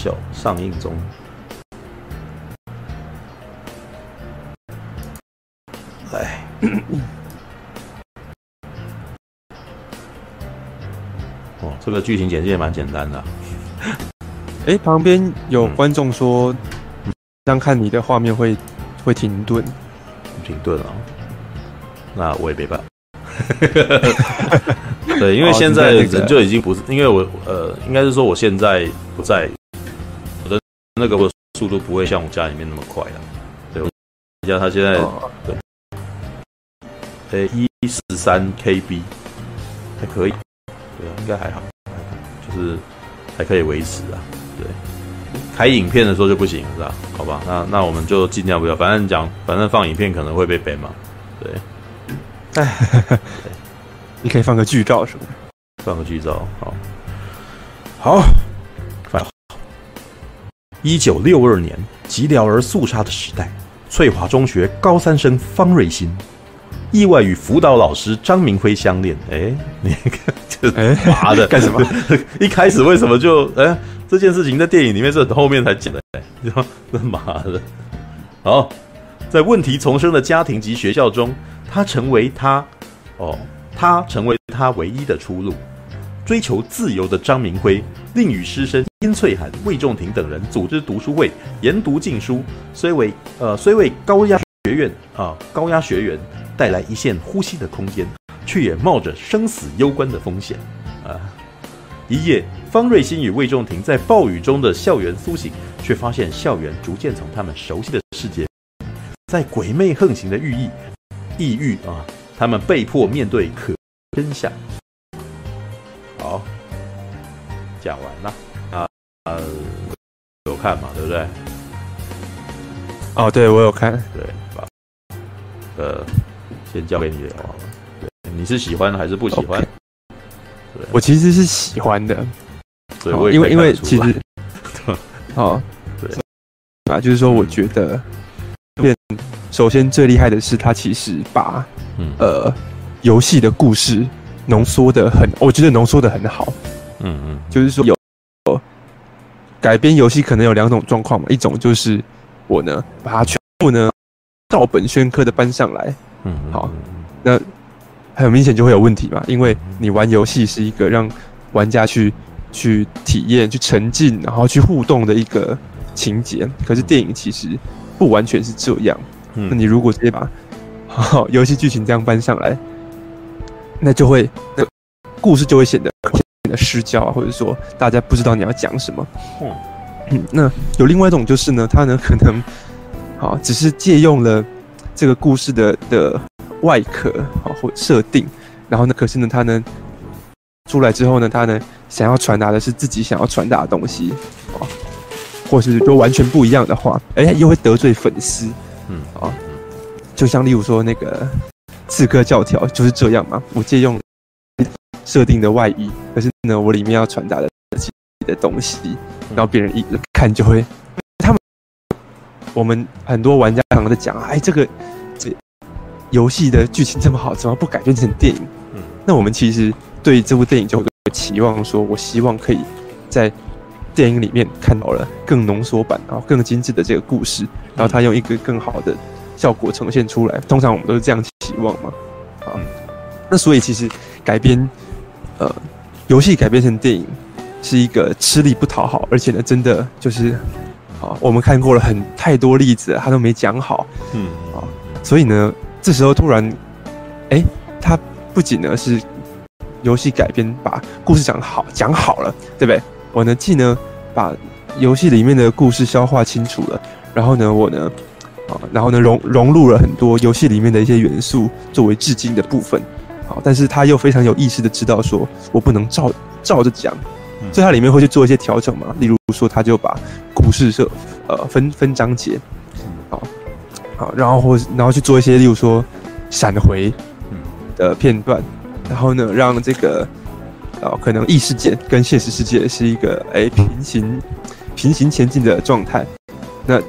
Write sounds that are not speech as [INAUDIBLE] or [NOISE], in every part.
笑上映中。来，哦，这个剧情简介蛮简单的、啊。哎、欸，旁边有观众说，这样看你的画面会会停顿，停顿啊。那我也没办法。[LAUGHS] 对，因为现在人就已经不是，因为我呃，应该是说我现在不在，那个速度不会像我家里面那么快了。对，我家他现在对，呃，一四三 KB 还可以，对，应该还好，就是还可以维持啊。对，开影片的时候就不行，是吧？好吧，那那我们就尽量不要，反正讲，反正放影片可能会被 ban 嘛。对。哎，[LAUGHS] 你可以放个剧照什么的，放个剧照，好，好，反一九六二年，寂寥而肃杀的时代，翠华中学高三生方瑞欣意外与辅导老师张明辉相恋。哎，[LAUGHS] 你看这妈的干什么？[LAUGHS] 一开始为什么就哎这件事情在电影里面是后面才讲的？你说这妈的，好，在问题丛生的家庭及学校中。他成为他，哦，他成为他唯一的出路。追求自由的张明辉，另与师生殷翠涵、魏仲廷等人组织读书会，研读禁书，虽为呃虽为高压学院啊高压学员带来一线呼吸的空间，却也冒着生死攸关的风险啊。一夜，方瑞欣与魏仲廷在暴雨中的校园苏醒，却发现校园逐渐从他们熟悉的世界，在鬼魅横行的寓意。抑郁啊！他们被迫面对可真相。好，讲完了啊，呃，有看嘛？对不对？哦，对，我有看。对，把呃，先交给你了。对，你是喜欢还是不喜欢？Okay. 对，我其实是喜欢的。对，哦、因为因为其实，[LAUGHS] 哦，对啊，就是说，我觉得。首先，最厉害的是他其实把，嗯、呃，游戏的故事浓缩的很，我觉得浓缩的很好。嗯嗯，就是说有改编游戏可能有两种状况嘛，一种就是我呢把它全部呢照本宣科的搬上来，嗯，好，那很明显就会有问题嘛，因为你玩游戏是一个让玩家去去体验、去沉浸，然后去互动的一个情节，可是电影其实。不完全是这样。那你如果直接把 [LAUGHS] 好游戏剧情这样搬上来，那就会那故事就会显得显得失焦啊，或者说大家不知道你要讲什么。嗯，那有另外一种就是呢，他呢可能好只是借用了这个故事的的外壳啊或设定，然后呢，可是呢，他呢出来之后呢，他呢想要传达的是自己想要传达的东西啊。或是就完全不一样的话，哎、欸，又会得罪粉丝，嗯啊，就像例如说那个刺客教条就是这样嘛。我借用设定的外衣，可是呢，我里面要传达的自己的东西，然后别人一看就会，他们我们很多玩家常常在讲，哎，这个这游戏的剧情这么好，怎么不改编成电影？嗯，那我们其实对这部电影就会期望说，我希望可以在。电影里面看到了更浓缩版，然后更精致的这个故事，然后他用一个更好的效果呈现出来。通常我们都是这样期望嘛，啊，那所以其实改编，呃，游戏改编成电影是一个吃力不讨好，而且呢，真的就是，啊，我们看过了很太多例子，他都没讲好，嗯，啊，所以呢，这时候突然，哎、欸，他不仅呢是游戏改编把故事讲好讲好了，对不对？我呢，既呢把游戏里面的故事消化清楚了，然后呢，我呢，啊，然后呢融融入了很多游戏里面的一些元素作为致敬的部分，好，但是他又非常有意识的知道说，我不能照照着讲，所以他里面会去做一些调整嘛，例如说，他就把故事设呃分分章节，好，好，然后或然后去做一些例如说闪回的片段，然后呢让这个。哦，可能异世界跟现实世界是一个哎平行平行前进的状态，那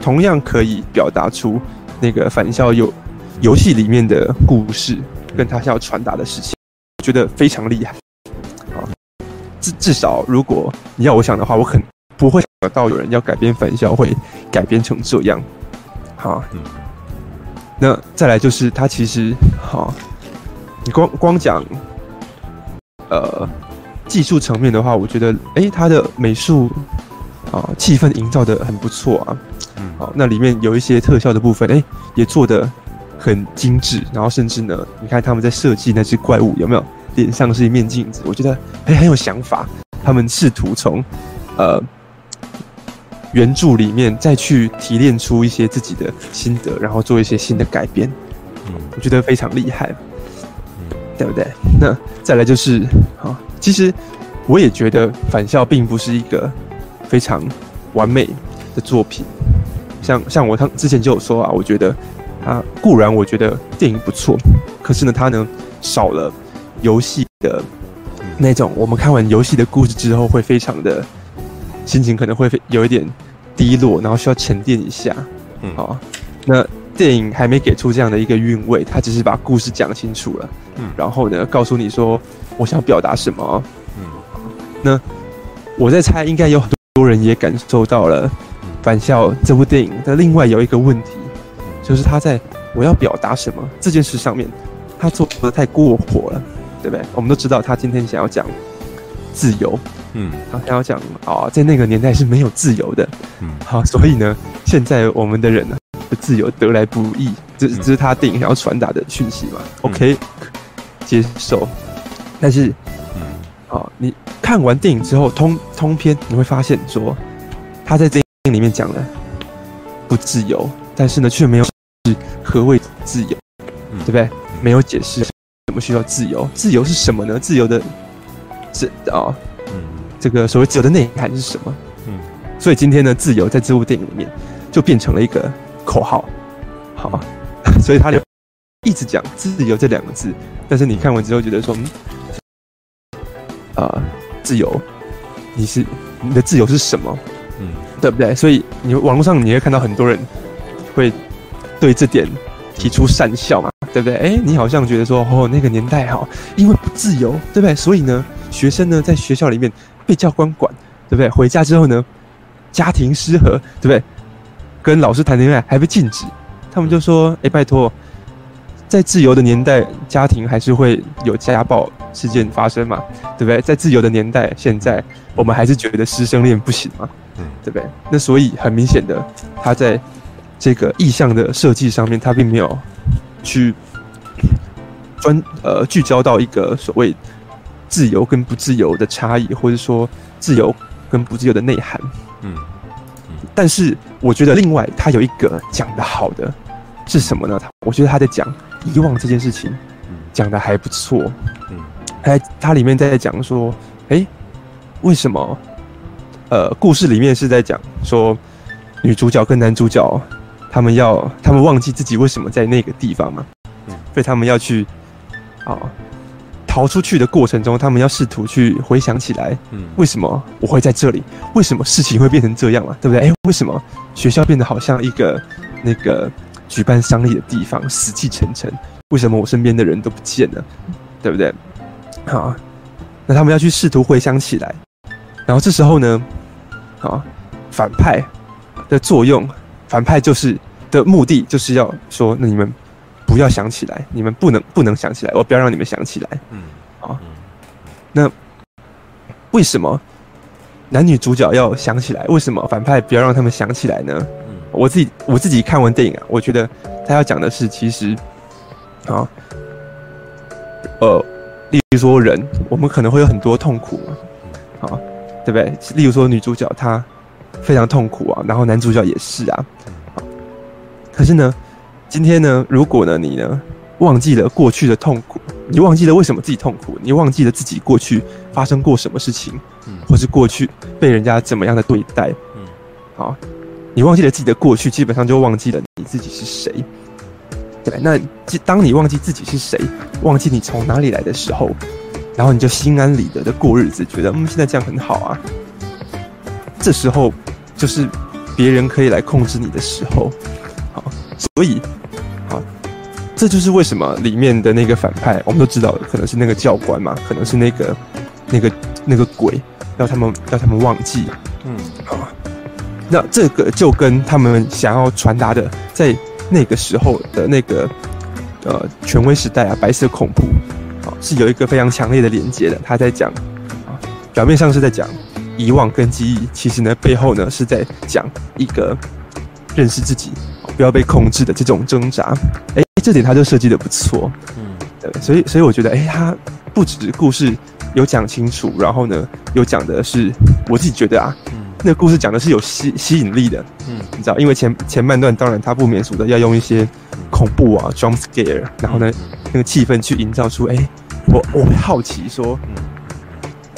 同样可以表达出那个返校游游戏里面的故事，跟他想要传达的事情，我觉得非常厉害。啊，至至少如果你要我想的话，我可能不会想到有人要改编返校会改编成这样。好，嗯，那再来就是他其实好，你光光讲呃技术层面的话，我觉得哎，他的美术啊气氛营造的很不错啊。嗯，好，那里面有一些特效的部分，哎，也做得很精致。然后甚至呢，你看他们在设计那只怪物有没有脸上是一面镜子？我觉得哎很有想法。他们试图从呃原著里面再去提炼出一些自己的心得，然后做一些新的改编。嗯，我觉得非常厉害，嗯，对不对？那再来就是啊，其实我也觉得《返校》并不是一个非常完美的作品。像像我他之前就有说啊，我觉得啊，固然我觉得电影不错，可是呢，它呢少了游戏的。那种我们看完游戏的故事之后，会非常的心情可能会有一点低落，然后需要沉淀一下。嗯，好，那电影还没给出这样的一个韵味，他只是把故事讲清楚了。嗯，然后呢，告诉你说我想表达什么。嗯，那我在猜，应该有很多人也感受到了《返校》这部电影的另外有一个问题，就是他在我要表达什么这件事上面，他做的太过火了。对不对？我们都知道他今天想要讲自由，嗯，他想要讲啊，在那个年代是没有自由的，嗯，好，所以呢，现在我们的人呢，自由得来不易，这这是他电影想要传达的讯息嘛？OK，接受。但是，嗯，好，你看完电影之后，通通篇你会发现说，他在电影里面讲了不自由，但是呢，却没有是何谓自由，对不对？没有解释。什么需要自由，自由是什么呢？自由的，是啊，嗯，这个所谓自由的内涵是什么？嗯，所以今天呢，自由在这部电影里面就变成了一个口号，好，[LAUGHS] 所以他就一直讲自由这两个字。但是你看完之后觉得说，嗯，啊，自由，你是你的自由是什么？嗯，对不对？所以你网络上你会看到很多人会对这点提出善笑嘛。对不对？哎，你好像觉得说，哦，那个年代哈，因为不自由，对不对？所以呢，学生呢在学校里面被教官管，对不对？回家之后呢，家庭失和，对不对？跟老师谈恋爱还被禁止。他们就说，哎，拜托，在自由的年代，家庭还是会有家暴事件发生嘛，对不对？在自由的年代，现在我们还是觉得师生恋不行嘛，嗯，对不对？那所以很明显的，他在这个意象的设计上面，他并没有。去专呃聚焦到一个所谓自由跟不自由的差异，或者说自由跟不自由的内涵。嗯，但是我觉得另外他有一个讲的好的是什么呢？他我觉得他在讲遗忘这件事情，讲的还不错。嗯，他他里面在讲说，哎，为什么？呃，故事里面是在讲说女主角跟男主角。他们要，他们忘记自己为什么在那个地方嘛，嗯，所以他们要去，啊，逃出去的过程中，他们要试图去回想起来，嗯，为什么我会在这里？为什么事情会变成这样嘛？对不对？哎，为什么学校变得好像一个那个举办丧礼的地方，死气沉沉？为什么我身边的人都不见了？对不对？好，那他们要去试图回想起来，然后这时候呢，啊，反派的作用。反派就是的目的，就是要说，那你们不要想起来，你们不能不能想起来，我不要让你们想起来。嗯，啊。那为什么男女主角要想起来？为什么反派不要让他们想起来呢？嗯，我自己我自己看完电影啊，我觉得他要讲的是，其实啊，呃，例如说人，我们可能会有很多痛苦嘛，啊，对不对？例如说女主角她。非常痛苦啊，然后男主角也是啊，可是呢，今天呢，如果呢你呢忘记了过去的痛苦，你忘记了为什么自己痛苦，你忘记了自己过去发生过什么事情，或是过去被人家怎么样的对待，好，你忘记了自己的过去，基本上就忘记了你自己是谁。对，那当你忘记自己是谁，忘记你从哪里来的时候，然后你就心安理得的过日子，觉得嗯现在这样很好啊，这时候。就是别人可以来控制你的时候，好，所以，好，这就是为什么里面的那个反派，我们都知道，可能是那个教官嘛，可能是那个那个那个鬼，要他们要他们忘记，嗯，好，那这个就跟他们想要传达的，在那个时候的那个呃权威时代啊，白色恐怖啊，是有一个非常强烈的连接的。他在讲啊，表面上是在讲遗忘跟记忆，其实呢背后呢是在讲一个认识自己，不要被控制的这种挣扎。哎，这点他就设计的不错。嗯，对，所以所以我觉得，哎，他不止故事有讲清楚，然后呢，有讲的是我自己觉得啊。那个故事讲的是有吸吸引力的，嗯，你知道，因为前前半段当然他不免俗的要用一些恐怖啊，jump scare，然后呢，那个气氛去营造出，哎、欸，我我会好奇说，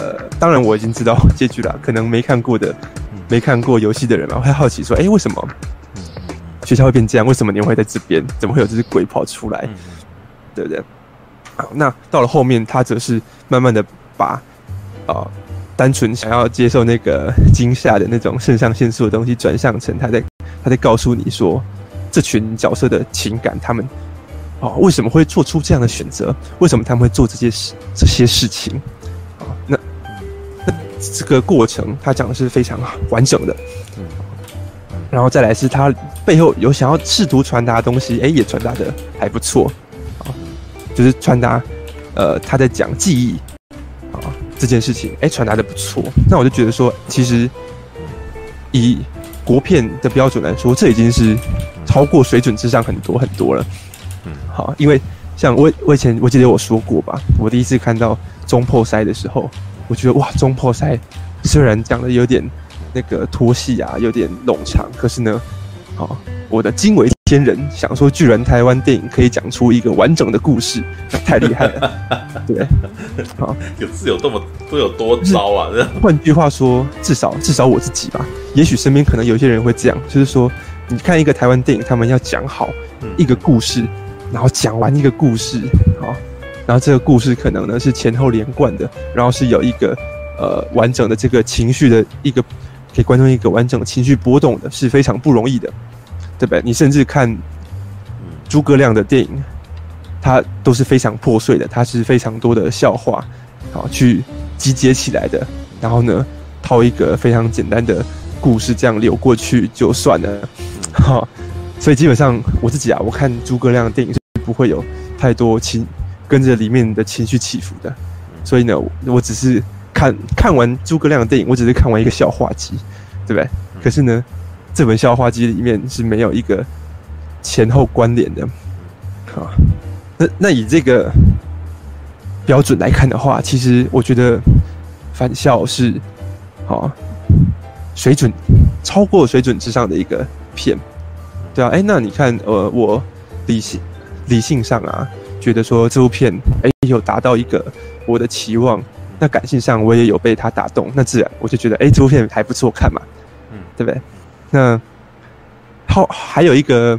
呃，当然我已经知道结局了，可能没看过的，没看过游戏的人嘛，会好奇说，哎、欸，为什么学校会变这样？为什么你会在这边？怎么会有这只鬼跑出来？对不对？好，那到了后面，他则是慢慢的把啊。呃单纯想要接受那个惊吓的那种肾上腺素的东西，转向成他在他在告诉你说，这群角色的情感，他们哦为什么会做出这样的选择？为什么他们会做这些事这些事情？这个过程他讲的是非常完整的，然后再来是他背后有想要试图传达的东西，哎，也传达的还不错，啊，就是传达呃他在讲记忆啊。这件事情，哎，传达的不错。那我就觉得说，其实以国片的标准来说，这已经是超过水准之上很多很多了。嗯，好，因为像我我以前我记得我说过吧，我第一次看到中破塞的时候，我觉得哇，中破塞虽然讲的有点那个拖戏啊，有点冗长，可是呢，好。我的惊为天人，想说居然台湾电影可以讲出一个完整的故事，那太厉害了。[LAUGHS] 对，好，有是有这么都有多糟啊？换句话说，至少至少我自己吧，也许身边可能有些人会这样，就是说，你看一个台湾电影，他们要讲好一个故事，然后讲完一个故事，好，然后这个故事可能呢是前后连贯的，然后是有一个呃完整的这个情绪的一个给观众一个完整的情绪波动的，是非常不容易的。对不对？你甚至看诸葛亮的电影，它都是非常破碎的，它是非常多的笑话，好去集结起来的。然后呢，套一个非常简单的故事，这样流过去就算了。[LAUGHS] 好，所以基本上我自己啊，我看诸葛亮的电影是不会有太多情跟着里面的情绪起伏的。所以呢，我只是看看完诸葛亮的电影，我只是看完一个笑话集，对不对？可是呢。这本笑话集里面是没有一个前后关联的，啊，那那以这个标准来看的话，其实我觉得反校是啊水准超过水准之上的一个片，对啊，哎，那你看，呃，我理性理性上啊，觉得说这部片哎有达到一个我的期望，那感性上我也有被他打动，那自然我就觉得哎这部片还不错看嘛，嗯，对不对？那后，还有一个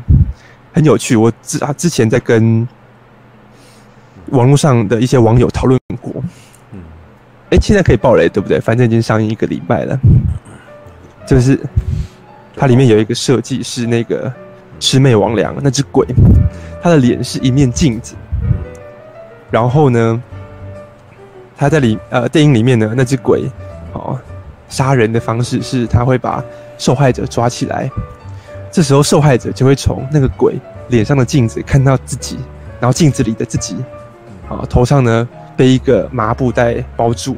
很有趣，我之啊之前在跟网络上的一些网友讨论过，嗯，哎，现在可以爆雷对不对？反正已经上映一个礼拜了，就是它里面有一个设计是那个魑魅魍魉那只鬼，他的脸是一面镜子，然后呢，他在里呃电影里面呢那只鬼哦杀人的方式是他会把受害者抓起来，这时候受害者就会从那个鬼脸上的镜子看到自己，然后镜子里的自己，啊，头上呢被一个麻布袋包住，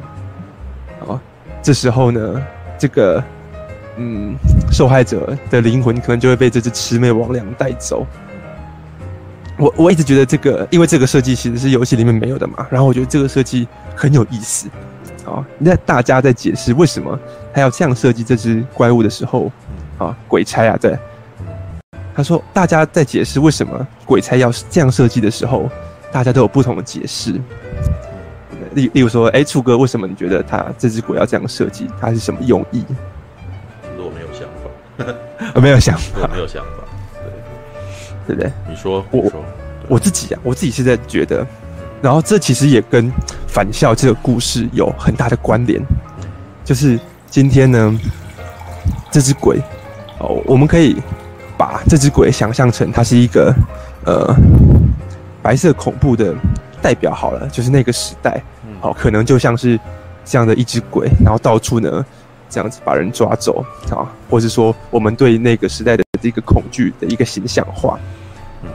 啊，这时候呢，这个嗯受害者的灵魂可能就会被这只魑魅魍魉带走。我我一直觉得这个，因为这个设计其实是游戏里面没有的嘛，然后我觉得这个设计很有意思。啊，那大家在解释为什么他要这样设计这只怪物的时候，啊，鬼差啊，在，他说大家在解释为什么鬼差要这样设计的时候，大家都有不同的解释。例例如说，哎，楚哥，为什么你觉得他这只鬼要这样设计？他是什么用意？我没有想法，我没有想法，我没有想法，对，不对？你说，我说我自己啊，我自己是在觉得。然后这其实也跟返校这个故事有很大的关联，就是今天呢，这只鬼哦，我们可以把这只鬼想象成它是一个呃白色恐怖的代表好了，就是那个时代，哦，可能就像是这样的一只鬼，然后到处呢这样子把人抓走啊，或是说我们对那个时代的这个恐惧的一个形象化。嗯，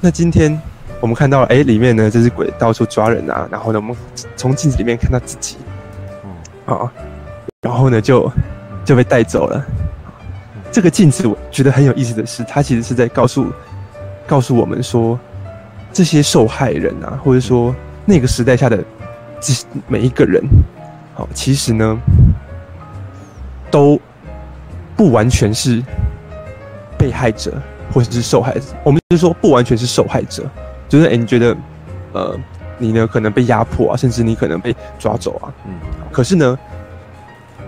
那今天我们看到了，哎，里面呢这只鬼到处抓人啊，然后呢我们从镜子里面看到自己，啊，然后呢就就被带走了。这个镜子我觉得很有意思的是，它其实是在告诉告诉我们说，这些受害人啊，或者说那个时代下的这每一个人，好，其实呢。都不完全是被害者，或者是受害者。我们就是说，不完全是受害者，就是诶，你觉得，呃，你呢可能被压迫啊，甚至你可能被抓走啊。嗯。可是呢，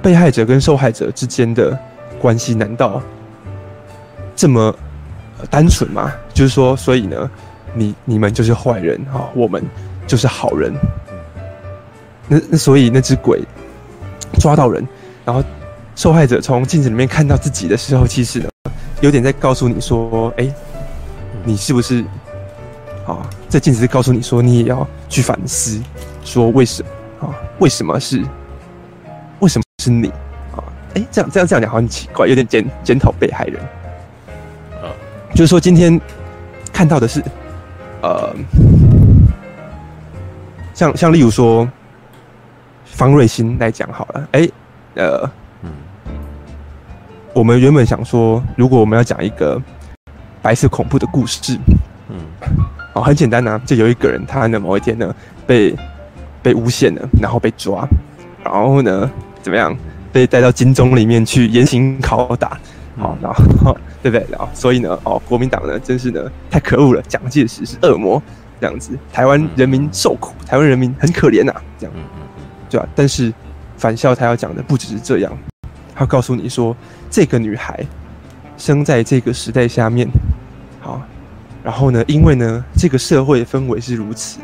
被害者跟受害者之间的关系，难道这么单纯吗？就是说，所以呢，你你们就是坏人啊，我们就是好人。那那所以那只鬼抓到人，然后。受害者从镜子里面看到自己的时候，其实呢，有点在告诉你说：“哎，你是不是啊？这镜子是告诉你说，你也要去反思，说为什么啊？为什么是为什么是你啊？哎，这样这样这样讲好像很奇怪，有点检检讨被害人啊。就是说，今天看到的是，呃，像像例如说方瑞欣来讲好了，哎，呃。”我们原本想说，如果我们要讲一个白色恐怖的故事，嗯，哦，很简单呐、啊，就有一个人，他呢某一天呢被被诬陷了，然后被抓，然后呢怎么样被带到金钟里面去严刑拷打，好、嗯，然后 [LAUGHS] 对不对？然后所以呢，哦，国民党呢真是呢太可恶了，蒋介石是恶魔，这样子，台湾人民受苦，台湾人民很可怜呐、啊，这样，对吧、啊？但是返校他要讲的不只是这样。他告诉你说，这个女孩生在这个时代下面，好，然后呢，因为呢，这个社会氛围是如此，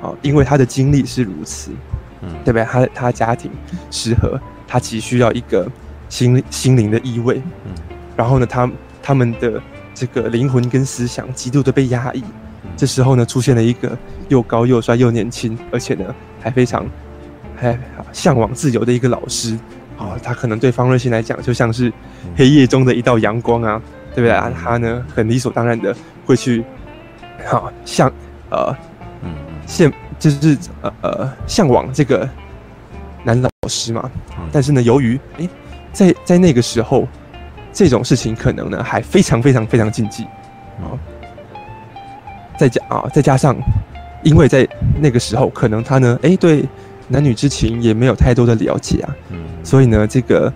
好，因为她的经历是如此，嗯，对不对？她她家庭适合，她急需要一个心心灵的依偎，嗯，然后呢，她他们的这个灵魂跟思想极度的被压抑，这时候呢，出现了一个又高又帅又年轻，而且呢，还非常还向往自由的一个老师。哦，他可能对方瑞欣来讲，就像是黑夜中的一道阳光啊，对不对啊？他呢，很理所当然的会去，好，向呃，嗯，现就是呃呃向往这个男老师嘛。但是呢，由于哎，在在那个时候，这种事情可能呢还非常非常非常禁忌啊。再加啊，再加上，因为在那个时候，可能他呢，哎，对。男女之情也没有太多的了解啊，嗯，所以呢，这个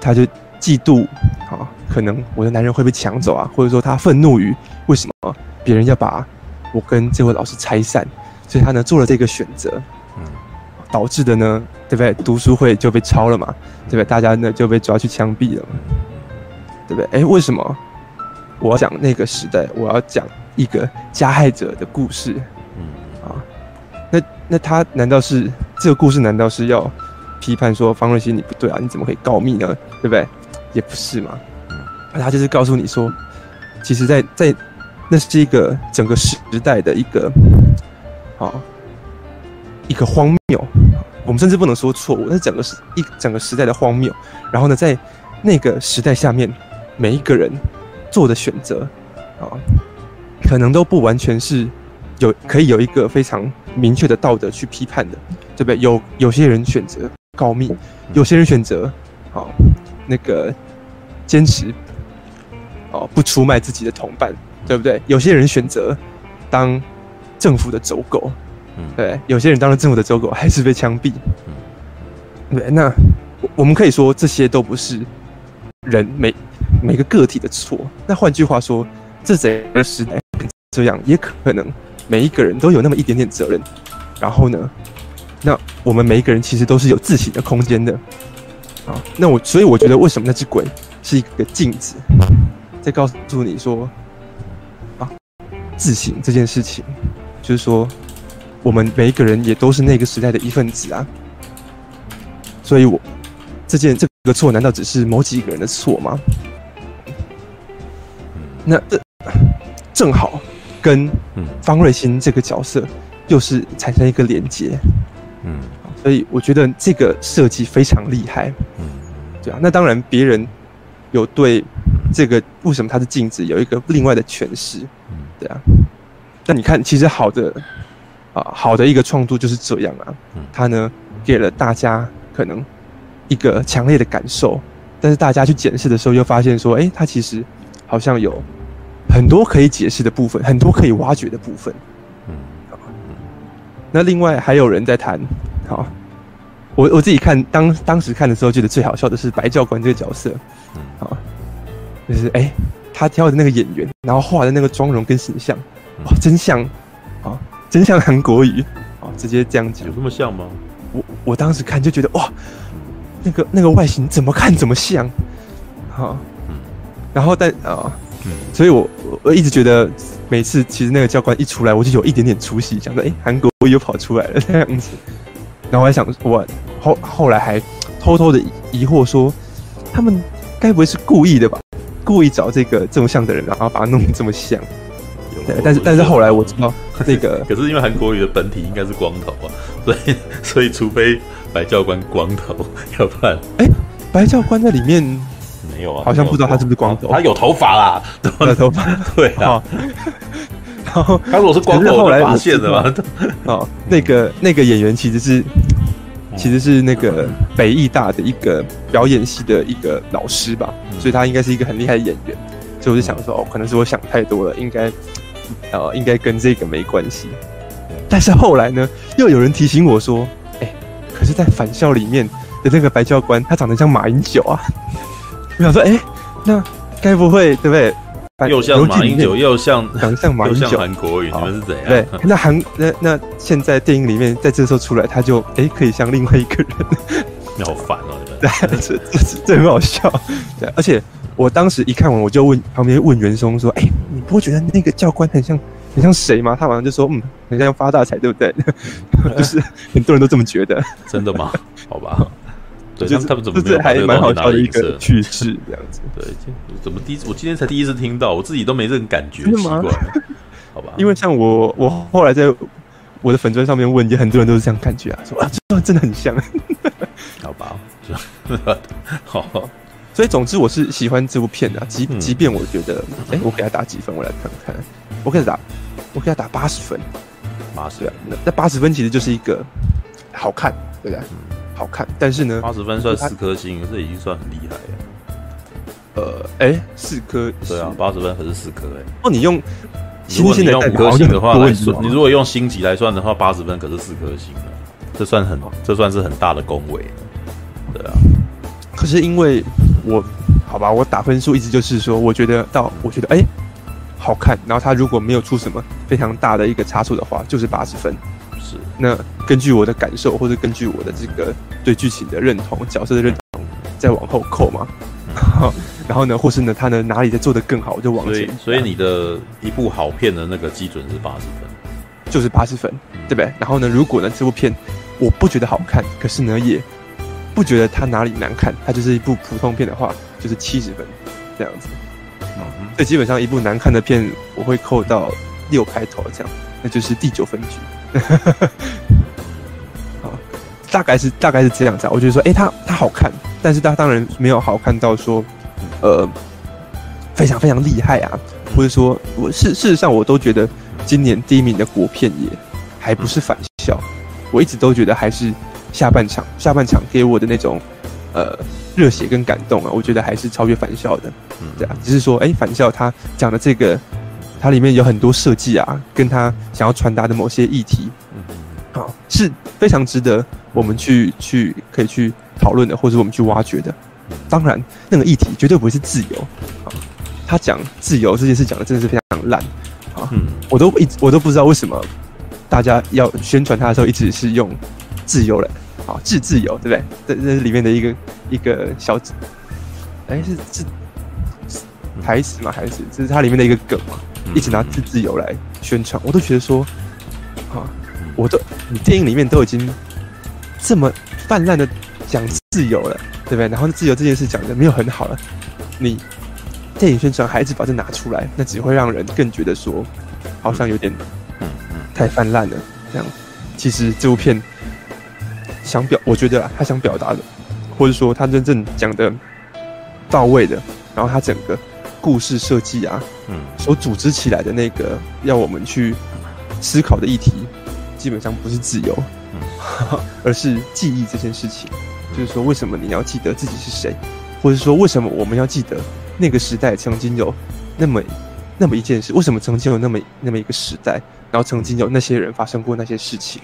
他就嫉妒啊，可能我的男人会被抢走啊，或者说他愤怒于为什么别人要把我跟这位老师拆散，所以他呢做了这个选择，嗯，导致的呢，对不对？读书会就被抄了嘛，对不对？大家呢就被抓去枪毙了，对不对？哎，为什么我要讲那个时代？我要讲一个加害者的故事。那他难道是这个故事？难道是要批判说方芮欣你不对啊？你怎么可以告密呢？对不对？也不是嘛。他就是告诉你说，其实在，在那是一个整个时代的一个啊一个荒谬。我们甚至不能说错误，那是整个时一整个时代的荒谬。然后呢，在那个时代下面，每一个人做的选择啊，可能都不完全是有可以有一个非常。明确的道德去批判的，对不对？有有些人选择告密，有些人选择好那个坚持哦不出卖自己的同伴，对不对？有些人选择当政府的走狗，对，有些人当了政府的走狗还是被枪毙，对。那我们可以说这些都不是人每每个个体的错。那换句话说，这整个时代这样也可能。每一个人都有那么一点点责任，然后呢，那我们每一个人其实都是有自省的空间的，啊，那我所以我觉得为什么那只鬼是一个镜子，在告诉你说，啊，自省这件事情，就是说，我们每一个人也都是那个时代的一份子啊，所以我这件这个错难道只是某几个人的错吗？那这正好。跟方瑞欣这个角色又是产生一个连接，嗯，所以我觉得这个设计非常厉害。嗯，对啊。那当然，别人有对这个为什么它是镜子有一个另外的诠释。嗯，对啊。那你看，其实好的啊，好的一个创作就是这样啊。嗯，它呢给了大家可能一个强烈的感受，但是大家去检视的时候又发现说，哎，它其实好像有很多可以解释的部分，很多可以挖掘的部分。嗯，好。那另外还有人在谈，好。我我自己看当当时看的时候，觉得最好笑的是白教官这个角色，嗯，好，就是哎、欸，他挑的那个演员，然后画的那个妆容跟形象，哇，真像，啊，真像韩国语，啊，直接这样讲，有这么像吗？我我当时看就觉得哇，那个那个外形怎么看怎么像，好，嗯，然后但啊，嗯，所以我我一直觉得每次其实那个教官一出来，我就有一点点出息，想说哎，韩国瑜又跑出来了这样子。然后我还想，我后后来还偷偷的疑惑说，他们该不会是故意的吧？故意找这个这么像的人，然后把他弄得这么像。对，但是但是后来我知道那个，可是因为韩国语的本体应该是光头啊，所以 [LAUGHS] 所以除非白教官光头，[LAUGHS] 要不然，哎，白教官在里面没有啊？好像不知道他是不是光头，他有头发啦，有头发，[LAUGHS] 对啊。[LAUGHS] 然后他说我是光头，后来发现的嘛？哦，那个那个演员其实是，其实是那个北艺大的一个表演系的一个老师吧，所以他应该是一个很厉害的演员。所以我就想说，哦，可能是我想太多了，应该，呃，应该跟这个没关系。但是后来呢，又有人提醒我说，哎，可是，在返校里面的那个白教官，他长得像马英九啊。我想说，哎，那该不会对不对？又像马英九，又像长像马英九，又像韩国语，你们是怎样？对，那韩那那现在电影里面，在这时候出来，他就哎、欸，可以像另外一个人。你好烦哦，你们。对，[LAUGHS] 这这这很好笑。对，而且我当时一看完，我就问旁边问袁松说：“哎、欸，你不会觉得那个教官很像很像谁吗？”他马上就说：“嗯，很像发大财，对不对？” [LAUGHS] 就是很多人都这么觉得。真的吗？好吧。对，他们怎么这还蛮好笑的一个趣事，这样子。对，怎么第一次？我今天才第一次听到，我自己都没这种感觉，奇怪。[LAUGHS] 好吧，因为像我，我后来在我的粉砖上面问，也很多人都是这样感觉啊，说啊，这真的很像。[LAUGHS] 好吧，[LAUGHS] 好。所以总之，我是喜欢这部片的，即即便我觉得，哎，我给他打几分？我来看看，我给他打，我给他打八十分。八十分，那那八十分其实就是一个好看，对不对？好看，但是呢，八十分算四颗星，这已经算很厉害了。呃，哎、欸，四颗，对啊，八十分可是四颗哎。哦，你用如果你用五颗星的话来算，你如果用星级来算的话，八十分可是四颗星了，这算很，这算是很大的恭维。对啊，可是因为我，好吧，我打分数一直就是说，我觉得到，我觉得哎、欸，好看，然后他如果没有出什么非常大的一个差错的话，就是八十分。是，那根据我的感受，或者根据我的这个对剧情的认同、角色的认同，再往后扣嘛。嗯、[LAUGHS] 然后呢，或是呢，他呢哪里在做得更好，我就往前。所以，所以你的一部好片的那个基准是八十分，就是八十分，嗯、对不对？然后呢，如果呢这部片我不觉得好看，可是呢也不觉得它哪里难看，它就是一部普通片的话，就是七十分这样子。嗯，这基本上一部难看的片，我会扣到六开头这样，那就是第九分局。[LAUGHS] 好，大概是大概是这样子。我觉得说，哎、欸，他他好看，但是他当然没有好看到说，呃，非常非常厉害啊，或者说，我事事实上我都觉得今年第一名的国片也还不是返校，我一直都觉得还是下半场，下半场给我的那种呃热血跟感动啊，我觉得还是超越返校的，嗯，对啊，只是说，哎、欸，返校他讲的这个。它里面有很多设计啊，跟他想要传达的某些议题，好，是非常值得我们去去可以去讨论的，或者我们去挖掘的。当然，那个议题绝对不会是自由啊。他讲自由这件事讲的真的是非常烂啊，我都一直我都不知道为什么大家要宣传他的时候一直是用自由来啊，自自由对不对？这这是里面的一个一个小，哎，是是台词嘛？还是这是它里面的一个梗嘛？一直拿自自由来宣传，我都觉得说，啊，我都你电影里面都已经这么泛滥的讲自由了，对不对？然后自由这件事讲的没有很好了，你电影宣传还是把这拿出来，那只会让人更觉得说，好像有点，嗯嗯，太泛滥了。这样，其实这部片想表，我觉得他想表达的，或者说他真正讲的到位的，然后他整个故事设计啊，嗯，所组织起来的那个要我们去思考的议题，基本上不是自由，嗯，[LAUGHS] 而是记忆这件事情。就是说，为什么你要记得自己是谁，或者说为什么我们要记得那个时代曾经有那么那么一件事？为什么曾经有那么那么一个时代，然后曾经有那些人发生过那些事情？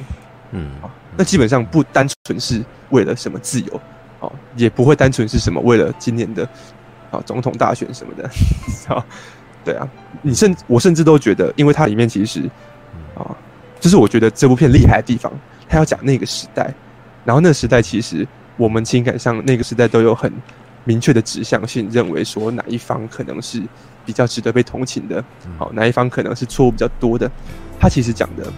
嗯，那基本上不单纯是为了什么自由，哦，也不会单纯是什么为了今年的啊总统大选什么的，啊，对啊，你甚我甚至都觉得，因为它里面其实啊，就是我觉得这部片厉害的地方，它要讲那个时代，然后那个时代其实。我们情感上那个时代都有很明确的指向性，认为说哪一方可能是比较值得被同情的，好，哪一方可能是错误比较多的。他其实讲的，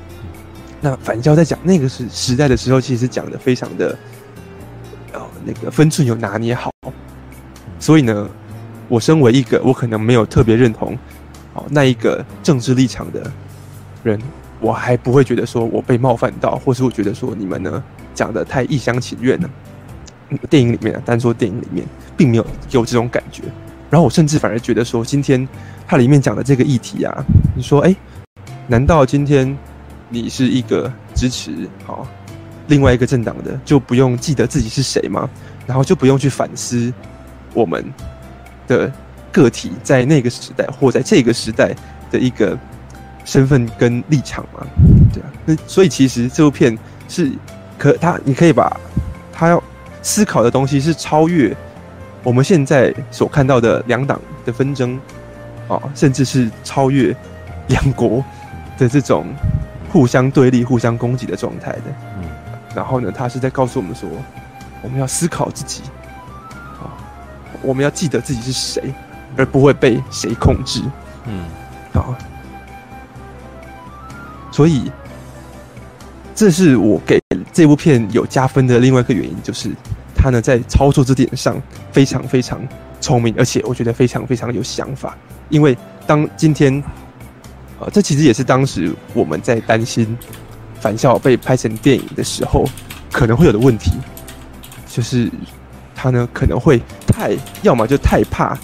那反教在讲那个时时代的时候，其实讲的非常的，哦，那个分寸有拿捏好。所以呢，我身为一个我可能没有特别认同，哦，那一个政治立场的人，我还不会觉得说我被冒犯到，或是我觉得说你们呢讲的太一厢情愿了。电影里面啊，单说电影里面，并没有给我这种感觉。然后我甚至反而觉得说，今天它里面讲的这个议题啊，你说，哎，难道今天你是一个支持好另外一个政党的，就不用记得自己是谁吗？然后就不用去反思我们的个体在那个时代或在这个时代的一个身份跟立场嘛？对啊，那所以其实这部片是可他，你可以把他要。思考的东西是超越我们现在所看到的两党的纷争，啊，甚至是超越两国的这种互相对立、互相攻击的状态的。嗯，然后呢，他是在告诉我们说，我们要思考自己，啊，我们要记得自己是谁，而不会被谁控制。嗯，好，所以这是我给这部片有加分的另外一个原因，就是。他呢，在操作这点上非常非常聪明，而且我觉得非常非常有想法。因为当今天，呃，这其实也是当时我们在担心返校被拍成电影的时候可能会有的问题，就是他呢可能会太，要么就太怕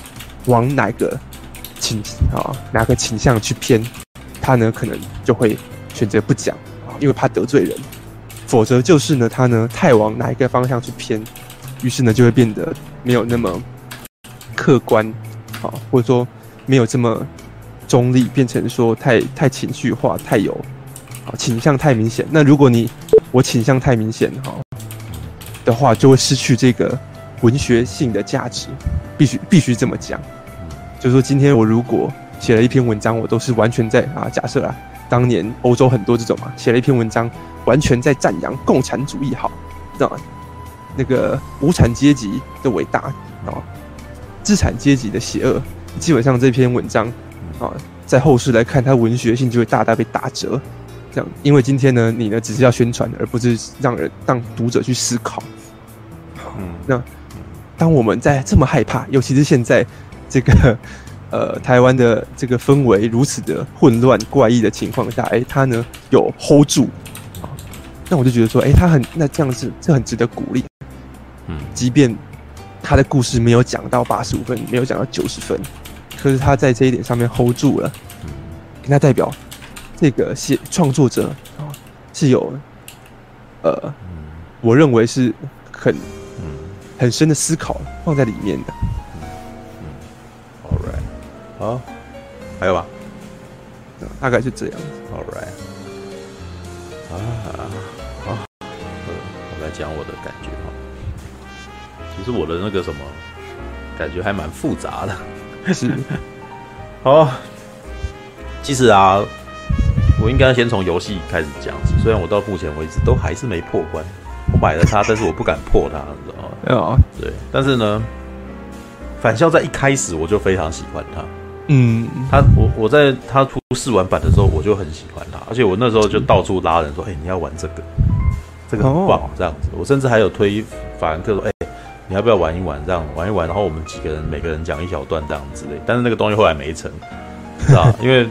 往哪个倾啊哪个倾向去偏，他呢可能就会选择不讲啊，因为怕得罪人；否则就是呢，他呢太往哪一个方向去偏。于是呢，就会变得没有那么客观，啊，或者说没有这么中立，变成说太太情绪化，太有啊倾向太明显。那如果你我倾向太明显，哈的话，就会失去这个文学性的价值。必须必须这么讲，就是说今天我如果写了一篇文章，我都是完全在啊，假设啊，当年欧洲很多这种嘛，写了一篇文章，完全在赞扬共产主义，好，那？那个无产阶级的伟大啊，资产阶级的邪恶，基本上这篇文章啊，在后世来看，它文学性就会大大被打折。这样，因为今天呢，你呢只是要宣传，而不是让人让读者去思考。嗯，那当我们在这么害怕，尤其是现在这个 [LAUGHS] 呃台湾的这个氛围如此的混乱怪异的情况下，哎，他呢有 hold 住啊，那我就觉得说，哎，他很那这样子，这很值得鼓励。即便他的故事没有讲到八十五分，没有讲到九十分，可是他在这一点上面 hold 住了，那代表这个写创作者啊是有呃，我认为是很很深的思考放在里面的。All right，好，还有吧？大概是这样子。All right，啊，好，我来讲我的感觉哈。其实我的那个什么感觉还蛮复杂的，是。[LAUGHS] 好，其实啊，我应该先从游戏开始讲。虽然我到目前为止都还是没破关，我买了它，但是我不敢破它，你知道吗？对啊，对。但是呢，返校在一开始我就非常喜欢它。嗯，他我我在他出试玩版的时候我就很喜欢它，而且我那时候就到处拉人说：“哎、欸，你要玩这个，这个很棒。哦”这样子，我甚至还有推法兰克说：“哎、欸。”你要不要玩一玩？这样玩一玩，然后我们几个人每个人讲一小段这样之类。但是那个东西后来没成，知道因为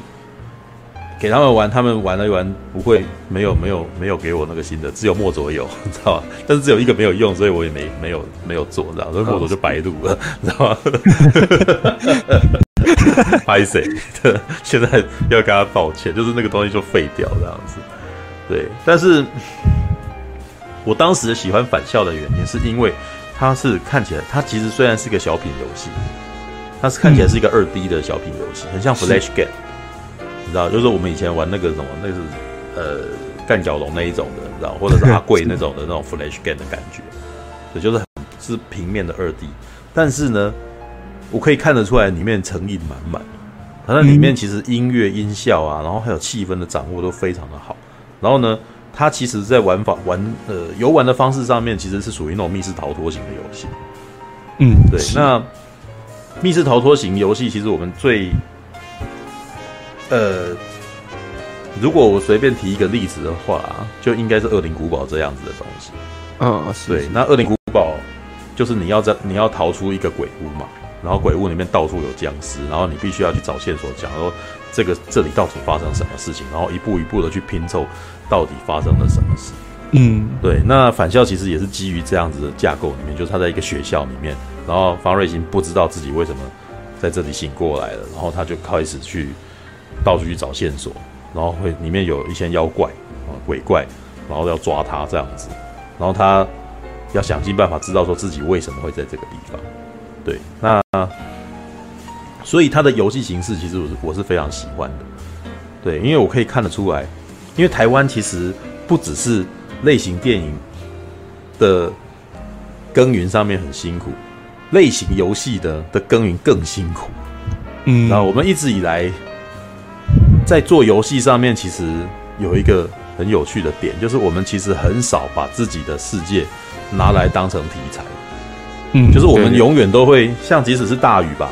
给他们玩，他们玩了一玩，不会没有没有没有给我那个新的，只有墨佐有，[LAUGHS] 你知道吧？但是只有一个没有用，所以我也没没有没有做，知道，所以墨佐就白录了，你知道吗？[LAUGHS] 拍谁？现在要跟他道歉，就是那个东西就废掉这样子。对，但是我当时喜欢返校的原因，是因为它是看起来，它其实虽然是个小品游戏，它是看起来是一个二 D 的小品游戏，很像 Flash Game。你知道，就是我们以前玩那个什么，那个是呃干角龙那一种的，你知道，或者是阿贵那种的那种 [LAUGHS] Flash Game 的感觉，对，就是很是平面的二 D，但是呢，我可以看得出来里面诚意满满，它那里面其实音乐音效啊，然后还有气氛的掌握都非常的好，然后呢，它其实在玩法玩呃游玩的方式上面，其实是属于那种密室逃脱型的游戏，嗯，对，那密室逃脱型游戏其实我们最呃，如果我随便提一个例子的话，就应该是《恶灵古堡》这样子的东西。嗯，是对。那《恶灵古堡》就是你要在你要逃出一个鬼屋嘛，然后鬼屋里面到处有僵尸，然后你必须要去找线索，讲说这个这里到底发生什么事情，然后一步一步的去拼凑到底发生了什么事。嗯，对。那返校其实也是基于这样子的架构里面，就是他在一个学校里面，然后方瑞欣不知道自己为什么在这里醒过来了，然后他就开始去。到处去找线索，然后会里面有一些妖怪啊、鬼怪，然后要抓他这样子，然后他要想尽办法知道说自己为什么会在这个地方。对，那所以他的游戏形式其实我是我是非常喜欢的。对，因为我可以看得出来，因为台湾其实不只是类型电影的耕耘上面很辛苦，类型游戏的的耕耘更辛苦。嗯，那我们一直以来。在做游戏上面，其实有一个很有趣的点，就是我们其实很少把自己的世界拿来当成题材。嗯，就是我们永远都会像，即使是大宇吧，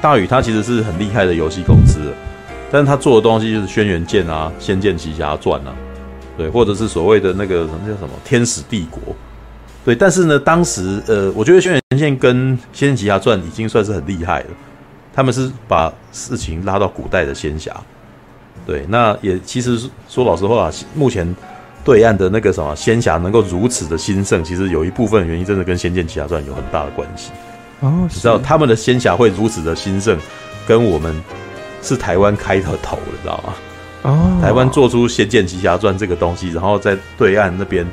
大宇它其实是很厉害的游戏公司，但是他做的东西就是《轩辕剑》啊，《仙剑奇侠传》啊，对，或者是所谓的那个什么叫什么《天使帝国》，对。但是呢，当时呃，我觉得《轩辕剑》跟《仙剑奇侠传》已经算是很厉害了，他们是把事情拉到古代的仙侠。对，那也其实说老实话，目前对岸的那个什么仙侠能够如此的兴盛，其实有一部分原因真的跟《仙剑奇侠传》有很大的关系。哦，你知道他们的仙侠会如此的兴盛，跟我们是台湾开的头的，知道吗？哦，台湾做出《仙剑奇侠传》这个东西，然后在对岸那边，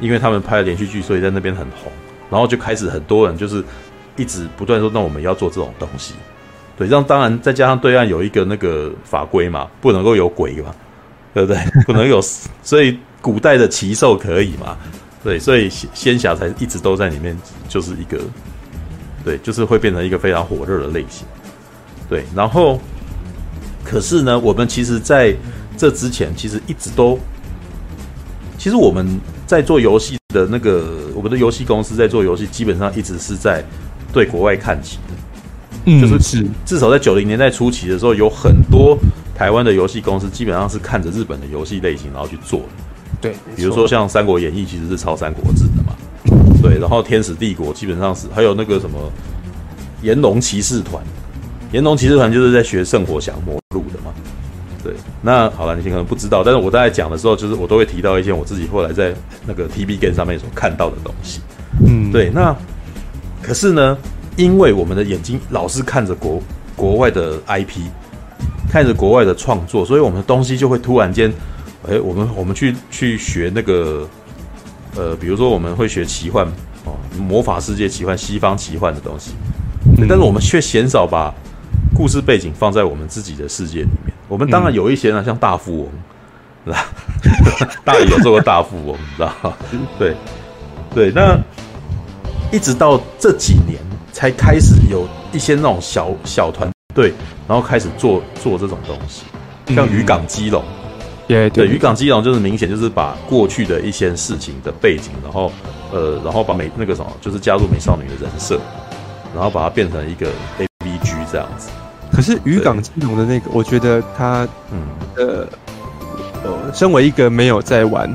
因为他们拍了连续剧，所以在那边很红，然后就开始很多人就是一直不断说，那我们要做这种东西。对，这样当然再加上对岸有一个那个法规嘛，不能够有鬼嘛，对不对？[LAUGHS] 不能有，所以古代的奇兽可以嘛？对，所以仙侠才一直都在里面，就是一个，对，就是会变成一个非常火热的类型。对，然后，可是呢，我们其实在这之前，其实一直都，其实我们在做游戏的那个，我们的游戏公司在做游戏，基本上一直是在对国外看齐。就是至少在九零年代初期的时候，有很多台湾的游戏公司基本上是看着日本的游戏类型，然后去做的。对，比如说像《三国演义》其实是抄《三国志》的嘛。对，然后《天使帝国》基本上是还有那个什么《炎龙骑士团》，《炎龙骑士团》就是在学《圣火降魔录》的嘛。对，那好了，你可能不知道，但是我大概讲的时候，就是我都会提到一些我自己后来在那个 TB Game 上面所看到的东西。嗯，对，那可是呢？因为我们的眼睛老是看着国国外的 IP，看着国外的创作，所以我们的东西就会突然间，哎，我们我们去去学那个，呃，比如说我们会学奇幻哦，魔法世界奇幻、西方奇幻的东西，但是我们却鲜少把故事背景放在我们自己的世界里面。我们当然有一些呢，像大富翁，是吧？大宇有做过大富翁，你知道吗？[LAUGHS] 对对，那一直到这几年。才开始有一些那种小小团队，然后开始做做这种东西，像渔港基隆，对对，渔港基隆就是明显就是把过去的一些事情的背景，然后呃，然后把美那个什么，就是加入美少女的人设，然后把它变成一个 A B G 这样子。可是渔港基隆的那个，我觉得它嗯呃。呃，身为一个没有在玩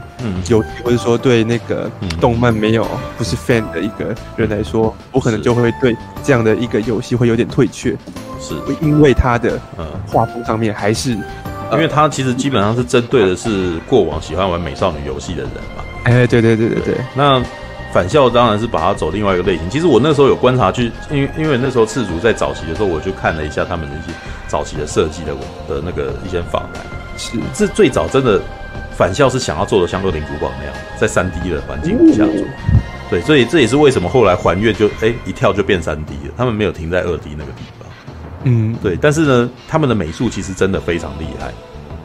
游戏，或者说对那个动漫没有不是 fan 的一个人来说，我可能就会对这样的一个游戏会有点退却，是，因为它的画风上面还是因为它其实基本上是针对的是过往喜欢玩美少女游戏的人嘛。哎、欸，对对对对对。那返校当然是把它走另外一个类型。其实我那时候有观察去，因为因为那时候赤足在早期的时候，我就看了一下他们的一些早期的设计的的那个一些访谈。是，这最早真的返校是想要做的像恶灵古堡那样，在三 D 的环境下做。对，所以这也是为什么后来还愿就哎、欸、一跳就变三 D 了，他们没有停在二 D 那个地方。嗯，对，但是呢，他们的美术其实真的非常厉害，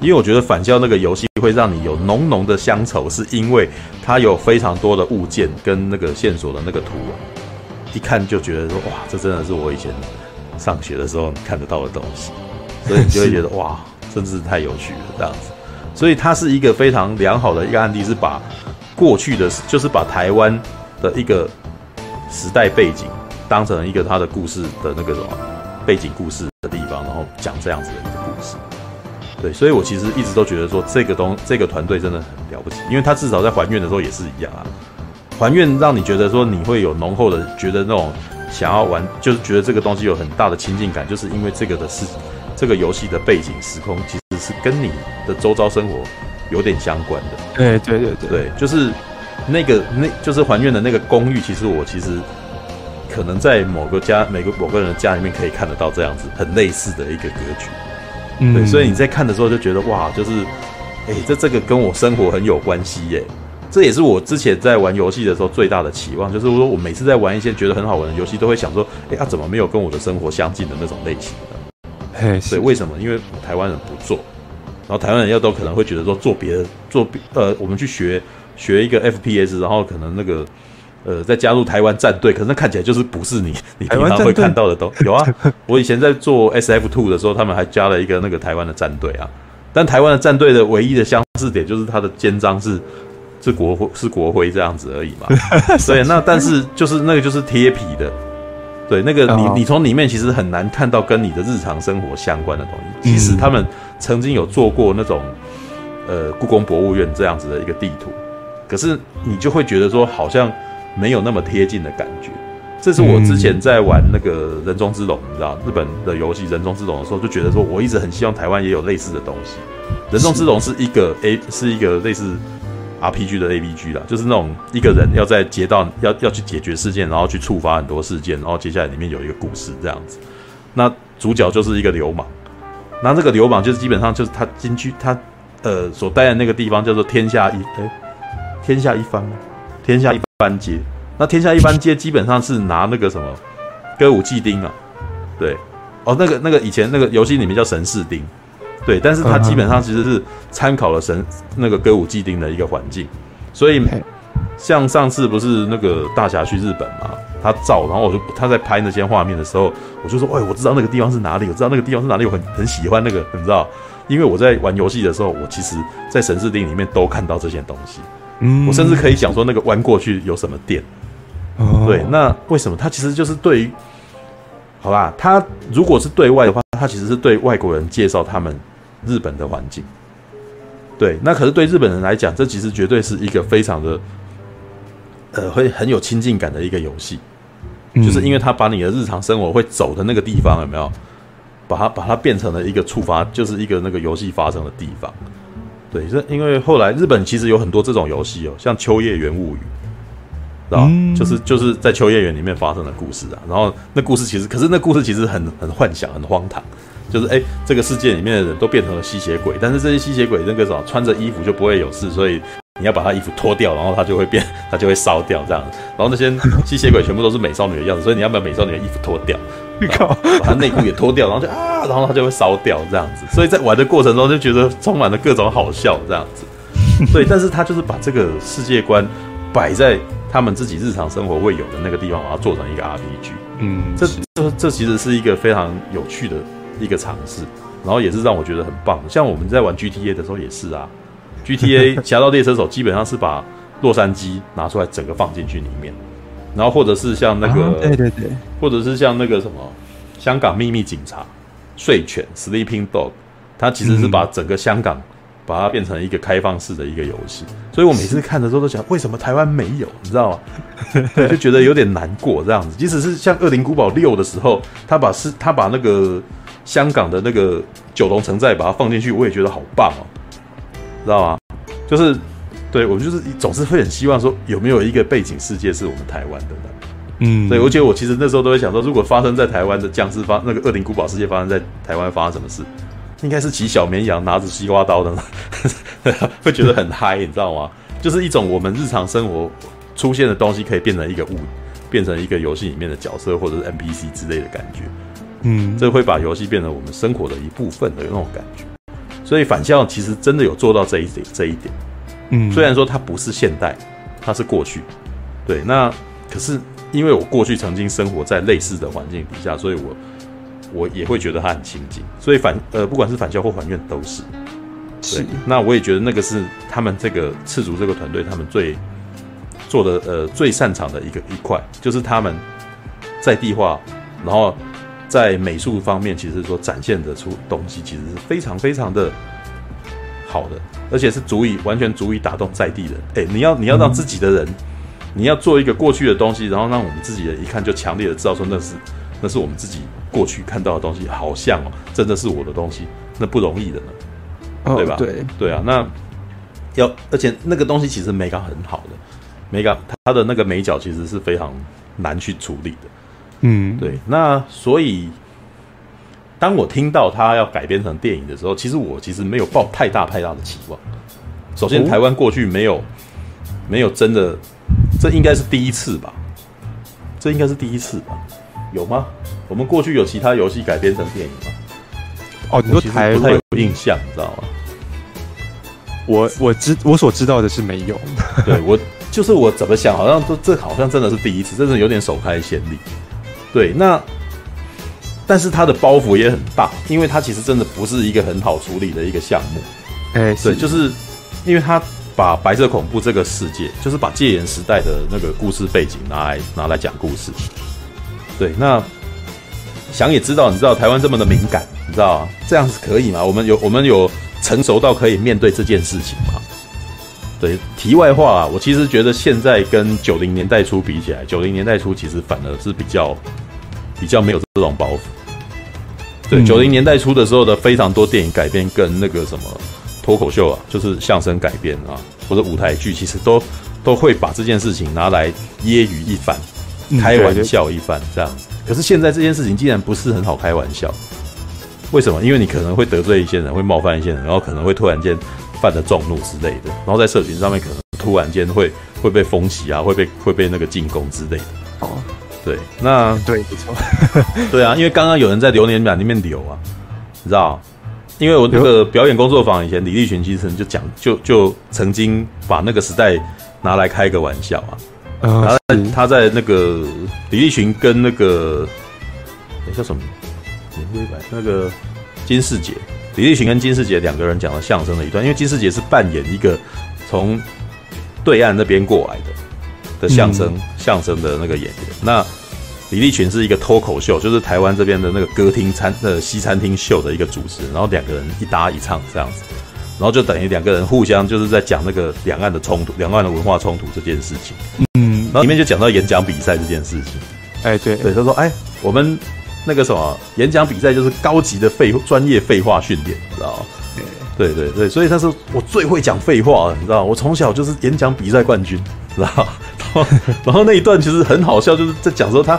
因为我觉得返校那个游戏会让你有浓浓的乡愁，是因为它有非常多的物件跟那个线索的那个图啊，一看就觉得说哇，这真的是我以前上学的时候看得到的东西，所以你就会觉得哇，真是太有趣了这样子，所以它是一个非常良好的一个案例，是把过去的，就是把台湾的一个时代背景当成一个他的故事的那个什么。背景故事的地方，然后讲这样子的一个故事，对，所以我其实一直都觉得说这个东这个团队真的很了不起，因为他至少在还愿的时候也是一样啊，还愿让你觉得说你会有浓厚的觉得那种想要玩，就是觉得这个东西有很大的亲近感，就是因为这个的是这个游戏的背景时空其实是跟你的周遭生活有点相关的，对对对对，对，就是那个那就是还愿的那个公寓，其实我其实。可能在某个家、每个某个人的家里面可以看得到这样子很类似的一个格局，嗯，对，所以你在看的时候就觉得哇，就是，哎、欸，这这个跟我生活很有关系耶。这也是我之前在玩游戏的时候最大的期望，就是说我每次在玩一些觉得很好玩的游戏，都会想说，哎、欸，他、啊、怎么没有跟我的生活相近的那种类型的？嘿，所以为什么？因为台湾人不做，然后台湾人又都可能会觉得说做别的做呃，我们去学学一个 FPS，然后可能那个。呃，再加入台湾战队，可是那看起来就是不是你你平常会看到的都 [LAUGHS] 有啊。我以前在做 SF Two 的时候，他们还加了一个那个台湾的战队啊。但台湾的战队的唯一的相似点就是它的肩章是是国徽是国徽这样子而已嘛。[LAUGHS] 对，那但是就是那个就是贴皮的，对，那个你你从里面其实很难看到跟你的日常生活相关的东西。其实他们曾经有做过那种呃故宫博物院这样子的一个地图，可是你就会觉得说好像。没有那么贴近的感觉，这是我之前在玩那个人中之龙，你知道日本的游戏人中之龙的时候，就觉得说我一直很希望台湾也有类似的东西。人中之龙是一个 A，是一个类似 RPG 的 AVG 啦，就是那种一个人要在街道要要去解决事件，然后去触发很多事件，然后接下来里面有一个故事这样子。那主角就是一个流氓，那这个流氓就是基本上就是他进去他呃所待的那个地方叫做天下一哎天下一番？天下一番街，那天下一番街基本上是拿那个什么歌舞伎町啊，对，哦，那个那个以前那个游戏里面叫神士町，对，但是它基本上其实是参考了神那个歌舞伎町的一个环境，所以像上次不是那个大侠去日本嘛，他照，然后我就他在拍那些画面的时候，我就说，哎，我知道那个地方是哪里，我知道那个地方是哪里，我很很喜欢那个，你知道，因为我在玩游戏的时候，我其实在神室町里面都看到这些东西。嗯，我甚至可以讲说那个弯过去有什么店，哦，对，那为什么？他其实就是对于，好吧，他如果是对外的话，他其实是对外国人介绍他们日本的环境，对，那可是对日本人来讲，这其实绝对是一个非常的，呃，会很有亲近感的一个游戏，就是因为他把你的日常生活会走的那个地方有没有，把它把它变成了一个触发，就是一个那个游戏发生的地方。对，这因为后来日本其实有很多这种游戏哦，像《秋叶原物语》，知道、嗯、就是就是在秋叶原里面发生的故事啊。然后那故事其实，可是那故事其实很很幻想，很荒唐。就是哎，这个世界里面的人都变成了吸血鬼，但是这些吸血鬼那个什么穿着衣服就不会有事，所以。你要把他衣服脱掉，然后他就会变，[LAUGHS] 他就会烧掉这样子。然后那些吸血鬼全部都是美少女的样子，所以你要把美少女的衣服脱掉，[LAUGHS] 把他内裤也脱掉，然后就啊，然后他就会烧掉这样子。所以在玩的过程中就觉得充满了各种好笑这样子。[LAUGHS] 对，但是他就是把这个世界观摆在他们自己日常生活会有的那个地方，把它做成一个 RPG。嗯，这这这其实是一个非常有趣的一个尝试，然后也是让我觉得很棒。像我们在玩 GTA 的时候也是啊。GTA [LAUGHS]《侠盗猎车手》基本上是把洛杉矶拿出来整个放进去里面，然后或者是像那个，啊、对对对，或者是像那个什么香港秘密警察睡犬 Sleeping Dog，它其实是把整个香港把它变成一个开放式的一个游戏，所以我每次看的时候都想，为什么台湾没有？你知道吗？[LAUGHS] 就觉得有点难过这样子。即使是像《恶灵古堡六》的时候，他把是，他把那个。香港的那个九龙城寨把它放进去，我也觉得好棒哦，知道吗？就是对我就是总是会很希望说有没有一个背景世界是我们台湾的呢？嗯，对，而且我其实那时候都会想说，如果发生在台湾的僵尸发那个恶灵古堡世界发生在台湾发生什么事，应该是骑小绵羊拿着西瓜刀的，[LAUGHS] 会觉得很嗨，你知道吗？就是一种我们日常生活出现的东西可以变成一个物，变成一个游戏里面的角色或者是 NPC 之类的感觉。嗯，这会把游戏变成我们生活的一部分的那种感觉。所以返校其实真的有做到这一点，这一点。嗯，虽然说它不是现代，它是过去。对，那可是。因为我过去曾经生活在类似的环境底下，所以我我也会觉得它很亲近。所以返呃，不管是返校或还愿都是。对，那我也觉得那个是他们这个赤足这个团队他们最做的呃最擅长的一个一块，就是他们在地化，然后在美术方面其实说展现的出东西其实是非常非常的好的，而且是足以完全足以打动在地人。哎，你要你要让自己的人。嗯你要做一个过去的东西，然后让我们自己人一看就强烈的知道说那是那是我们自己过去看到的东西，好像哦，真的是我的东西，那不容易的呢，哦、对吧？对对啊，那要而且那个东西其实美感很好的，美感它的那个美角其实是非常难去处理的，嗯，对。那所以当我听到他要改编成电影的时候，其实我其实没有抱太大太大的期望。首先，台湾过去没有、哦、没有真的。这应该是第一次吧？这应该是第一次吧？有吗？我们过去有其他游戏改编成电影吗？哦，你说台湾不太有印象，你知道吗？我我知我所知道的是没有。对，我就是我怎么想，好像都这好像真的是第一次，真的有点首开先例。对，那但是它的包袱也很大，因为它其实真的不是一个很好处理的一个项目。哎，对，就是因为它。把白色恐怖这个世界，就是把戒严时代的那个故事背景拿来拿来讲故事。对，那想也知道，你知道台湾这么的敏感，你知道这样子可以吗？我们有我们有成熟到可以面对这件事情吗？对，题外话啊，我其实觉得现在跟九零年代初比起来，九零年代初其实反而是比较比较没有这种包袱。对，九零年代初的时候的非常多电影改编跟那个什么。脱口秀啊，就是相声改编啊，或者舞台剧，其实都都会把这件事情拿来揶揄一番，开玩笑一番这样子。可是现在这件事情竟然不是很好开玩笑，为什么？因为你可能会得罪一些人，会冒犯一些人，然后可能会突然间犯了众怒之类的，然后在社群上面可能突然间会会被封袭啊，会被会被那个进攻之类的。哦，对，那对，没错，[LAUGHS] 对啊，因为刚刚有人在留言板里面留啊，你知道。因为我那个表演工作坊以前李立群其实就讲就就曾经把那个时代拿来开个玩笑啊，他在他在那个李立群跟那个哎叫什么年辉白那个金士杰，李立群跟金世杰两个人讲了相声的一段，因为金世杰是扮演一个从对岸那边过来的的相声相声的那个演员，那。李立群是一个脱口秀，就是台湾这边的那个歌厅餐呃西餐厅秀的一个主持人，然后两个人一搭一唱这样子，然后就等于两个人互相就是在讲那个两岸的冲突、两岸的文化冲突这件事情。嗯，然后里面就讲到演讲比赛这件事情。哎，对对，他说哎，我们那个什么演讲比赛就是高级的废专业废话训练，你知道吗？对对对，所以他说我最会讲废话了，你知道？我从小就是演讲比赛冠军，知道 [LAUGHS] 然后那一段其实很好笑，就是在讲说他，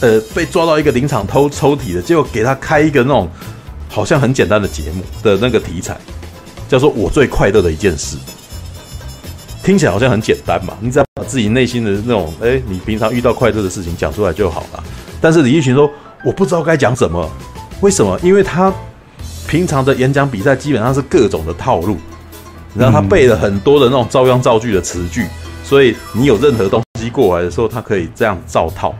呃，被抓到一个林场偷抽屉的，结果给他开一个那种好像很简单的节目的那个题材，叫做“我最快乐的一件事”，听起来好像很简单嘛，你只要把自己内心的那种，哎，你平常遇到快乐的事情讲出来就好了。但是李立群说，我不知道该讲什么，为什么？因为他平常的演讲比赛基本上是各种的套路，然后他背了很多的那种照样造句的词句。所以你有任何东西过来的时候，他可以这样照套。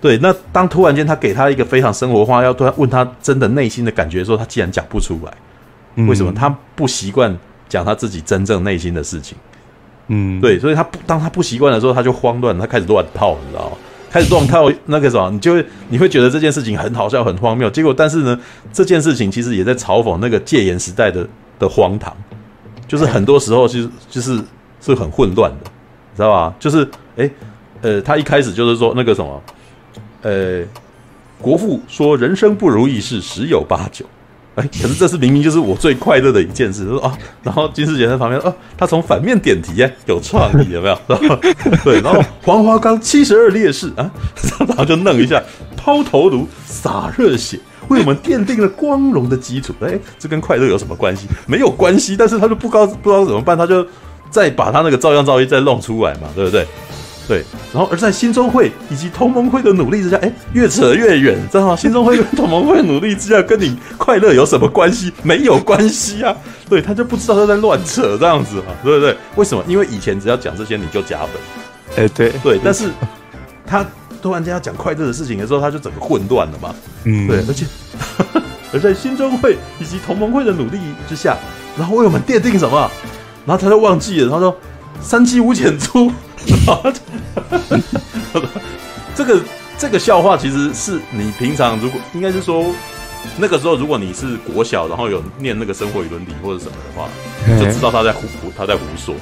对，那当突然间他给他一个非常生活化，要突然问他真的内心的感觉的时候，他竟然讲不出来。为什么？他不习惯讲他自己真正内心的事情。嗯，对，所以他不当他不习惯的时候，他就慌乱，他开始乱套，你知道吗？开始乱套那个什么，你就会你会觉得这件事情很好笑、很荒谬。结果，但是呢，这件事情其实也在嘲讽那个戒严时代的的荒唐，就是很多时候其实就是是很混乱的。知道吧？就是，诶、呃，他一开始就是说那个什么，呃，国父说人生不如意事十有八九。哎，可是这是明明就是我最快乐的一件事。说啊，然后金世杰在旁边，哦、啊，他从反面点题，哎，有创意，有没有？[LAUGHS] 对，然后黄花岗七十二烈士啊，[LAUGHS] 然后就弄一下，抛头颅，洒热血，为我们奠定了光荣的基础。哎，这跟快乐有什么关系？没有关系，但是他就不知道不知道怎么办，他就再把他那个照样造诣再弄出来嘛，对不对？对，然后而在新中会以及同盟会的努力之下，哎，越扯越远，知道吗？新中会跟同盟会努力之下，跟你快乐有什么关系？没有关系啊。[LAUGHS] 对，他就不知道他在乱扯这样子嘛，对不对？为什么？因为以前只要讲这些你就加分，哎，对对，但是他突然间要讲快乐的事情的时候，他就整个混乱了嘛。嗯，对，而且 [LAUGHS] 而在新中会以及同盟会的努力之下，然后为我们奠定什么？然后他就忘记了，他说三七五减租。[LAUGHS] 这个这个笑话其实是你平常如果应该是说那个时候，如果你是国小，然后有念那个生活与伦理或者什么的话，就知道他在胡他在胡说。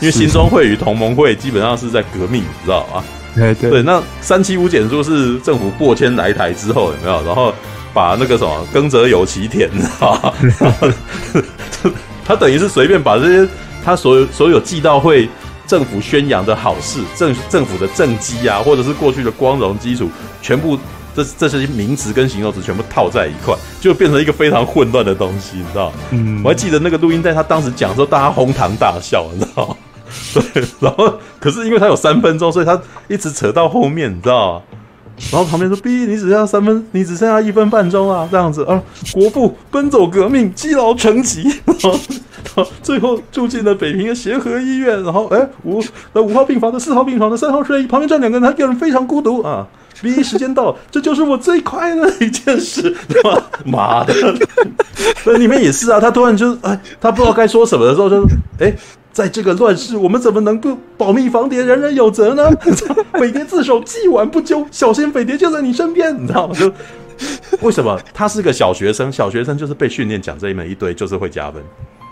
因为新中会与同盟会基本上是在革命，你知道吗？对对。那三七五减租是政府过迁来台之后有没有？然后把那个什么耕者有其田，你知道吗？[LAUGHS] 他等于是随便把这些他所有所有记到会。政府宣扬的好事，政政府的政绩啊，或者是过去的光荣基础，全部这这些名词跟形容词全部套在一块，就变成一个非常混乱的东西，你知道？嗯，我还记得那个录音带，他当时讲的时候，大家哄堂大笑，你知道？对，[LAUGHS] 然后可是因为他有三分钟，所以他一直扯到后面，你知道？然后旁边说：“逼你只剩下三分，你只剩下一分半钟啊，这样子啊。”国父奔走革命，积劳成疾。[LAUGHS] 最后住进了北平的协和医院，然后哎五那五号病房的四号病房的三号睡衣旁边站两个人，他一个人非常孤独啊。B 时间到，这就是我最快乐的一件事，对吧？妈的，那里面也是啊。他突然就哎，他不知道该说什么的时候就，就哎，在这个乱世，我们怎么能不保密防谍，人人有责呢？[LAUGHS] 匪谍自首，既往不咎，小心匪谍就在你身边，你知道吗？就为什么他是个小学生？小学生就是被训练讲这一门一堆，就是会加分。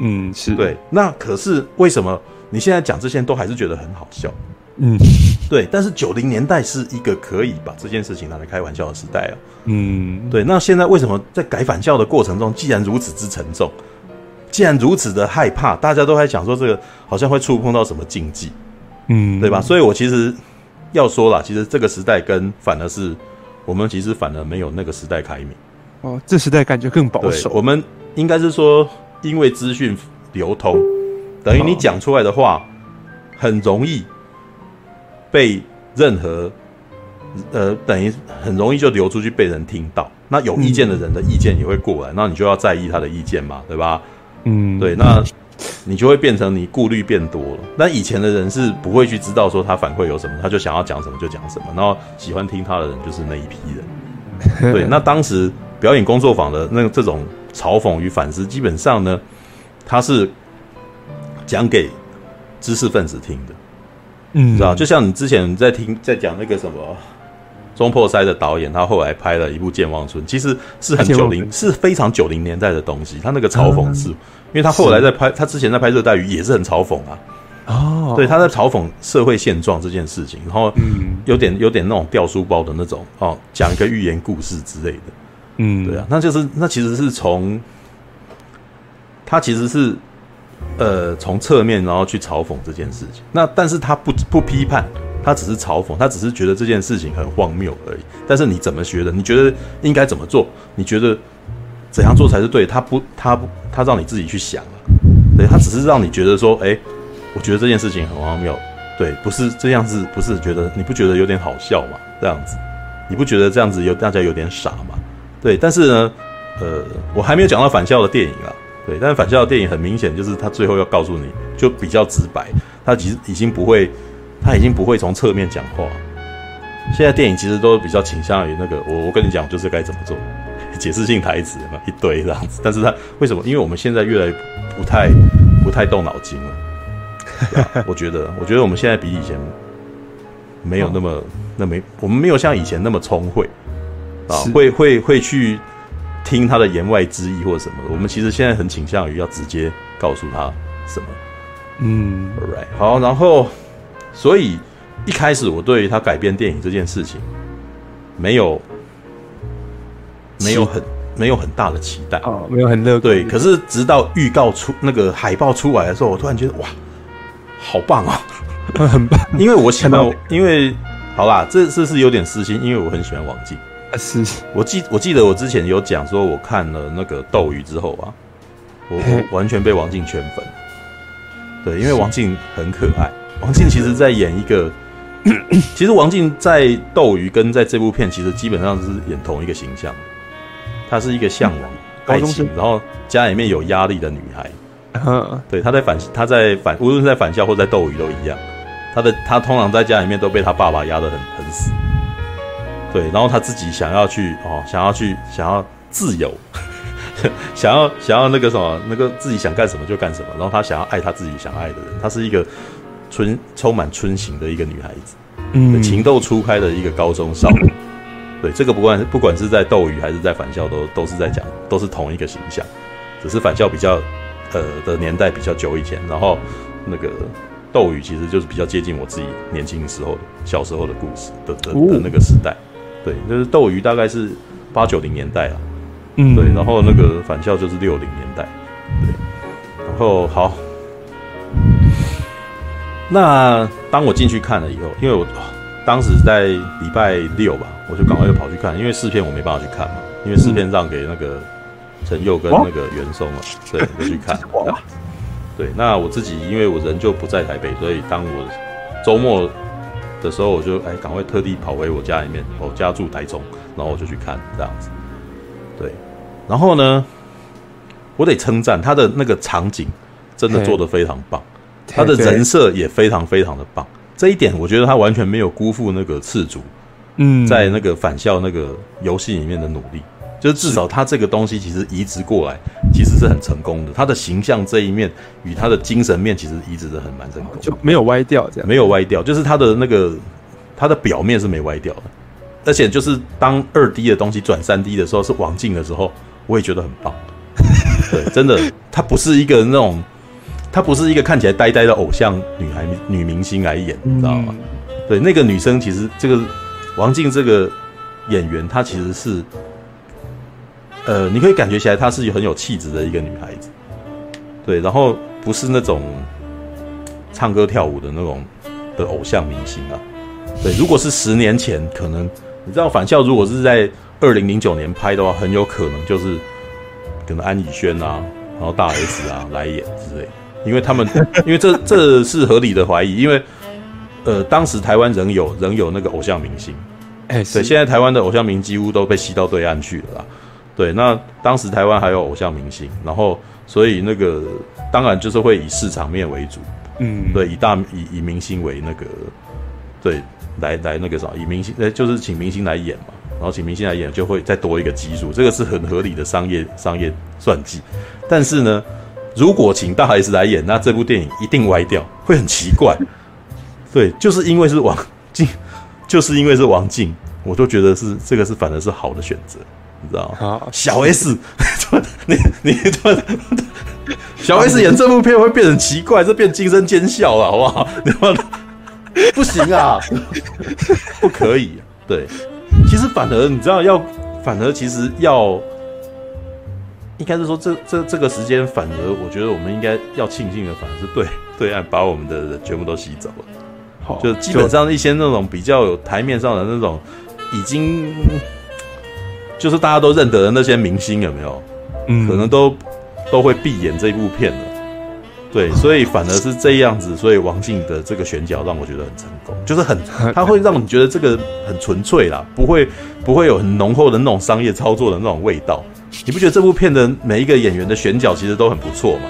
嗯，是对。那可是为什么你现在讲这些都还是觉得很好笑？嗯，[LAUGHS] 对。但是九零年代是一个可以把这件事情拿来开玩笑的时代啊。嗯，对。那现在为什么在改返校的过程中，既然如此之沉重，既然如此的害怕，大家都还想说这个好像会触碰到什么禁忌，嗯，对吧？所以我其实要说啦，其实这个时代跟反而是我们其实反而没有那个时代开明。哦，这时代感觉更保守。我们应该是说。因为资讯流通，等于你讲出来的话很容易被任何呃，等于很容易就流出去被人听到。那有意见的人的意见也会过来，那你就要在意他的意见嘛，对吧？嗯，对，那你就会变成你顾虑变多了。那以前的人是不会去知道说他反馈有什么，他就想要讲什么就讲什么，然后喜欢听他的人就是那一批人。对，[LAUGHS] 那当时表演工作坊的那个这种。嘲讽与反思，基本上呢，他是讲给知识分子听的，嗯，知道？就像你之前在听在讲那个什么中破塞的导演，他后来拍了一部《健忘村》，其实是很九零，是非常九零年代的东西。他那个嘲讽是，因为他后来在拍，他之前在拍《热带鱼》也是很嘲讽啊。哦，对，他在嘲讽社会现状这件事情，然后嗯，有点有点那种掉书包的那种哦，讲一个寓言故事之类的。嗯，对啊，那就是那其实是从他其实是呃从侧面然后去嘲讽这件事情。那但是他不不批判，他只是嘲讽，他只是觉得这件事情很荒谬而已。但是你怎么觉得？你觉得应该怎么做？你觉得怎样做才是对？他不，他不，他让你自己去想啊。对，他只是让你觉得说，哎，我觉得这件事情很荒谬。对，不是这样子，不是觉得你不觉得有点好笑吗？这样子，你不觉得这样子有大家有点傻吗？对，但是呢，呃，我还没有讲到返校的电影啊。对，但是返校的电影很明显就是他最后要告诉你就比较直白，他其实已经不会，他已经不会从侧面讲话。现在电影其实都比较倾向于那个，我我跟你讲就是该怎么做，解释性台词嘛，一堆这样子。但是他为什么？因为我们现在越来越不太不太动脑筋了。我觉得，我觉得我们现在比以前没有那么、那没，我们没有像以前那么聪慧。啊，会会会去听他的言外之意或者什么的。我们其实现在很倾向于要直接告诉他什么。嗯，Alright，好，然后所以一开始我对于他改编电影这件事情没有没有很没有很大的期待哦，没有很乐观。对，可是直到预告出那个海报出来的时候，我突然觉得哇，好棒啊，[LAUGHS] 很棒。因为我想到，因为好啦，这这是有点私心，因为我很喜欢王净。是，我记我记得我之前有讲说，我看了那个斗鱼之后啊，我我完全被王静圈粉。对，因为王静很可爱。王静其实在演一个，[COUGHS] 其实王静在斗鱼跟在这部片其实基本上是演同一个形象。她是一个向往爱情，然后家里面有压力的女孩。对，她在反她在反，无论是在返校或在斗鱼都一样。她的她通常在家里面都被她爸爸压得很很死。对，然后他自己想要去哦，想要去想要自由。[LAUGHS] 想要想要那个什么，那个自己想干什么就干什么，然后他想要爱他自己想爱的人，她是一个春充满春情的一个女孩子，嗯，情窦初开的一个高中少女。[LAUGHS] 对，这个不管不管是在斗鱼还是在返校，都都是在讲，都是同一个形象，只是返校比较呃的年代比较久以前，然后那个斗鱼其实就是比较接近我自己年轻时候小时候的故事的的的那个时代。对，就是斗鱼大概是八九零年代啊。嗯，对，然后那个返校就是六零年代，对，然后好，那当我进去看了以后，因为我当时在礼拜六吧，我就赶快又跑去看，因为试片我没办法去看嘛，因为试片让给那个陈佑跟那个袁松了，对，就去看。对，那我自己因为我人就不在台北，所以当我周末的时候，我就哎赶快特地跑回我家里面，我家住台中，然后我就去看这样子。对，然后呢，我得称赞他的那个场景，真的做得非常棒，他的人设也非常非常的棒。这一点我觉得他完全没有辜负那个次主，嗯，在那个返校那个游戏里面的努力，就是至少他这个东西其实移植过来，其实是很成功的。他的形象这一面与他的精神面其实移植的很蛮成功，就没有歪掉，这样没有歪掉，就是他的那个他的表面是没歪掉的。而且就是当二 D 的东西转三 D 的时候，是王静的时候，我也觉得很棒。对，[LAUGHS] 真的，她不是一个那种，她不是一个看起来呆呆的偶像女孩女明星来演，你知道吗？对，那个女生其实这个王静这个演员，她其实是，呃，你可以感觉起来她是很有气质的一个女孩子。对，然后不是那种唱歌跳舞的那种的偶像明星啊。对，如果是十年前，可能。你知道返校如果是在二零零九年拍的话，很有可能就是可能安以轩啊，然后大 S 啊来演之类的，因为他们 [LAUGHS] 因为这这是合理的怀疑，因为呃当时台湾仍有仍有那个偶像明星，哎，对，现在台湾的偶像明星几乎都被吸到对岸去了啦。对，那当时台湾还有偶像明星，然后所以那个当然就是会以市场面为主，嗯，对，以大以以明星为那个对。来来那个啥，以明星呃，就是请明星来演嘛，然后请明星来演就会再多一个基数，这个是很合理的商业商业算计。但是呢，如果请大 S 来演，那这部电影一定歪掉，会很奇怪。对，就是因为是王静，就是因为是王静，我就觉得是这个是反而是好的选择，你知道吗？好，小 S，[LAUGHS] 你你小 S [LAUGHS] 演这部片会变成奇怪，这变惊声尖笑了，好不好？你 [LAUGHS] 不行啊，不可以。对，其实反而你知道要，反而其实要，应该是说这这这个时间，反而我觉得我们应该要庆幸的，反而是对对岸把我们的人全部都吸走了。好，就基本上一些那种比较有台面上的那种，已经就是大家都认得的那些明星有没有？嗯，可能都都会闭眼这部片了。对，所以反而是这样子，所以王静的这个选角让我觉得很成功，就是很，[LAUGHS] 他会让你觉得这个很纯粹啦，不会不会有很浓厚的那种商业操作的那种味道。你不觉得这部片的每一个演员的选角其实都很不错吗？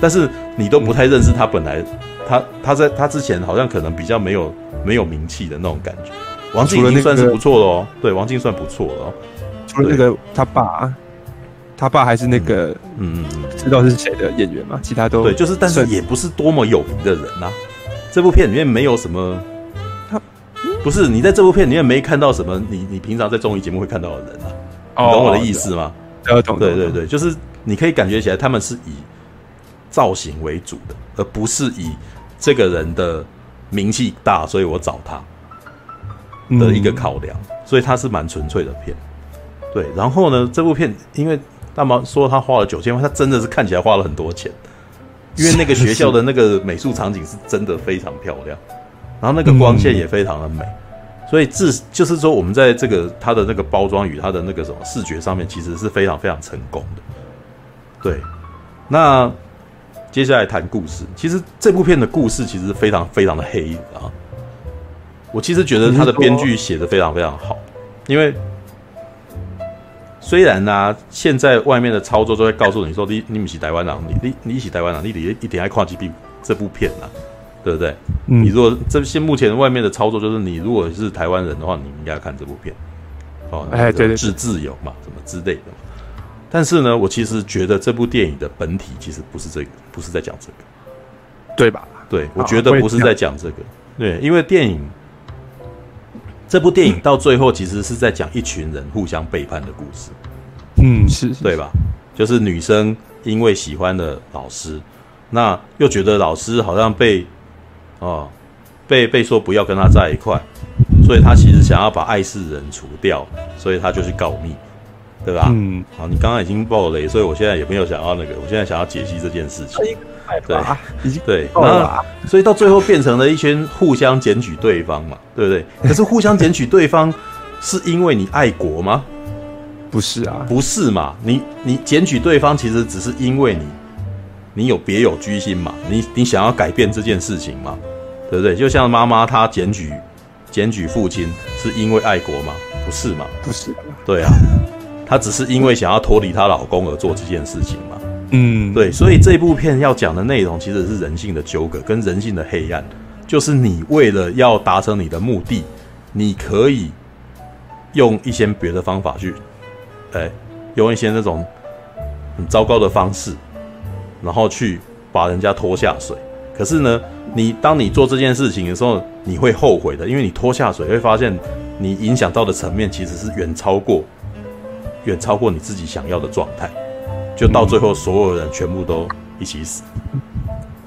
但是你都不太认识他本来，他他在他之前好像可能比较没有没有名气的那种感觉。王静已经算是不错了哦，对，王静算不错了哦，除了那个他爸。他爸还是那个，嗯知道是谁的演员嘛？其他都对，就是，但是也不是多么有名的人呐、啊。这部片里面没有什么，他不是你在这部片里面没看到什么，你你平常在综艺节目会看到的人啊？你懂我的意思吗？对对对，就是你可以感觉起来，他们是以造型为主的，而不是以这个人的名气大，所以我找他的一个考量，嗯、所以他是蛮纯粹的片。对，然后呢，这部片因为大毛说他花了九千万，他真的是看起来花了很多钱，因为那个学校的那个美术场景是真的非常漂亮，然后那个光线也非常的美，嗯、所以自就是说我们在这个它的那个包装与它的那个什么视觉上面，其实是非常非常成功的。对，那接下来谈故事，其实这部片的故事其实非常非常的黑啊。我其实觉得他的编剧写的非常非常好，因为虽然呢、啊，现在外面的操作都会告诉你说，你你不是台湾人，你你你是台湾人，你得一定要看这部这部片啊，对不对？嗯、你如果这些目前外面的操作就是，你如果是台湾人的话，你应该要看这部片哦，哎，对对，自自由嘛，什么之类的嘛。但是呢，我其实觉得这部电影的本体其实不是这个，不是在讲这个，对吧？对，我觉得不是在讲这个，对，因为电影。这部电影到最后其实是在讲一群人互相背叛的故事，嗯，是，对吧？就是女生因为喜欢的老师，那又觉得老师好像被，哦，被被说不要跟他在一块，所以他其实想要把碍事人除掉，所以他就去告密，对吧？嗯，好，你刚刚已经爆雷，所以我现在也没有想要那个，我现在想要解析这件事情。对，已经对，那所以到最后变成了一圈互相检举对方嘛，对不对？可是互相检举对方，是因为你爱国吗？不是啊，不是嘛？你你检举对方，其实只是因为你你有别有居心嘛，你你想要改变这件事情嘛，对不对？就像妈妈她检举检举父亲，是因为爱国吗？不是嘛？不是，对啊，她只是因为想要脱离她老公而做这件事情嘛。嗯，对，所以这部片要讲的内容其实是人性的纠葛跟人性的黑暗，就是你为了要达成你的目的，你可以用一些别的方法去，哎，用一些那种很糟糕的方式，然后去把人家拖下水。可是呢，你当你做这件事情的时候，你会后悔的，因为你拖下水会发现你影响到的层面其实是远超过，远超过你自己想要的状态。就到最后，所有人全部都一起死。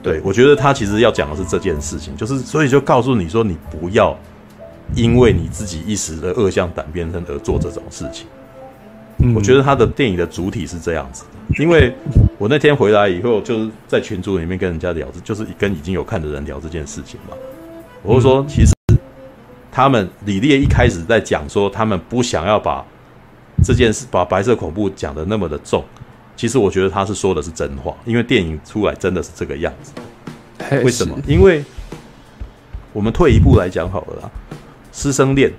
对，我觉得他其实要讲的是这件事情，就是所以就告诉你说，你不要因为你自己一时的恶向胆边生而做这种事情。我觉得他的电影的主体是这样子的，因为我那天回来以后，就是在群组里面跟人家聊，就是跟已经有看的人聊这件事情嘛。我就说，其实他们李烈一开始在讲说，他们不想要把这件事把白色恐怖讲的那么的重。其实我觉得他是说的是真话，因为电影出来真的是这个样子。为什么？因为我们退一步来讲好了啦，师生恋，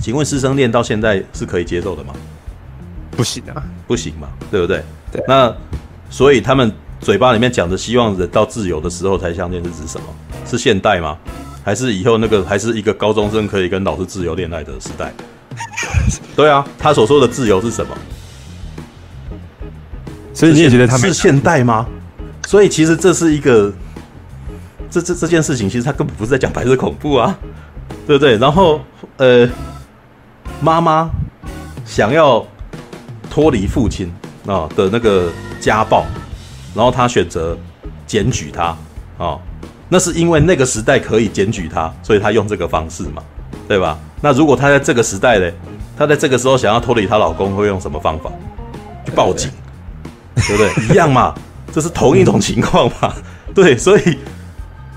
请问师生恋到现在是可以接受的吗？不行啊，不行嘛，对不对？对。那所以他们嘴巴里面讲的希望人到自由的时候才相见是指什么？是现代吗？还是以后那个还是一个高中生可以跟老师自由恋爱的时代？[LAUGHS] 对啊，他所说的自由是什么？所以你也觉得他们是现代吗？所以其实这是一个，这这这件事情其实他根本不是在讲白色恐怖啊，对不对？然后呃，妈妈想要脱离父亲啊的那个家暴，然后他选择检举他啊，那是因为那个时代可以检举他，所以他用这个方式嘛，对吧？那如果他在这个时代呢，他在这个时候想要脱离她老公，会用什么方法？去报警。不对？一样嘛，[LAUGHS] 这是同一种情况嘛。对，所以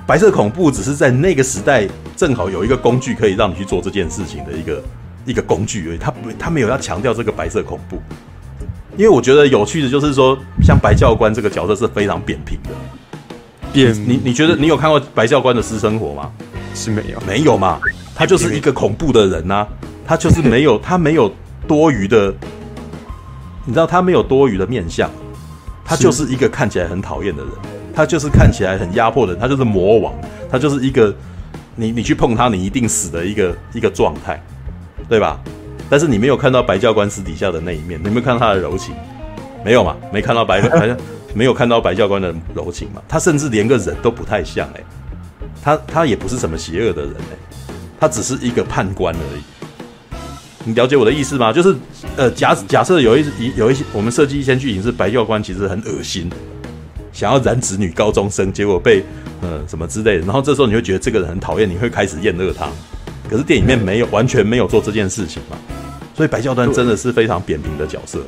白色恐怖只是在那个时代正好有一个工具可以让你去做这件事情的一个一个工具而已。他不，他没有要强调这个白色恐怖。因为我觉得有趣的就是说，像白教官这个角色是非常扁平的。扁，你你觉得你有看过白教官的私生活吗？是没有，没有嘛。他就是一个恐怖的人呐、啊，他就是没有，他没有多余的，你知道他没有多余的面相。他就是一个看起来很讨厌的人，他就是看起来很压迫的人，他就是魔王，他就是一个你你去碰他你一定死的一个一个状态，对吧？但是你没有看到白教官私底下的那一面，你没有看到他的柔情，没有嘛？没看到白好像 [LAUGHS] 没有看到白教官的柔情嘛？他甚至连个人都不太像哎，他他也不是什么邪恶的人哎，他只是一个判官而已。你了解我的意思吗？就是，呃，假假设有一有一些我们设计一些剧情是白教官其实很恶心，想要染指女高中生，结果被呃什么之类的，然后这时候你会觉得这个人很讨厌，你会开始厌恶他。可是电影里面没有完全没有做这件事情嘛，所以白教官真的是非常扁平的角色。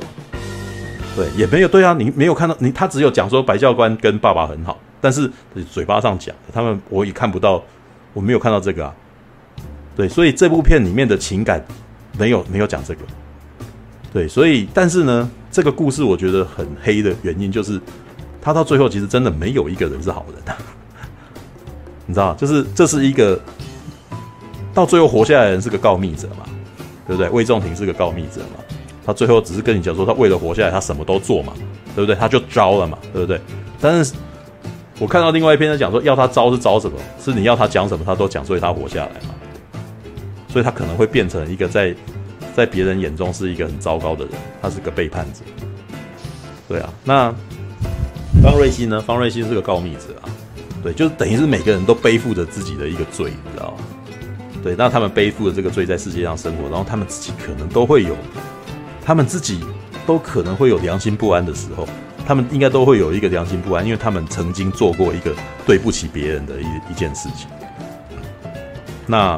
对，也没有对啊，你没有看到你，他只有讲说白教官跟爸爸很好，但是嘴巴上讲，他们我也看不到，我没有看到这个啊。对，所以这部片里面的情感没有没有讲这个。对，所以但是呢，这个故事我觉得很黑的原因就是，他到最后其实真的没有一个人是好人，[LAUGHS] 你知道，就是这是一个到最后活下来的人是个告密者嘛，对不对？魏仲廷是个告密者嘛。他最后只是跟你讲说，他为了活下来，他什么都做嘛，对不对？他就招了嘛，对不对？但是，我看到另外一篇在讲说，要他招是招什么？是你要他讲什么，他都讲，所以他活下来嘛。所以他可能会变成一个在在别人眼中是一个很糟糕的人，他是个背叛者。对啊，那方瑞欣呢？方瑞欣是个告密者啊，对，就是等于是每个人都背负着自己的一个罪，你知道吗？对，那他们背负着这个罪在世界上生活，然后他们自己可能都会有。他们自己都可能会有良心不安的时候，他们应该都会有一个良心不安，因为他们曾经做过一个对不起别人的一一件事情。那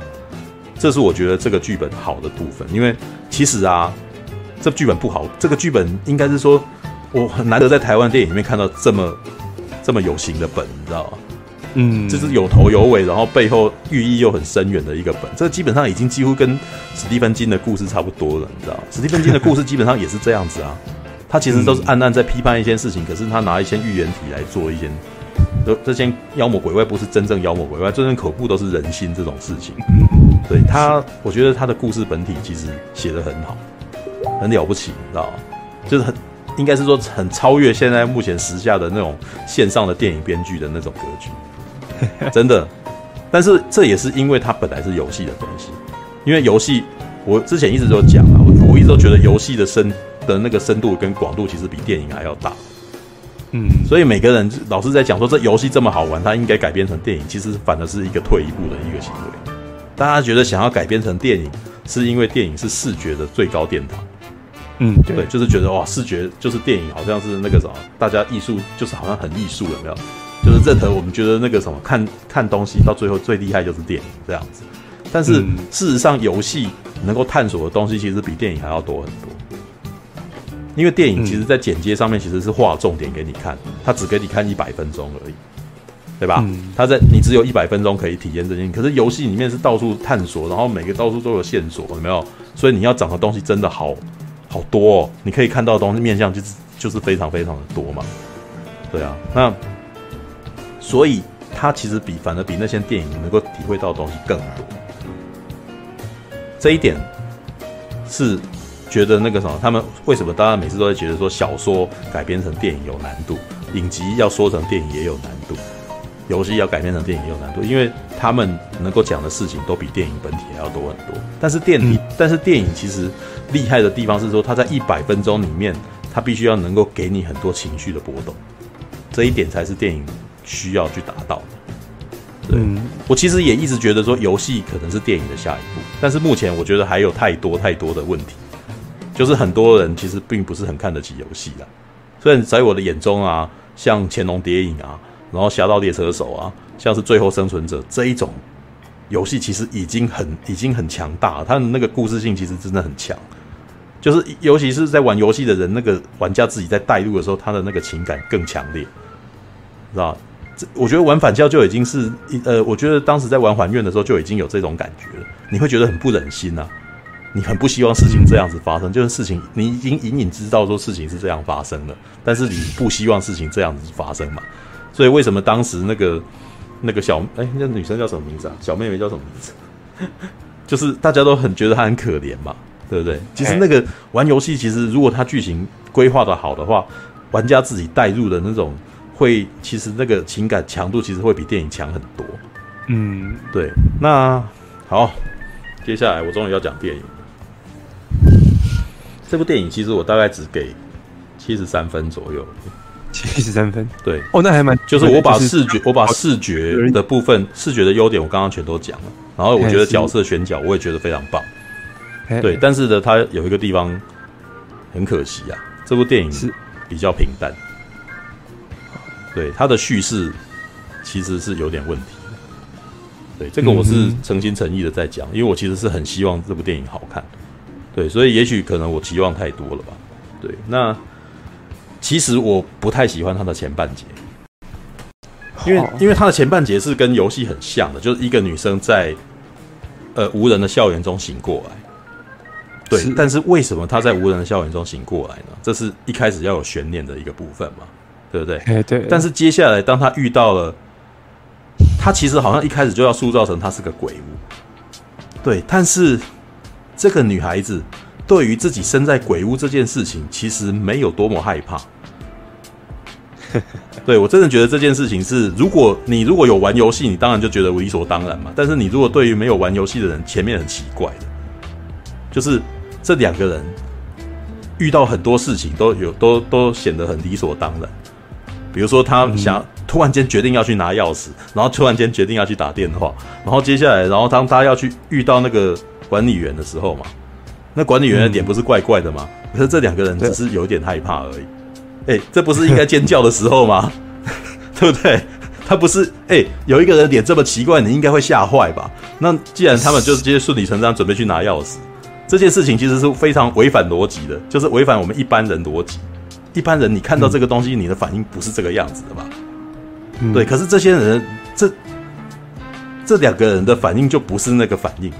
这是我觉得这个剧本好的部分，因为其实啊，这剧本不好，这个剧本应该是说，我很难得在台湾电影里面看到这么这么有型的本，你知道吗？嗯，这是有头有尾，然后背后寓意又很深远的一个本。这基本上已经几乎跟史蒂芬金的故事差不多了，你知道？史蒂芬金的故事基本上也是这样子啊。他其实都是暗暗在批判一些事情，可是他拿一些预言体来做一些，这这些妖魔鬼怪不是真正妖魔鬼怪，真正恐怖都是人心这种事情。对他，我觉得他的故事本体其实写得很好，很了不起，你知道？就是很应该是说很超越现在目前时下的那种线上的电影编剧的那种格局。真的，但是这也是因为它本来是游戏的东西，因为游戏我之前一直都讲啊，我我一直都觉得游戏的深的那个深度跟广度其实比电影还要大，嗯，所以每个人老是在讲说这游戏这么好玩，它应该改编成电影，其实反而是一个退一步的一个行为。大家觉得想要改编成电影，是因为电影是视觉的最高殿堂，嗯，对，就是觉得哇，视觉就是电影，好像是那个什么，大家艺术就是好像很艺术，有没有？就是任何我们觉得那个什么看看东西到最后最厉害就是电影这样子，但是事实上游戏能够探索的东西其实比电影还要多很多，因为电影其实在剪接上面其实是画重点给你看，它只给你看一百分钟而已，对吧？他在你只有一百分钟可以体验这件，可是游戏里面是到处探索，然后每个到处都有线索，有没有？所以你要找的东西真的好好多哦，你可以看到的东西面向就是就是非常非常的多嘛，对啊，那。所以，他其实比反而比那些电影能够体会到的东西更多。这一点是觉得那个什么，他们为什么大家每次都会觉得说小说改编成电影有难度，影集要说成电影也有难度，游戏要改编成电影也有难度，因为他们能够讲的事情都比电影本体还要多很多。但是电影，但是电影其实厉害的地方是说，它在一百分钟里面，它必须要能够给你很多情绪的波动，这一点才是电影。需要去达到的。对，我其实也一直觉得说游戏可能是电影的下一步，但是目前我觉得还有太多太多的问题，就是很多人其实并不是很看得起游戏的。虽然在我的眼中啊，像《潜龙谍影》啊，然后《侠盗猎车手》啊，像是《最后生存者》这一种游戏，其实已经很已经很强大了，它的那个故事性其实真的很强。就是尤其是在玩游戏的人，那个玩家自己在带入的时候，他的那个情感更强烈，知道？这我觉得玩反校就已经是呃，我觉得当时在玩还愿的时候就已经有这种感觉了。你会觉得很不忍心呐、啊，你很不希望事情这样子发生，就是事情你已经隐隐知道说事情是这样发生的，但是你不希望事情这样子发生嘛。所以为什么当时那个那个小哎，那女生叫什么名字啊？小妹妹叫什么名字？[LAUGHS] 就是大家都很觉得她很可怜嘛，对不对？其实那个玩游戏，其实如果它剧情规划的好的话，玩家自己带入的那种。会，其实那个情感强度其实会比电影强很多。嗯，对。那好，接下来我终于要讲电影。这部电影其实我大概只给七十三分左右。七十三分，对。哦，那还蛮……就是我把视觉，我把视觉的部分，视觉的优点我刚刚全都讲了。然后我觉得角色选角我也觉得非常棒。对，但是呢，它有一个地方很可惜啊，这部电影是比较平淡。对它的叙事其实是有点问题的，对这个我是诚心诚意的在讲，因为我其实是很希望这部电影好看，对，所以也许可能我期望太多了吧。对，那其实我不太喜欢他的前半节，因为因为他的前半节是跟游戏很像的，就是一个女生在呃无人的校园中醒过来。对，是但是为什么她在无人的校园中醒过来呢？这是一开始要有悬念的一个部分嘛，对不对？对。对，但是接下来，当她遇到了，她其实好像一开始就要塑造成她是个鬼屋。对，但是这个女孩子对于自己身在鬼屋这件事情，其实没有多么害怕。[LAUGHS] 对，我真的觉得这件事情是，如果你如果有玩游戏，你当然就觉得理所当然嘛。但是你如果对于没有玩游戏的人，前面很奇怪的，就是。这两个人遇到很多事情都有都都显得很理所当然，比如说他想、嗯、突然间决定要去拿钥匙，然后突然间决定要去打电话，然后接下来，然后当他要去遇到那个管理员的时候嘛，那管理员的脸不是怪怪的吗？可是这两个人只是有点害怕而已。哎，这不是应该尖叫的时候吗？[LAUGHS] 对不对？他不是哎，有一个人脸这么奇怪，你应该会吓坏吧？那既然他们就直接顺理成章准备去拿钥匙。这件事情其实是非常违反逻辑的，就是违反我们一般人逻辑。一般人你看到这个东西，你的反应不是这个样子的吧？嗯、对，可是这些人，这这两个人的反应就不是那个反应。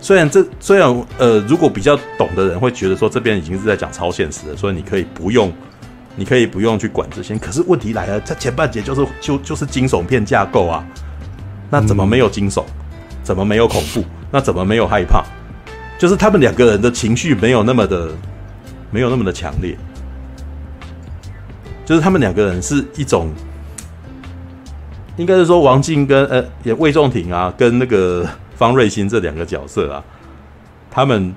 虽然这虽然呃，如果比较懂的人会觉得说这边已经是在讲超现实的，所以你可以不用，你可以不用去管这些。可是问题来了，这前半节就是就就是惊悚片架构啊，那怎么没有惊悚？怎么没有恐怖？那怎么没有害怕？就是他们两个人的情绪没有那么的，没有那么的强烈。就是他们两个人是一种，应该是说王静跟呃，也魏仲廷啊，跟那个方瑞欣这两个角色啊，他们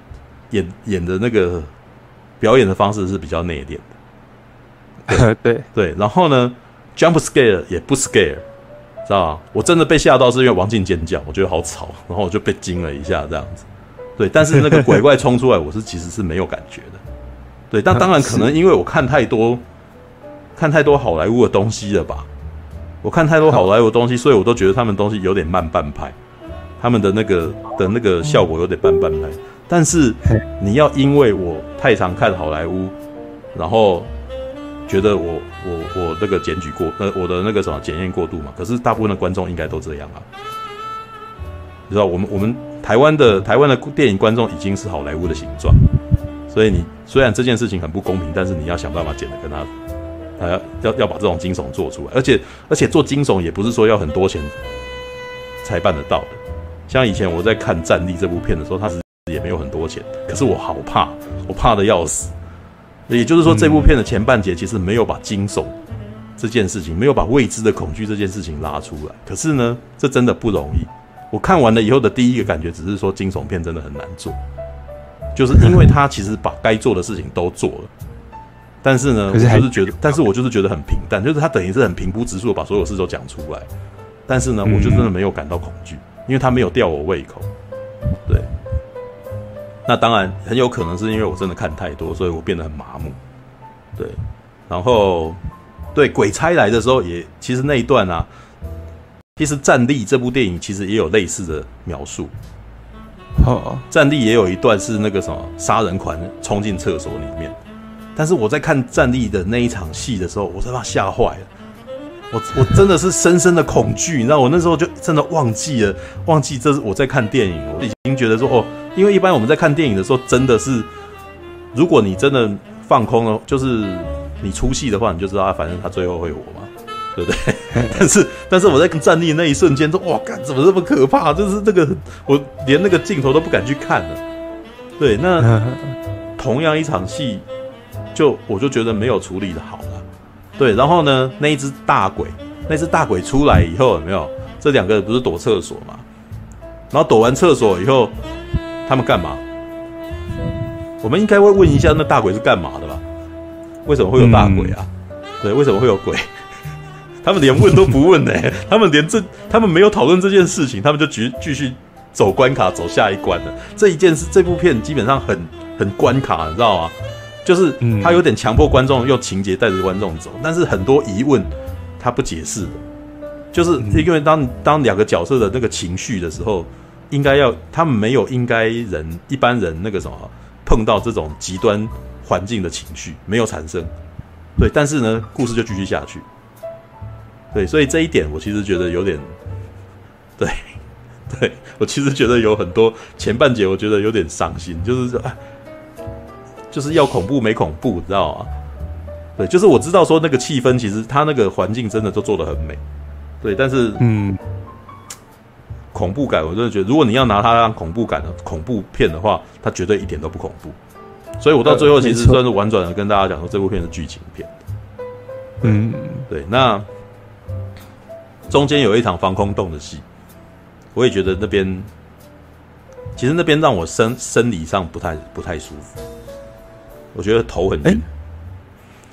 演演的那个表演的方式是比较内敛的。对 [LAUGHS] 对对，然后呢，jump scare 也不 scare，知道吗？我真的被吓到是因为王静尖叫，我觉得好吵，[LAUGHS] 然后我就被惊了一下，这样子。对，但是那个鬼怪冲出来，我是其实是没有感觉的。对，但当然可能因为我看太多，看太多好莱坞的东西了吧？我看太多好莱坞的东西，所以我都觉得他们东西有点慢半拍，他们的那个的那个效果有点慢半拍。但是你要因为我太常看好莱坞，然后觉得我我我那个检举过，呃，我的那个什么检验过度嘛？可是大部分的观众应该都这样啊。你知道我们我们。台湾的台湾的电影观众已经是好莱坞的形状，所以你虽然这件事情很不公平，但是你要想办法剪得跟他，他要要要把这种惊悚做出来，而且而且做惊悚也不是说要很多钱才办得到的。像以前我在看《战栗》这部片的时候，它是也没有很多钱，可是我好怕，我怕的要死。也就是说，这部片的前半节其实没有把惊悚这件事情，没有把未知的恐惧这件事情拉出来。可是呢，这真的不容易。我看完了以后的第一个感觉，只是说惊悚片真的很难做，就是因为他其实把该做的事情都做了，但是呢，我就是觉得，但是我就是觉得很平淡，就是他等于是很平铺直述的把所有事都讲出来，但是呢，我就真的没有感到恐惧，因为他没有吊我胃口。对，那当然很有可能是因为我真的看太多，所以我变得很麻木。对，然后对鬼差来的时候也，其实那一段啊。其实《战栗》这部电影其实也有类似的描述。哦，《战栗》也有一段是那个什么杀人狂冲进厕所里面，但是我在看《战栗》的那一场戏的时候，我真的吓坏了。我我真的是深深的恐惧，你知道，我那时候就真的忘记了，忘记这是我在看电影。我已经觉得说，哦，因为一般我们在看电影的时候，真的是，如果你真的放空了，就是你出戏的话，你就知道，反正他最后会活嘛。对不对？[LAUGHS] 但是，但是我在站立那一瞬间，说哇，干怎么这么可怕？就是这个，我连那个镜头都不敢去看了。对，那 [LAUGHS] 同样一场戏，就我就觉得没有处理的好了。对，然后呢，那一只大鬼，那只大鬼出来以后，有没有？这两个人不是躲厕所嘛？然后躲完厕所以后，他们干嘛？我们应该会问一下，那大鬼是干嘛的吧？为什么会有大鬼啊？嗯、对，为什么会有鬼？[LAUGHS] 他们连问都不问呢、欸，[LAUGHS] 他们连这，他们没有讨论这件事情，他们就继继续走关卡，走下一关了。这一件事，这部片基本上很很关卡，你知道吗？就是他有点强迫观众用情节带着观众走，但是很多疑问他不解释的，就是因为当当两个角色的那个情绪的时候，应该要他们没有应该人一般人那个什么碰到这种极端环境的情绪，没有产生。对，但是呢，故事就继续下去。对，所以这一点我其实觉得有点，[LAUGHS] 对，对我其实觉得有很多前半节我觉得有点伤心，就是说，就是要恐怖没恐怖，你知道吗？对，就是我知道说那个气氛其实他那个环境真的都做得很美，对，但是嗯，恐怖感我真的觉得，如果你要拿它当恐怖感的恐怖片的话，它绝对一点都不恐怖。所以我到最后其实算是婉转的跟大家讲说，这部片是剧情片。嗯，对，那。中间有一场防空洞的戏，我也觉得那边，其实那边让我生生理上不太不太舒服，我觉得头很晕。欸，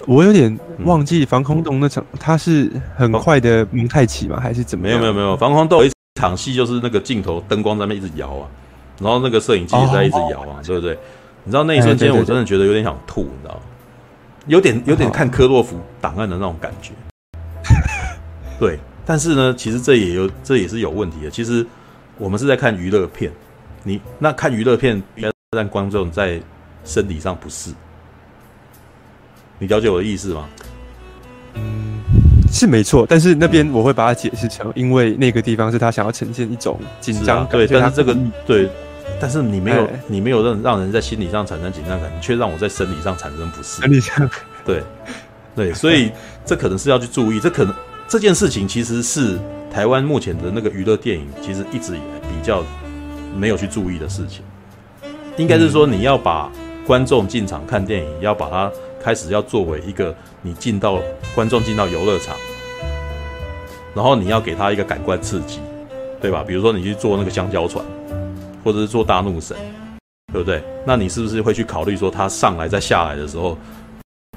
我有点忘记防空洞那场，它是很快的蒙太奇吗？还是怎么样？没有没有没有，防空洞一场戏就是那个镜头灯光在那边一直摇啊，然后那个摄影机也在一直摇啊，对不对？你知道那一瞬间我真的觉得有点想吐，你知道吗？有点有点看科洛弗档案的那种感觉，[LAUGHS] 对。但是呢，其实这也有，这也是有问题的。其实我们是在看娱乐片，你那看娱乐片，要让观众在身体上不适。你了解我的意思吗？嗯，是没错。但是那边我会把它解释成，因为那个地方是他想要呈现一种紧张感。对，但是这个对，但是你没有，你没有让让人在心理上产生紧张感，你却让我在生理上产生不适。生理上，对对，所以 [LAUGHS] 这可能是要去注意，这可能。这件事情其实是台湾目前的那个娱乐电影，其实一直以来比较没有去注意的事情。应该是说，你要把观众进场看电影，要把它开始要作为一个你进到观众进到游乐场，然后你要给他一个感官刺激，对吧？比如说你去坐那个香蕉船，或者是坐大怒神，对不对？那你是不是会去考虑说，他上来再下来的时候？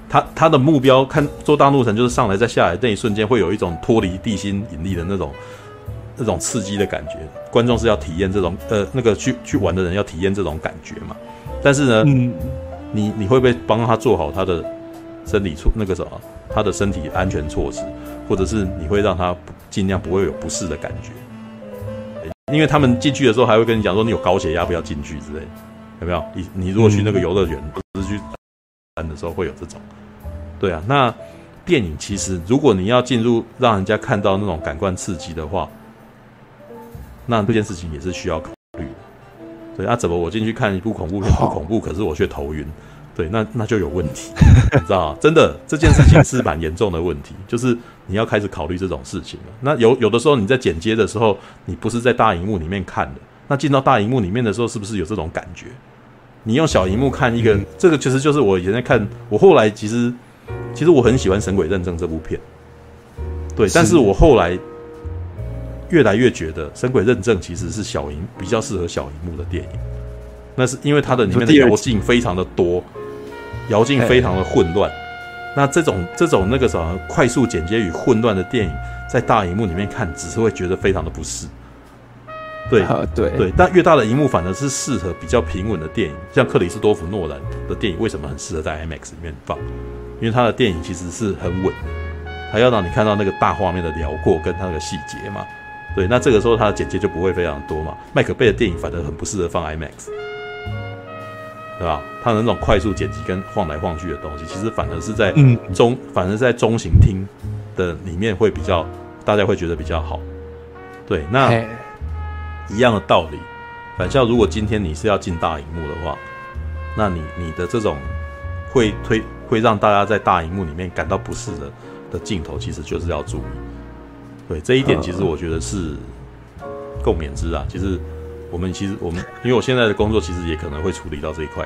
他他的目标看坐大怒神就是上来再下来那一瞬间会有一种脱离地心引力的那种那种刺激的感觉，观众是要体验这种呃那个去去玩的人要体验这种感觉嘛？但是呢，嗯、你你会不会帮他做好他的生理措那个什么他的身体安全措施，或者是你会让他尽量不会有不适的感觉？因为他们进去的时候还会跟你讲说你有高血压不要进去之类，有没有？你你如果去那个游乐园或者去玩。的时候会有这种，对啊，那电影其实如果你要进入让人家看到那种感官刺激的话，那这件事情也是需要考虑的。对啊，怎么我进去看一部恐怖片不恐怖，可是我却头晕？对，那那就有问题，你知道吗？真的这件事情是蛮严重的问题，就是你要开始考虑这种事情了。那有有的时候你在剪接的时候，你不是在大荧幕里面看的，那进到大荧幕里面的时候，是不是有这种感觉？你用小荧幕看一个，嗯、这个其实就是我以前在看。我后来其实，其实我很喜欢《神鬼认证》这部片，对。是但是我后来越来越觉得，《神鬼认证》其实是小荧比较适合小荧幕的电影。那是因为它的里面的摇镜非常的多，摇镜非常的混乱。那这种这种那个什么快速剪接与混乱的电影，在大荧幕里面看，只是会觉得非常的不适。对对对，但越大的荧幕反而是适合比较平稳的电影，像克里斯多夫诺兰的电影为什么很适合在 IMAX 里面放？因为他的电影其实是很稳的，他要让你看到那个大画面的辽阔跟他那个细节嘛。对，那这个时候他的剪接就不会非常多嘛。麦克贝的电影反而很不适合放 IMAX，对吧？他的那种快速剪辑跟晃来晃去的东西，其实反而是在中，嗯、反而是在中型厅的里面会比较，大家会觉得比较好。对，那。一样的道理，反校如果今天你是要进大荧幕的话，那你你的这种会推会让大家在大荧幕里面感到不适的的镜头，其实就是要注意。对这一点，其实我觉得是共勉之啊。其实我们其实我们因为我现在的工作，其实也可能会处理到这一块。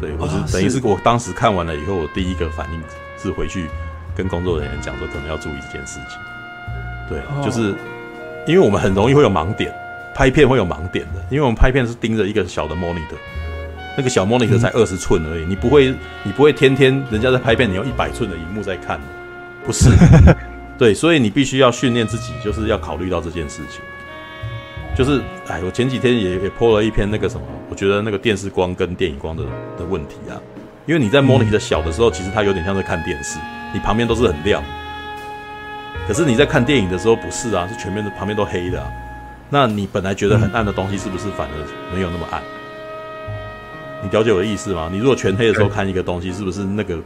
对，我是等于是我当时看完了以后，我第一个反应是回去跟工作人员讲说，可能要注意这件事情。对，就是因为我们很容易会有盲点。拍片会有盲点的，因为我们拍片是盯着一个小的 monitor，那个小 monitor 才二十寸而已，你不会，你不会天天人家在拍片，你用一百寸的荧幕在看，不是？[LAUGHS] 对，所以你必须要训练自己，就是要考虑到这件事情。就是，哎，我前几天也也 po 了一篇那个什么，我觉得那个电视光跟电影光的的问题啊，因为你在 monitor 小的时候，其实它有点像在看电视，你旁边都是很亮，可是你在看电影的时候不是啊，是全面的旁边都黑的啊。那你本来觉得很暗的东西，是不是反而没有那么暗？你了解我的意思吗？你如果全黑的时候看一个东西，是不是那个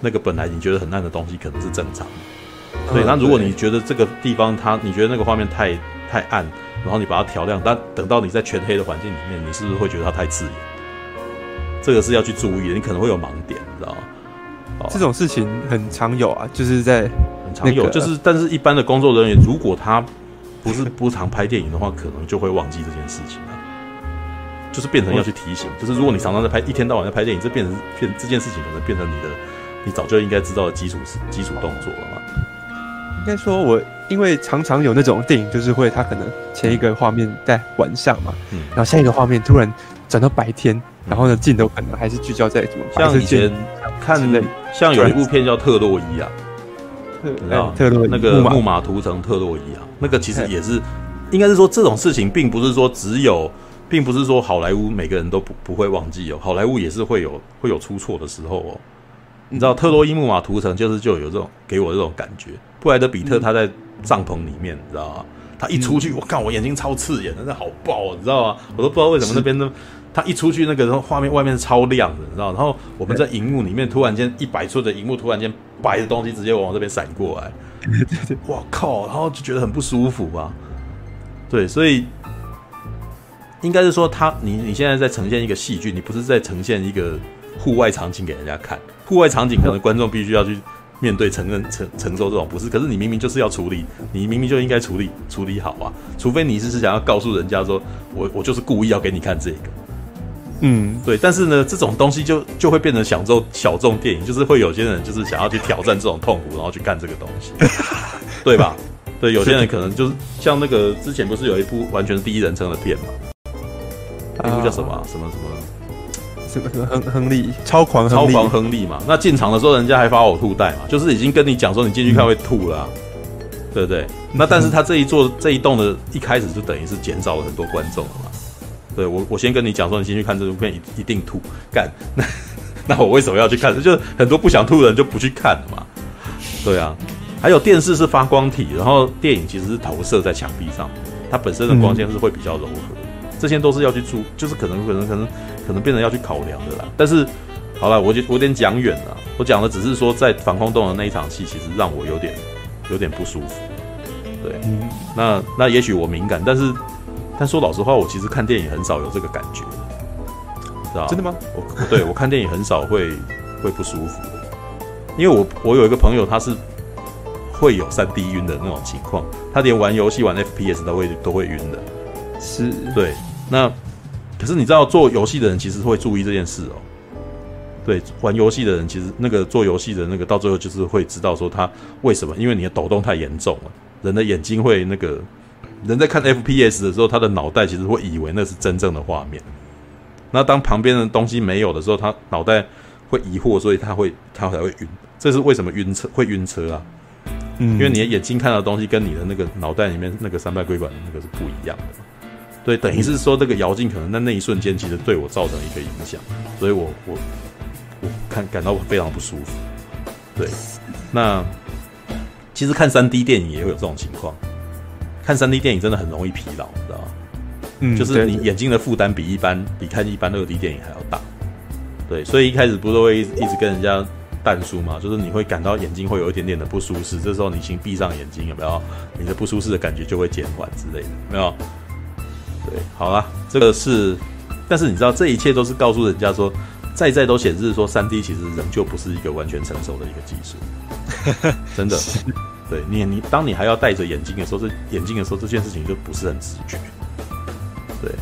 那个本来你觉得很暗的东西可能是正常的？对，那如果你觉得这个地方它，你觉得那个画面太太暗，然后你把它调亮，但等到你在全黑的环境里面，你是不是会觉得它太刺眼？这个是要去注意的，你可能会有盲点，你知道吗？这种事情很常有啊，就是在、很常有，就是但是一般的工作人员，如果他不是 [LAUGHS] 不常拍电影的话，可能就会忘记这件事情啊。就是变成要去提醒，就是如果你常常在拍，一天到晚在拍电影，这变成变这件事情可能变成你的，你早就应该知道的基础基础动作了嘛。应该说，我因为常常有那种电影，就是会它可能前一个画面在晚上嘛，嗯，然后下一个画面突然转到白天，然后呢镜头可能还是聚焦在什么？像以前看像有一部片叫《特洛伊》啊，特洛伊那个木马屠城特洛伊啊，那个其实也是，应该是说这种事情并不是说只有。并不是说好莱坞每个人都不不会忘记哦，好莱坞也是会有会有出错的时候哦。你知道特洛伊木马屠城就是就有这种给我这种感觉。布莱德比特他在帐篷里面，你知道吗？他一出去，我靠，我眼睛超刺眼，真的好爆，你知道吗？我都不知道为什么那边呢，他一出去那个画面外面是超亮的，你知道？然后我们在荧幕里面突然间一百寸的荧幕突然间白的东西直接往这边闪过来，[LAUGHS] 我靠，然后就觉得很不舒服吧？对，所以。应该是说他，你你现在在呈现一个戏剧，你不是在呈现一个户外场景给人家看。户外场景可能观众必须要去面对承认承承受这种不是，可是你明明就是要处理，你明明就应该处理处理好啊。除非你是是想要告诉人家说，我我就是故意要给你看这个，嗯，对。但是呢，这种东西就就会变成小众小众电影，就是会有些人就是想要去挑战这种痛苦，然后去干这个东西，[LAUGHS] 对吧？对，有些人可能就是像那个之前不是有一部完全是第一人称的片嘛。那部叫什么、啊？什么什么？亨亨利？超狂超狂亨利嘛？那进场的时候，人家还发呕吐袋嘛？就是已经跟你讲说，你进去看会吐了、对不对？那但是他这一座这一栋的一开始就等于是减少了很多观众了嘛？对我我先跟你讲说，你进去看这部片一一定吐，干那那我为什么要去看？就是很多不想吐的人就不去看了嘛？对啊，还有电视是发光体，然后电影其实是投射在墙壁上，它本身的光线是会比较柔和。嗯这些都是要去注，就是可能可能可能可能变成要去考量的啦。但是，好了，我就我有点讲远了。我讲的只是说，在防空洞的那一场戏，其实让我有点有点不舒服。对，嗯、那那也许我敏感，但是但说老实话，我其实看电影很少有这个感觉，知道真的吗？我对我看电影很少会会不舒服，因为我我有一个朋友，他是会有三 D 晕的那种情况，他连玩游戏玩 FPS 都会都会晕的，是对。那可是你知道做游戏的人其实会注意这件事哦。对，玩游戏的人其实那个做游戏的那个到最后就是会知道说他为什么，因为你的抖动太严重了，人的眼睛会那个人在看 FPS 的时候，他的脑袋其实会以为那是真正的画面。那当旁边的东西没有的时候，他脑袋会疑惑，所以他会他才会晕。这是为什么晕车会晕车啊？嗯，因为你的眼睛看到的东西跟你的那个脑袋里面那个三脉规管的那个是不一样的。对，等于是说这个摇镜可能在那一瞬间，其实对我造成一个影响，所以我我我看感到非常不舒服。对，那其实看三 D 电影也会有这种情况，看三 D 电影真的很容易疲劳，你知道吗？嗯，就是你眼睛的负担比一般比看一般二 D 电影还要大。对，所以一开始不是都会一直跟人家淡书嘛，就是你会感到眼睛会有一点点的不舒适，这时候你先闭上眼睛，有没有？你的不舒适的感觉就会减缓之类的，没有？对，好了，这个是，但是你知道，这一切都是告诉人家说，在在都显示说三 D 其实仍旧不是一个完全成熟的一个技术，[LAUGHS] 真的。对你，你当你还要戴着眼镜的时候，这眼镜的时候，这件事情就不是很直觉。对，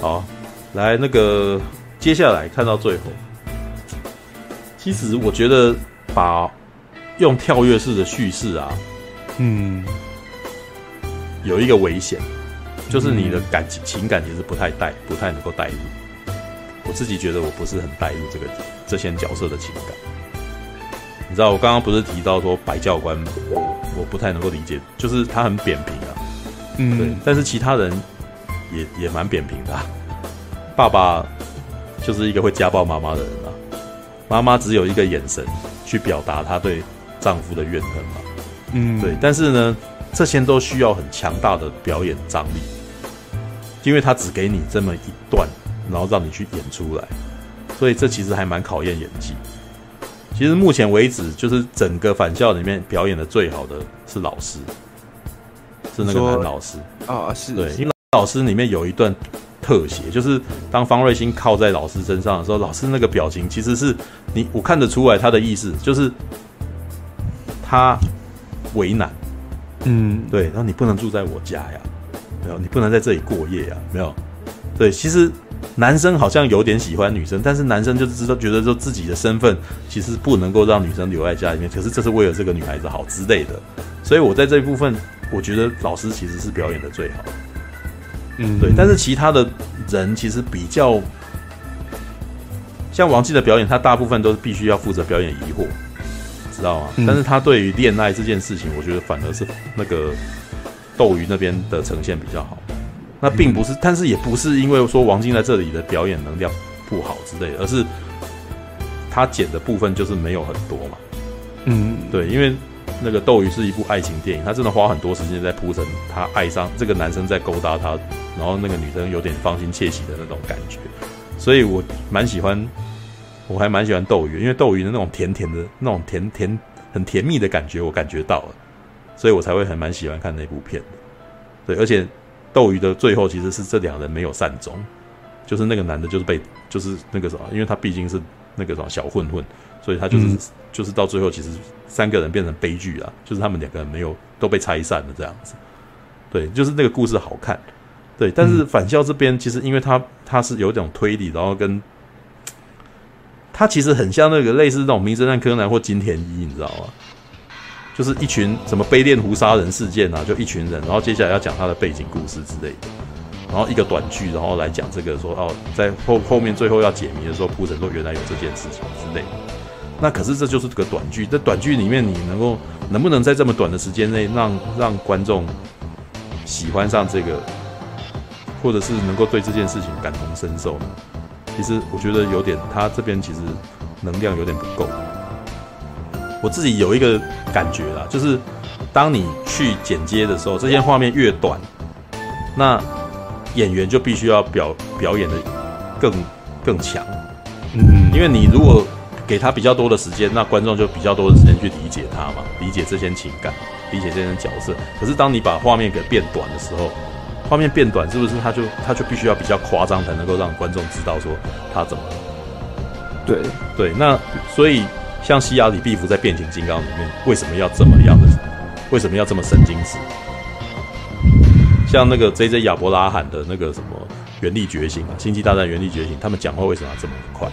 好，来那个接下来看到最后，其实我觉得把用跳跃式的叙事啊，嗯，有一个危险。就是你的感情情感其实不太带，不太能够带入。我自己觉得我不是很带入这个这些角色的情感。你知道我刚刚不是提到说白教官，我我不太能够理解，就是他很扁平啊，嗯，对。但是其他人也也蛮扁平的啊。爸爸就是一个会家暴妈妈的人啊，妈妈只有一个眼神去表达她对丈夫的怨恨嘛，嗯，对。但是呢，这些都需要很强大的表演张力。因为他只给你这么一段，然后让你去演出来，所以这其实还蛮考验演技。其实目前为止，就是整个返校里面表演的最好的是老师，是那个男老师。啊，是对，因为老师里面有一段特写，就是当方瑞欣靠在老师身上的时候，老师那个表情其实是你我看得出来他的意思，就是他为难，嗯，对，然后你不能住在我家呀，没有，你不能在这里过夜啊，没有，对，其实。男生好像有点喜欢女生，但是男生就知道觉得说自己的身份其实不能够让女生留在家里面，可是这是为了这个女孩子好之类的。所以我在这一部分，我觉得老师其实是表演的最好。嗯，对。但是其他的人其实比较像王记的表演，他大部分都是必须要负责表演疑惑，知道吗？嗯、但是他对于恋爱这件事情，我觉得反而是那个斗鱼那边的呈现比较好。那并不是，但是也不是因为说王晶在这里的表演能量不好之类的，而是他剪的部分就是没有很多嘛。嗯，对，因为那个《斗鱼》是一部爱情电影，他真的花很多时间在铺陈他爱上这个男生，在勾搭他，然后那个女生有点芳心窃喜的那种感觉，所以我蛮喜欢，我还蛮喜欢《斗鱼》，因为《斗鱼》的那种甜甜的那种甜甜很甜蜜的感觉，我感觉到了，所以我才会很蛮喜欢看那部片的。对，而且。斗鱼的最后其实是这两人没有善终，就是那个男的，就是被就是那个什么，因为他毕竟是那个什么小混混，所以他就是、嗯、就是到最后其实三个人变成悲剧了，就是他们两个人没有都被拆散了这样子。对，就是那个故事好看，对。但是返校这边其实因为他他是有一种推理，然后跟他其实很像那个类似那种名侦探柯南或金田一，你知道吗？就是一群什么卑恋湖杀人事件啊，就一群人，然后接下来要讲他的背景故事之类的，然后一个短剧，然后来讲这个说哦，在后后面最后要解谜的时候铺陈说原来有这件事情之类的。那可是这就是这个短剧，在短剧里面你能够能不能在这么短的时间内让让观众喜欢上这个，或者是能够对这件事情感同身受呢？其实我觉得有点，他这边其实能量有点不够。我自己有一个感觉啦，就是当你去剪接的时候，这些画面越短，那演员就必须要表表演的更更强，嗯，因为你如果给他比较多的时间，那观众就比较多的时间去理解他嘛，理解这些情感，理解这些角色。可是当你把画面给变短的时候，画面变短是不是他就他就必须要比较夸张才能够让观众知道说他怎么了？对对，那所以。像西雅里毕福在《变形金刚》里面为什么要这么样的？为什么要这么神经质？像那个 J.J. 亚伯拉罕的那个什么《原力觉醒》啊，《星际大战：原力觉醒》，他们讲话为什么要这么快？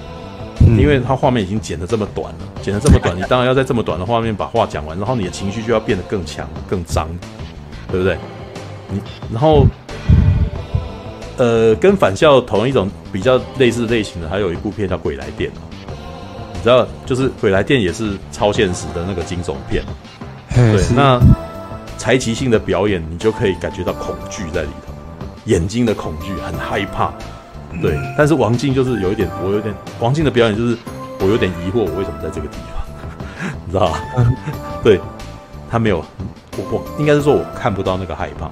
嗯、因为他画面已经剪得这么短了，剪得这么短，你当然要在这么短的画面把话讲完，然后你的情绪就要变得更强、更脏，对不对？你然后，呃，跟返校同一种比较类似类型的，还有一部片叫《鬼来电》你知道，就是《鬼来电》也是超现实的那个惊悚片，对。那才奇性的表演，你就可以感觉到恐惧在里头，眼睛的恐惧，很害怕，对。但是王静就是有一点，我有点王静的表演就是我有点疑惑，我为什么在这个地方，[LAUGHS] 你知道吧？对，他没有，我我应该是说我看不到那个害怕，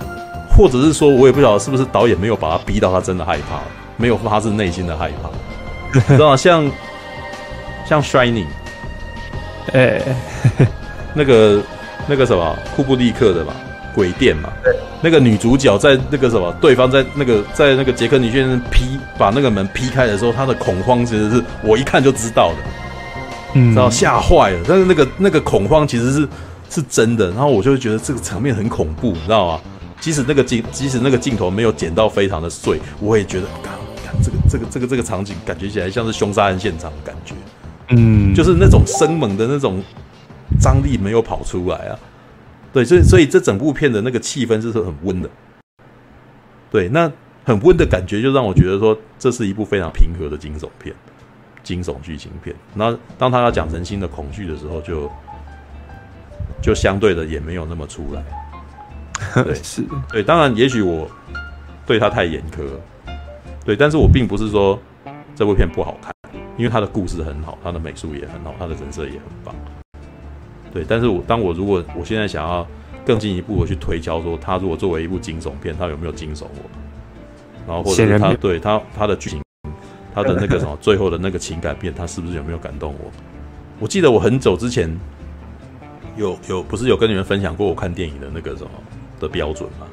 或者是说我也不晓得是不是导演没有把他逼到他真的害怕，没有发自内心的害怕，你知道吗？像。像 Shining，哎、欸，[LAUGHS] 那个那个什么库布利克的嘛，鬼店嘛，对。那个女主角在那个什么，对方在那个在那个杰克尼先生劈把那个门劈开的时候，她的恐慌其实是我一看就知道的，嗯，然后吓坏了。但是那个那个恐慌其实是是真的，然后我就会觉得这个场面很恐怖，你知道吗？即使那个镜即使那个镜头没有剪到非常的碎，我也觉得，看看这个这个这个这个场景，感觉起来像是凶杀案现场的感觉。嗯，就是那种生猛的那种张力没有跑出来啊，对，所以所以这整部片的那个气氛就是很温的，对，那很温的感觉就让我觉得说这是一部非常平和的惊悚片，惊悚剧情片。那当他要讲人心的恐惧的时候就，就就相对的也没有那么出来，对，[LAUGHS] 是。对，当然也许我对他太严苛，对，但是我并不是说这部片不好看。因为他的故事很好，他的美术也很好，他的人设也很棒。对，但是我当我如果我现在想要更进一步的去推敲说，他如果作为一部惊悚片，他有没有惊悚我？然后或者是他对他他的剧情，他的那个什么最后的那个情感片，他是不是有没有感动我？我记得我很久之前有有不是有跟你们分享过我看电影的那个什么的标准吗？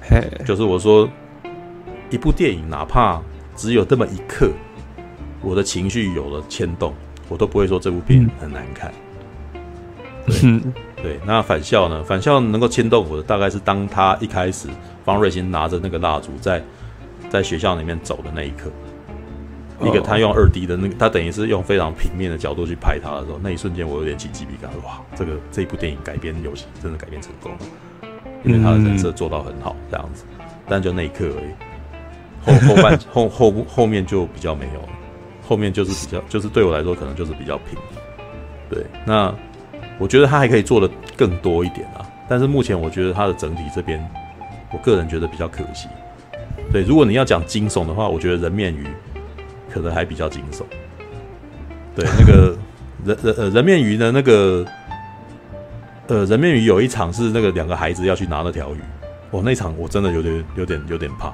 嘿，就是我说一部电影哪怕只有这么一刻，我的情绪有了牵动，我都不会说这部电影很难看。嗯、对，[LAUGHS] 对，那返校呢？返校能够牵动我的，大概是当他一开始方瑞欣拿着那个蜡烛在在学校里面走的那一刻。一个他用二 D 的那个，他等于是用非常平面的角度去拍他的时候，那一瞬间我有点起鸡皮疙瘩。哇，这个这一部电影改编游戏真的改编成功了，因为他的人设做到很好，这样子。但就那一刻而已，后后半后后后面就比较没有了，后面就是比较就是对我来说可能就是比较平。对，那我觉得他还可以做的更多一点啊，但是目前我觉得他的整体这边，我个人觉得比较可惜。对，如果你要讲惊悚的话，我觉得人面鱼。可能还比较惊悚，对那个 [LAUGHS] 人人呃人面鱼的，那个呃人面鱼有一场是那个两个孩子要去拿那条鱼，我那场我真的有点有点有点怕，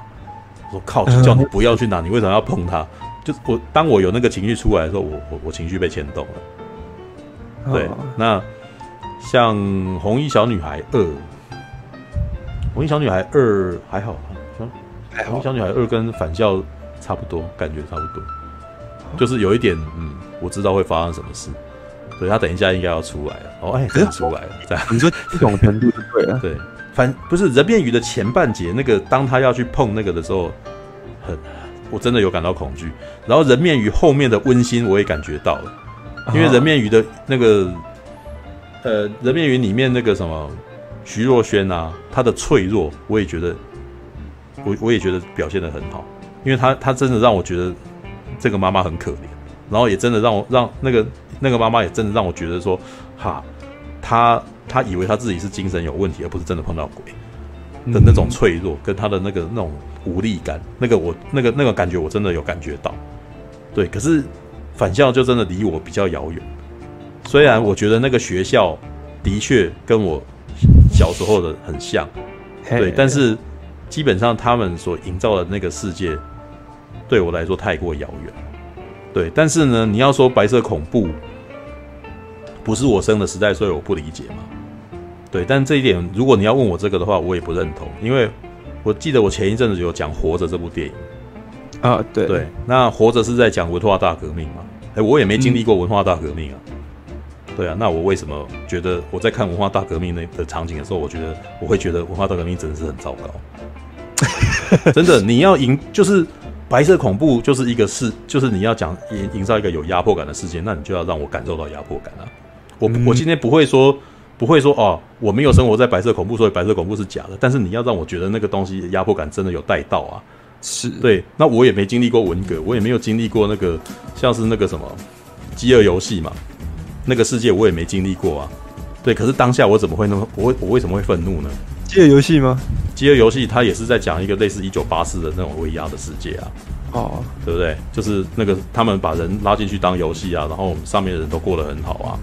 我说靠，叫你不要去拿，你为什么要碰它？就是我当我有那个情绪出来的时候，我我我情绪被牵动了。对，那像红衣小女孩二，红衣小女孩二还好，红衣小女孩二跟返校。差不多，感觉差不多，就是有一点，嗯，我知道会发生什么事，所以他等一下应该要出来了。哦，哎，真的出来了，这样。你说这种程度就对了。[LAUGHS] 对，反不是人面鱼的前半节，那个当他要去碰那个的时候，很，我真的有感到恐惧。然后人面鱼后面的温馨我也感觉到了，因为人面鱼的那个，呃，人面鱼里面那个什么徐若瑄啊，她的脆弱，我也觉得，我我也觉得表现的很好。因为她她真的让我觉得这个妈妈很可怜，然后也真的让我让那个那个妈妈也真的让我觉得说，哈，她她以为她自己是精神有问题，而不是真的碰到鬼的那种脆弱，跟他的那个那种无力感，那个我那个那个感觉我真的有感觉到。对，可是返校就真的离我比较遥远。虽然我觉得那个学校的确跟我小时候的很像，对，但是基本上他们所营造的那个世界。对我来说太过遥远，对，但是呢，你要说白色恐怖不是我生的时代，所以我不理解嘛，对，但这一点，如果你要问我这个的话，我也不认同，因为我记得我前一阵子有讲《活着》这部电影。啊，对。对，那《活着》是在讲文化大革命嘛，哎，我也没经历过文化大革命啊，嗯、对啊，那我为什么觉得我在看文化大革命那的场景的时候，我觉得我会觉得文化大革命真的是很糟糕，[LAUGHS] 真的，你要赢就是。白色恐怖就是一个事，就是你要讲营营造一个有压迫感的世界，那你就要让我感受到压迫感啊！我我今天不会说不会说哦，我没有生活在白色恐怖，所以白色恐怖是假的。但是你要让我觉得那个东西压迫感真的有带到啊！是对，那我也没经历过文革，我也没有经历过那个像是那个什么饥饿游戏嘛，那个世界我也没经历过啊。对，可是当下我怎么会那么我我为什么会愤怒呢？饥饿游戏吗？饥饿游戏它也是在讲一个类似一九八四的那种威压的世界啊，哦，对不对？就是那个他们把人拉进去当游戏啊，然后上面的人都过得很好啊，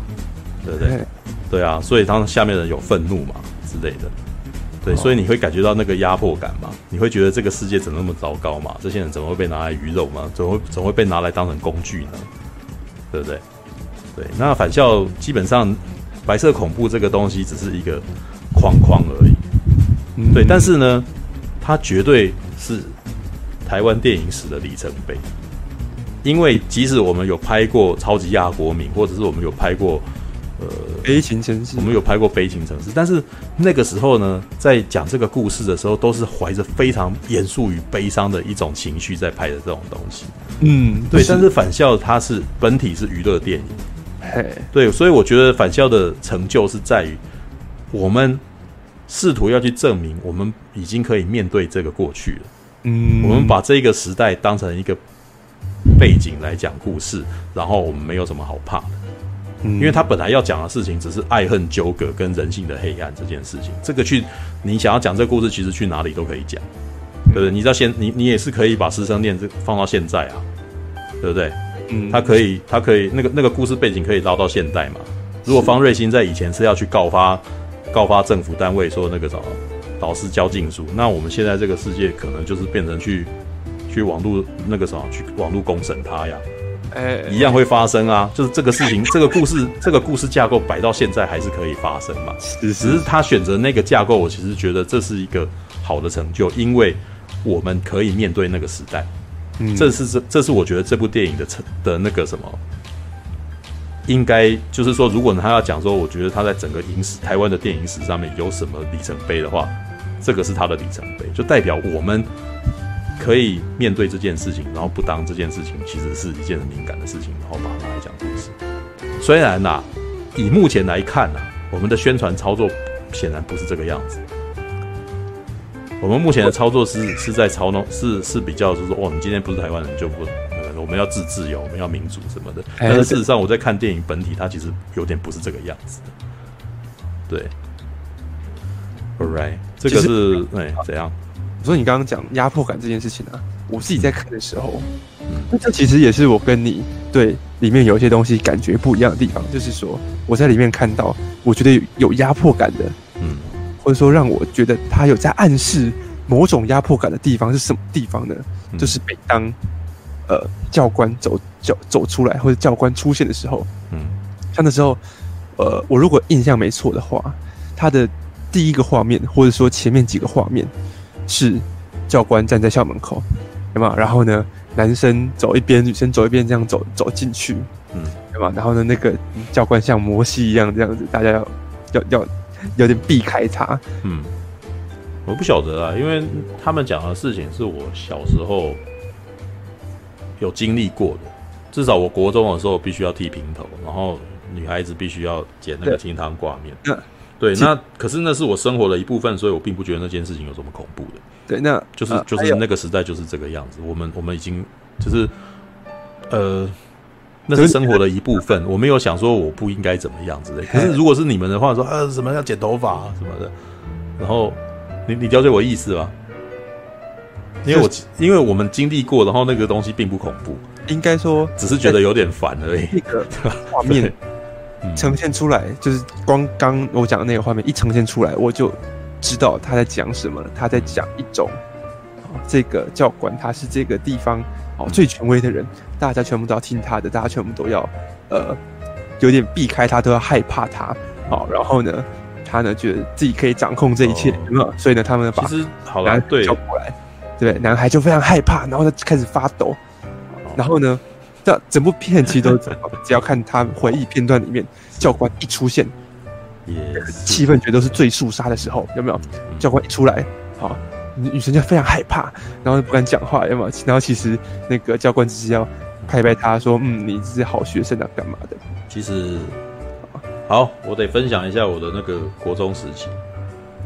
对不对？嘿对啊，所以当下面人有愤怒嘛之类的，对，哦、所以你会感觉到那个压迫感嘛？你会觉得这个世界怎么那么糟糕嘛？这些人怎么会被拿来鱼肉嘛？怎么会怎么会被拿来当成工具呢？对不对？对，那反校基本上白色恐怖这个东西只是一个框框而已。对，但是呢，它绝对是台湾电影史的里程碑，因为即使我们有拍过《超级亚国民》，或者是我们有拍过呃《悲情城市》，我们有拍过《悲情城市》，但是那个时候呢，在讲这个故事的时候，都是怀着非常严肃与悲伤的一种情绪在拍的这种东西。嗯，对。但是返校它是本体是娱乐电影，嘿，对，所以我觉得返校的成就是在于我们。试图要去证明，我们已经可以面对这个过去了。嗯，我们把这个时代当成一个背景来讲故事，然后我们没有什么好怕的。嗯，因为他本来要讲的事情只是爱恨纠葛跟人性的黑暗这件事情。这个去你想要讲这个故事，其实去哪里都可以讲，对不对？你知道现你你也是可以把师生恋这放到现在啊，对不对？嗯，他可以他可以那个那个故事背景可以捞到现代嘛？如果方瑞欣在以前是要去告发。告发政府单位说那个什么导师教禁书，那我们现在这个世界可能就是变成去去网络那个什么去网络公审他呀，哎，一样会发生啊。就是这个事情，这个故事，这个故事架构摆到现在还是可以发生嘛。只是他选择那个架构，我其实觉得这是一个好的成就，因为我们可以面对那个时代。嗯，这是这这是我觉得这部电影的成的那个什么。应该就是说，如果他要讲说，我觉得他在整个影史、台湾的电影史上面有什么里程碑的话，这个是他的里程碑，就代表我们可以面对这件事情，然后不当这件事情其实是一件很敏感的事情，然后把它拿来讲故事。虽然呐、啊，以目前来看呐、啊，我们的宣传操作显然不是这个样子。我们目前的操作是是在操弄，是是比较就是说，哦，你今天不是台湾人就不。我们要自自由，我们要民主什么的。但是事实上，我在看电影本体，它其实有点不是这个样子的。对，All right，这个是哎怎样？我说你刚刚讲压迫感这件事情啊，我自己在看的时候，那这其实也是我跟你对里面有一些东西感觉不一样的地方。就是说，我在里面看到，我觉得有压迫感的，嗯，或者说让我觉得他有在暗示某种压迫感的地方是什么地方呢？就是每当。呃，教官走走走出来，或者教官出现的时候，嗯，像那时候，呃，我如果印象没错的话，他的第一个画面，或者说前面几个画面，是教官站在校门口，对吗？然后呢，男生走一边，女生走一边，这样走走进去，嗯，对吧？然后呢，那个教官像摩西一样这样子，大家要要要有点避开他，嗯，我不晓得啊，因为他们讲的事情是我小时候。有经历过的，至少我国中的时候必须要剃平头，然后女孩子必须要剪那个清汤挂面。对，那可是那是我生活的一部分，所以我并不觉得那件事情有什么恐怖的。对，那就是就是那个时代就是这个样子。我们我们已经就是呃，那是生活的一部分。我没有想说我不应该怎么样之类。可是如果是你们的话，说呃什么要剪头发啊什么的，然后你你了解我意思吗？因为我因为我们经历过，然后那个东西并不恐怖，应该说只是觉得有点烦而已。那个画面 [LAUGHS] 呈现出来，就是光刚我讲的那个画面一呈现出来，我就知道他在讲什么了。他在讲一种，这个教官他是这个地方哦最权威的人，大家全部都要听他的，大家全部都要呃有点避开他，都要害怕他。好，然后呢，他呢觉得自己可以掌控这一切，有没有？所以呢，他们把其实好了，对，叫过来。对，男孩就非常害怕，然后他开始发抖。然后呢，这整部片其实都只要看他回忆片段里面，教官一出现，气氛觉得都是最肃杀的时候，有没有？教官一出来，好，女生就非常害怕，然后不敢讲话，有没有？然后其实那个教官只是要拍拍他说：“嗯，你是好学生啊，干嘛的？”其实，好，我得分享一下我的那个国中时期。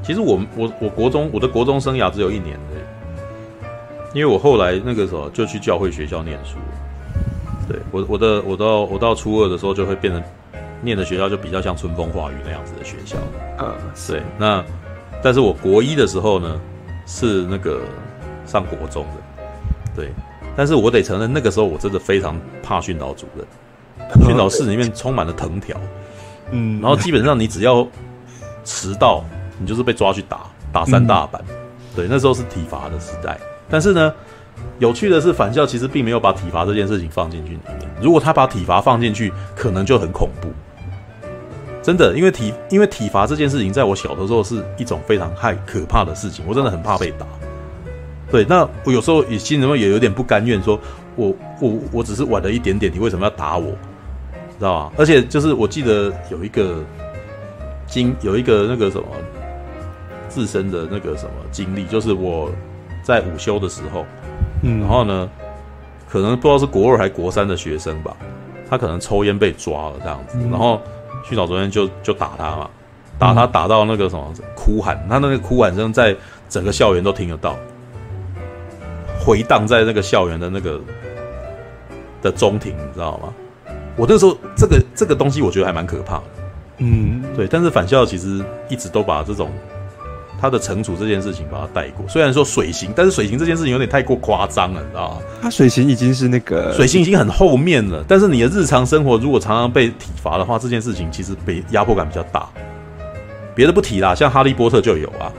其实我我我国中我的国中生涯只有一年的。因为我后来那个时候就去教会学校念书，对，我我的我到我到初二的时候就会变成念的学校就比较像春风化雨那样子的学校，嗯，对。那但是我国一的时候呢是那个上国中的，对。但是我得承认那个时候我真的非常怕训导主任，[LAUGHS] 训导室里面充满了藤条，嗯，然后基本上你只要迟到，你就是被抓去打打三大板，对，那时候是体罚的时代。但是呢，有趣的是，返校其实并没有把体罚这件事情放进去里面。如果他把体罚放进去，可能就很恐怖。真的，因为体因为体罚这件事情，在我小的时候是一种非常害可怕的事情，我真的很怕被打。对，那我有时候也心里面也有点不甘愿，说我我我只是晚了一点点，你为什么要打我？知道吧？而且就是我记得有一个经有一个那个什么自身的那个什么经历，就是我。在午休的时候，嗯，然后呢，可能不知道是国二还是国三的学生吧，他可能抽烟被抓了这样子，然后训导昨天就就打他嘛，打他打到那个什么哭喊，他那个哭喊声在整个校园都听得到，回荡在那个校园的那个的中庭，你知道吗？我那时候这个这个东西我觉得还蛮可怕的，嗯，对，但是返校其实一直都把这种。他的惩处这件事情把他带过，虽然说水刑，但是水刑这件事情有点太过夸张了，你知道吗？他水刑已经是那个水刑已经很后面了，但是你的日常生活如果常常被体罚的话，这件事情其实被压迫感比较大。别的不提啦，像哈利波特就有啊，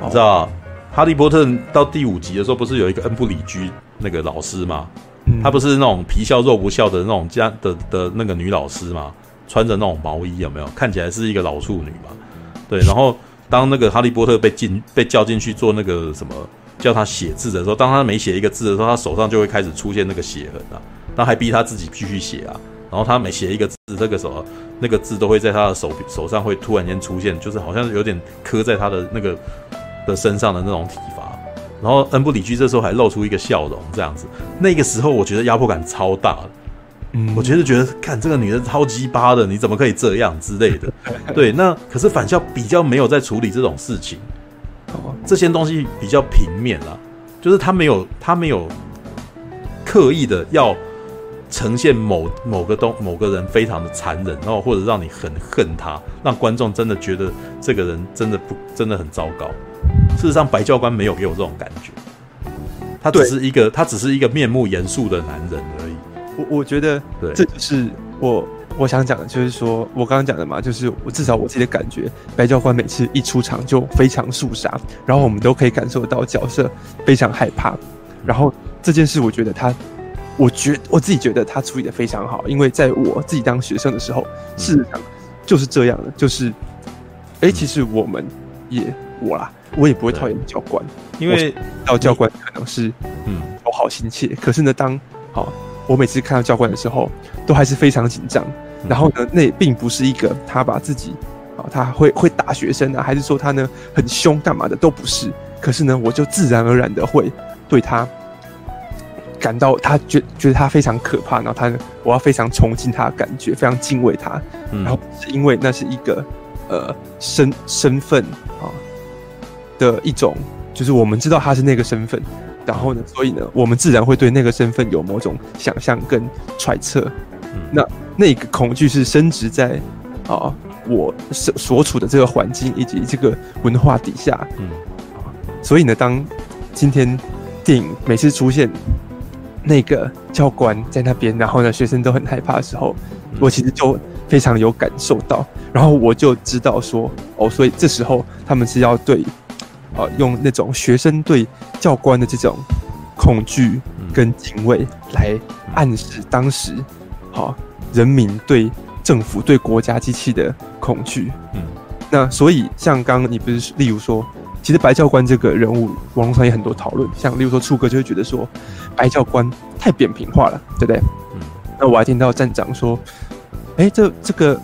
你知道，哈利波特到第五集的时候，不是有一个恩布里居那个老师吗？嗯、他不是那种皮笑肉不笑的那种家的的那个女老师吗？穿着那种毛衣，有没有？看起来是一个老处女嘛？对。然后当那个哈利波特被进被叫进去做那个什么叫他写字的时候，当他每写一个字的时候，他手上就会开始出现那个血痕啊。他还逼他自己继续写啊。然后他每写一个字，这个什么那个字都会在他的手手上会突然间出现，就是好像有点磕在他的那个的身上的那种体罚。然后恩不里居这时候还露出一个笑容，这样子。那个时候我觉得压迫感超大，嗯，我觉得觉得看这个女的超鸡巴的，你怎么可以这样之类的。[LAUGHS] 对，那可是返校比较没有在处理这种事情，这些东西比较平面啦，就是他没有他没有刻意的要。呈现某某个东某个人非常的残忍，然后或者让你很恨他，让观众真的觉得这个人真的不真的很糟糕。事实上，白教官没有给我这种感觉，他只是一个他只是一个面目严肃的男人而已。我我觉得，对，这就是我我想讲的，就是说我刚刚讲的嘛，就是我至少我自己的感觉，白教官每次一出场就非常肃杀，然后我们都可以感受到角色非常害怕，然后这件事我觉得他。我觉我自己觉得他处理的非常好，因为在我自己当学生的时候，事实上就是这样的，就是，哎、欸，其实我们也我啦，我也不会讨厌教官，因为到教官可能是嗯。友好心切，可是呢，当好我每次看到教官的时候，都还是非常紧张。然后呢，那并不是一个他把自己啊，他会会打学生啊，还是说他呢很凶干嘛的都不是。可是呢，我就自然而然的会对他。感到他觉觉得他非常可怕，然后他我要非常崇敬他的感觉，非常敬畏他。嗯、然后是因为那是一个呃身身份啊的一种，就是我们知道他是那个身份，然后呢，所以呢，我们自然会对那个身份有某种想象跟揣测。嗯、那那个恐惧是深植在啊我所所处的这个环境以及这个文化底下。嗯，所以呢，当今天电影每次出现。那个教官在那边，然后呢，学生都很害怕的时候，我其实就非常有感受到，然后我就知道说，哦，所以这时候他们是要对，呃，用那种学生对教官的这种恐惧跟敬畏来暗示当时，好、哦、人民对政府对国家机器的恐惧。嗯，那所以像刚刚你不是例如说。其实白教官这个人物，网络上也很多讨论，像例如说初哥就会觉得说，白教官太扁平化了，对不对？嗯。那我还听到站长说，哎，这这个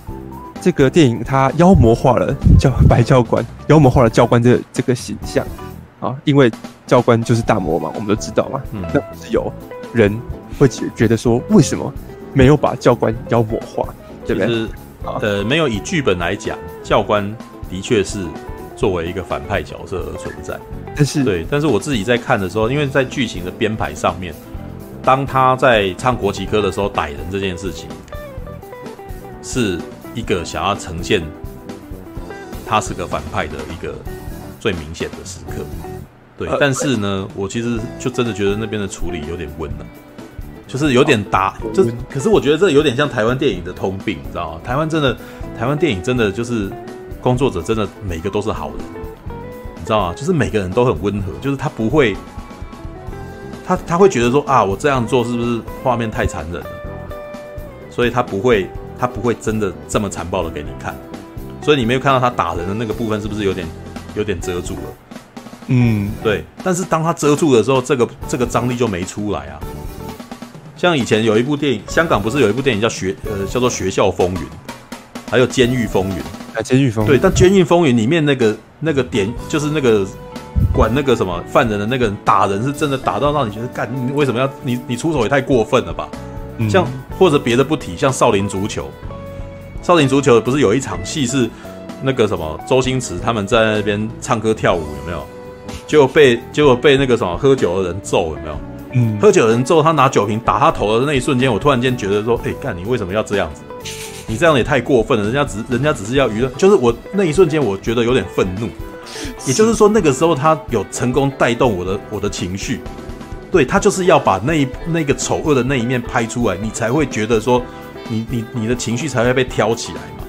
这个电影它妖魔化了教白教官，妖魔化了教官这个、这个形象啊，因为教官就是大魔嘛，我们都知道嘛。嗯。那不是有人会觉觉得说，为什么没有把教官妖魔化？对不对？就是呃，没有以剧本来讲，教官的确是。作为一个反派角色而存在，但是对，但是我自己在看的时候，因为在剧情的编排上面，当他在唱国旗歌的时候逮人这件事情，是一个想要呈现他是个反派的一个最明显的时刻，对。但是呢，我其实就真的觉得那边的处理有点温了，就是有点打，就可是我觉得这有点像台湾电影的通病，你知道吗？台湾真的，台湾电影真的就是。工作者真的每个都是好人，你知道吗？就是每个人都很温和，就是他不会，他他会觉得说啊，我这样做是不是画面太残忍了？所以他不会，他不会真的这么残暴的给你看。所以你没有看到他打人的那个部分，是不是有点有点遮住了？嗯，对。但是当他遮住的时候，这个这个张力就没出来啊。像以前有一部电影，香港不是有一部电影叫学呃叫做《学校风云》，还有《监狱风云》。啊，监狱风云对，但监狱风云里面那个那个点，就是那个管那个什么犯人的那个人打人，是真的打到让你觉得，干，你为什么要你你出手也太过分了吧？嗯、像或者别的不提，像少林足球，少林足球不是有一场戏是那个什么周星驰他们在那边唱歌跳舞有没有？结果被结果被那个什么喝酒的人揍有没有？嗯，喝酒的人揍他拿酒瓶打他头的那一瞬间，我突然间觉得说，哎、欸，干你为什么要这样子？你这样也太过分了，人家只人家只是要娱乐，就是我那一瞬间我觉得有点愤怒，也就是说那个时候他有成功带动我的我的情绪，对，他就是要把那一那个丑恶的那一面拍出来，你才会觉得说你你你的情绪才会被挑起来嘛，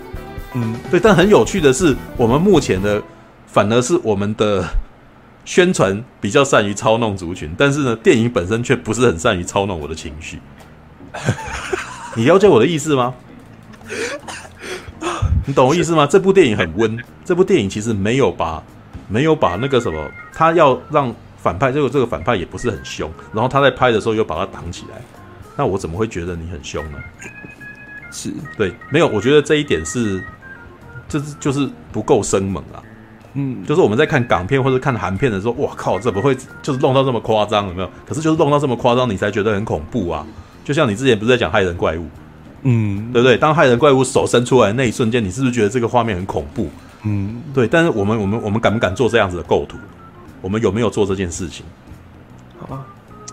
嗯，对，但很有趣的是，我们目前的反而是我们的宣传比较善于操弄族群，但是呢，电影本身却不是很善于操弄我的情绪。[LAUGHS] 你了解我的意思吗？[LAUGHS] 你懂我意思吗？这部电影很温，这部电影其实没有把没有把那个什么，他要让反派结果这个反派也不是很凶，然后他在拍的时候又把他挡起来，那我怎么会觉得你很凶呢？是对，没有，我觉得这一点是，就是就是不够生猛啊。嗯，就是我们在看港片或者看韩片的时候，哇靠，怎么会就是弄到这么夸张？有没有？可是就是弄到这么夸张，你才觉得很恐怖啊。就像你之前不是在讲害人怪物？嗯，对不对？当害人怪物手伸出来的那一瞬间，你是不是觉得这个画面很恐怖？嗯，对。但是我们我们我们敢不敢做这样子的构图？我们有没有做这件事情？好吧，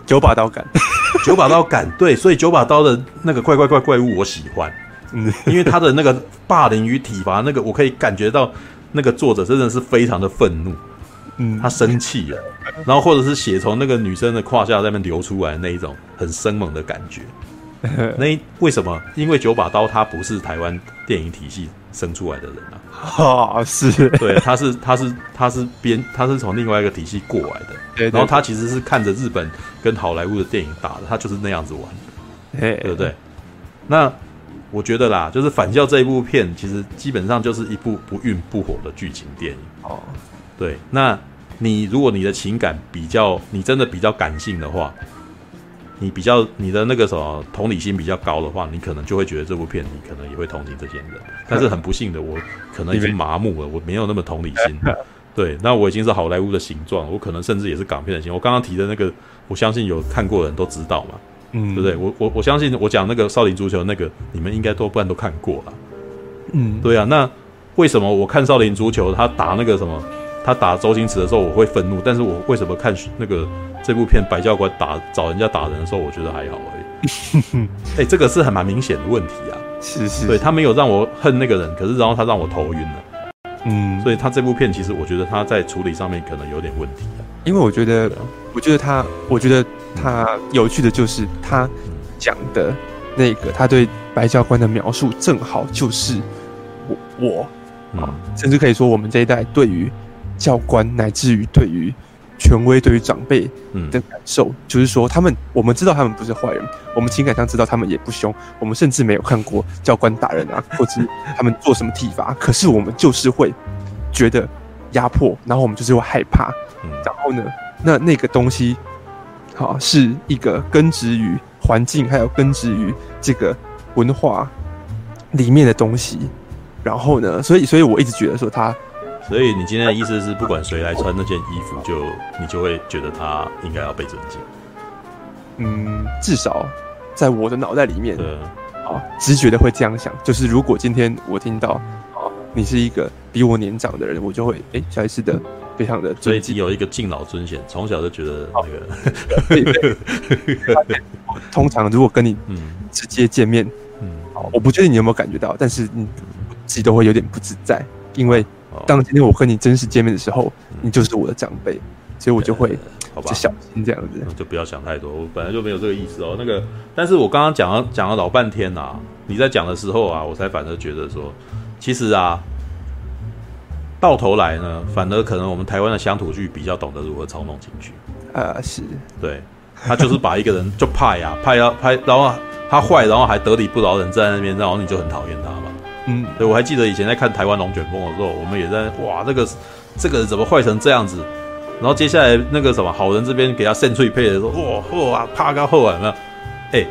九把刀敢，[LAUGHS] 九把刀敢。对，所以九把刀的那个怪怪怪怪物，我喜欢。嗯，因为他的那个霸凌与体罚，那个我可以感觉到，那个作者真的是非常的愤怒。嗯，他生气了，然后或者是血从那个女生的胯下在那边流出来那一种很生猛的感觉。[LAUGHS] 那为什么？因为九把刀他不是台湾电影体系生出来的人啊！啊，是对，他是他是他是编，他是从另外一个体系过来的。对，然后他其实是看着日本跟好莱坞的电影打的，他就是那样子玩，对不对？那我觉得啦，就是《反校》这一部片，其实基本上就是一部不孕不火的剧情电影。哦，对，那你如果你的情感比较，你真的比较感性的话。你比较你的那个什么同理心比较高的话，你可能就会觉得这部片你可能也会同情这些人。但是很不幸的，我可能已经麻木了，我没有那么同理心。[LAUGHS] 对，那我已经是好莱坞的形状，我可能甚至也是港片的形。我刚刚提的那个，我相信有看过的人都知道嘛，嗯，对不对？我我我相信我讲那个少林足球那个，你们应该多半都看过了。嗯，对啊。那为什么我看少林足球他打那个什么，他打周星驰的时候我会愤怒，但是我为什么看那个？这部片白教官打找人家打人的时候，我觉得还好而已。[LAUGHS] 哎、欸，这个是很蛮明显的问题啊。是是，对他没有让我恨那个人，可是然后他让我头晕了。嗯，所以他这部片其实我觉得他在处理上面可能有点问题啊。因为我觉得，我觉得他，我觉得他有趣的就是他讲的那个他对白教官的描述，正好就是我我啊，甚至可以说我们这一代对于教官乃至于对于。权威对于长辈的感受，嗯、就是说，他们我们知道他们不是坏人，我们情感上知道他们也不凶，我们甚至没有看过教官打人啊，[LAUGHS] 或者他们做什么体罚，可是我们就是会觉得压迫，然后我们就是会害怕，嗯、然后呢，那那个东西，好是一个根植于环境，还有根植于这个文化里面的东西，然后呢，所以，所以我一直觉得说他。所以你今天的意思是，不管谁来穿那件衣服，就你就会觉得他应该要被尊敬。嗯，至少在我的脑袋里面，对啊，直觉的会这样想。就是如果今天我听到啊，你是一个比我年长的人，我就会哎，下意识的非常的。所以有一个敬老尊贤，从小就觉得那个。通常如果跟你嗯直接见面，嗯，我不确定你有没有感觉到，但是你自己都会有点不自在，因为。当今天我和你真实见面的时候，你就是我的长辈，所以我就会好吧，小心这样子，就不要想太多。我本来就没有这个意思哦。那个，但是我刚刚讲了讲了老半天呐，你在讲的时候啊，我才反而觉得说，其实啊，到头来呢，反而可能我们台湾的乡土剧比较懂得如何操弄情绪。呃，是对，他就是把一个人 [LAUGHS] 就派呀，派要派，然后他坏，然后还得理不饶人，站在那边，然后你就很讨厌他嘛。嗯，对，我还记得以前在看台湾龙卷风的时候，我们也在哇，这个这个怎么坏成这样子？然后接下来那个什么好人这边给他扇脆配的时候，哇哇啪个后啊，哎，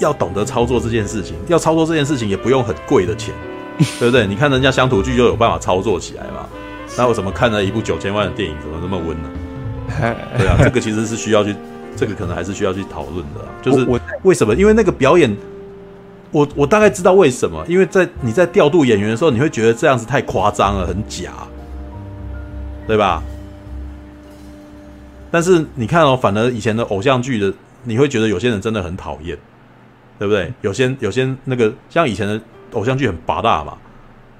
要懂得操作这件事情，要操作这件事情也不用很贵的钱，[LAUGHS] 对不对？你看人家乡土剧就有办法操作起来嘛，那我怎么看了一部九千万的电影，怎么那么温呢？[LAUGHS] 对啊，这个其实是需要去，这个可能还是需要去讨论的，就是为什么？因为那个表演。我我大概知道为什么，因为在你在调度演员的时候，你会觉得这样子太夸张了，很假，对吧？但是你看哦，反而以前的偶像剧的，你会觉得有些人真的很讨厌，对不对？有些有些那个像以前的偶像剧很拔大嘛，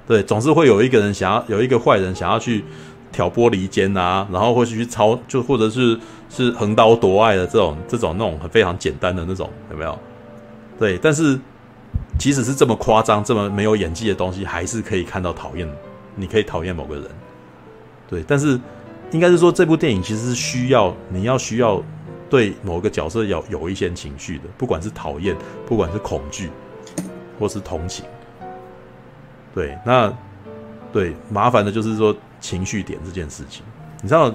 对，总是会有一个人想要有一个坏人想要去挑拨离间啊，然后会去操，就或者是是横刀夺爱的这种这种那种很非常简单的那种，有没有？对，但是。即使是这么夸张、这么没有演技的东西，还是可以看到讨厌。你可以讨厌某个人，对。但是应该是说这部电影其实是需要你要需要对某个角色要有一些情绪的，不管是讨厌，不管是恐惧，或是同情。对，那对麻烦的就是说情绪点这件事情，你知道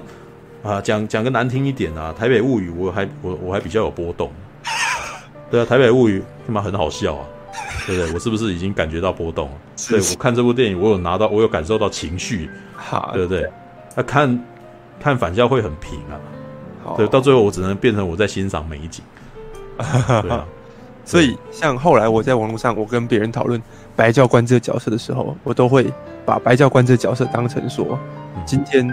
啊？讲讲个难听一点啊，《台北物语》我还我我还比较有波动。[LAUGHS] 对啊，《台北物语》他妈很好笑啊，对不对？我是不是已经感觉到波动了？对，我看这部电影，我有拿到，我有感受到情绪，对不对？那看看返校会很平啊，对，到最后我只能变成我在欣赏美景。[LAUGHS] 对啊，所以像后来我在网络上，我跟别人讨论白教官这个角色的时候，我都会把白教官这个角色当成说，今天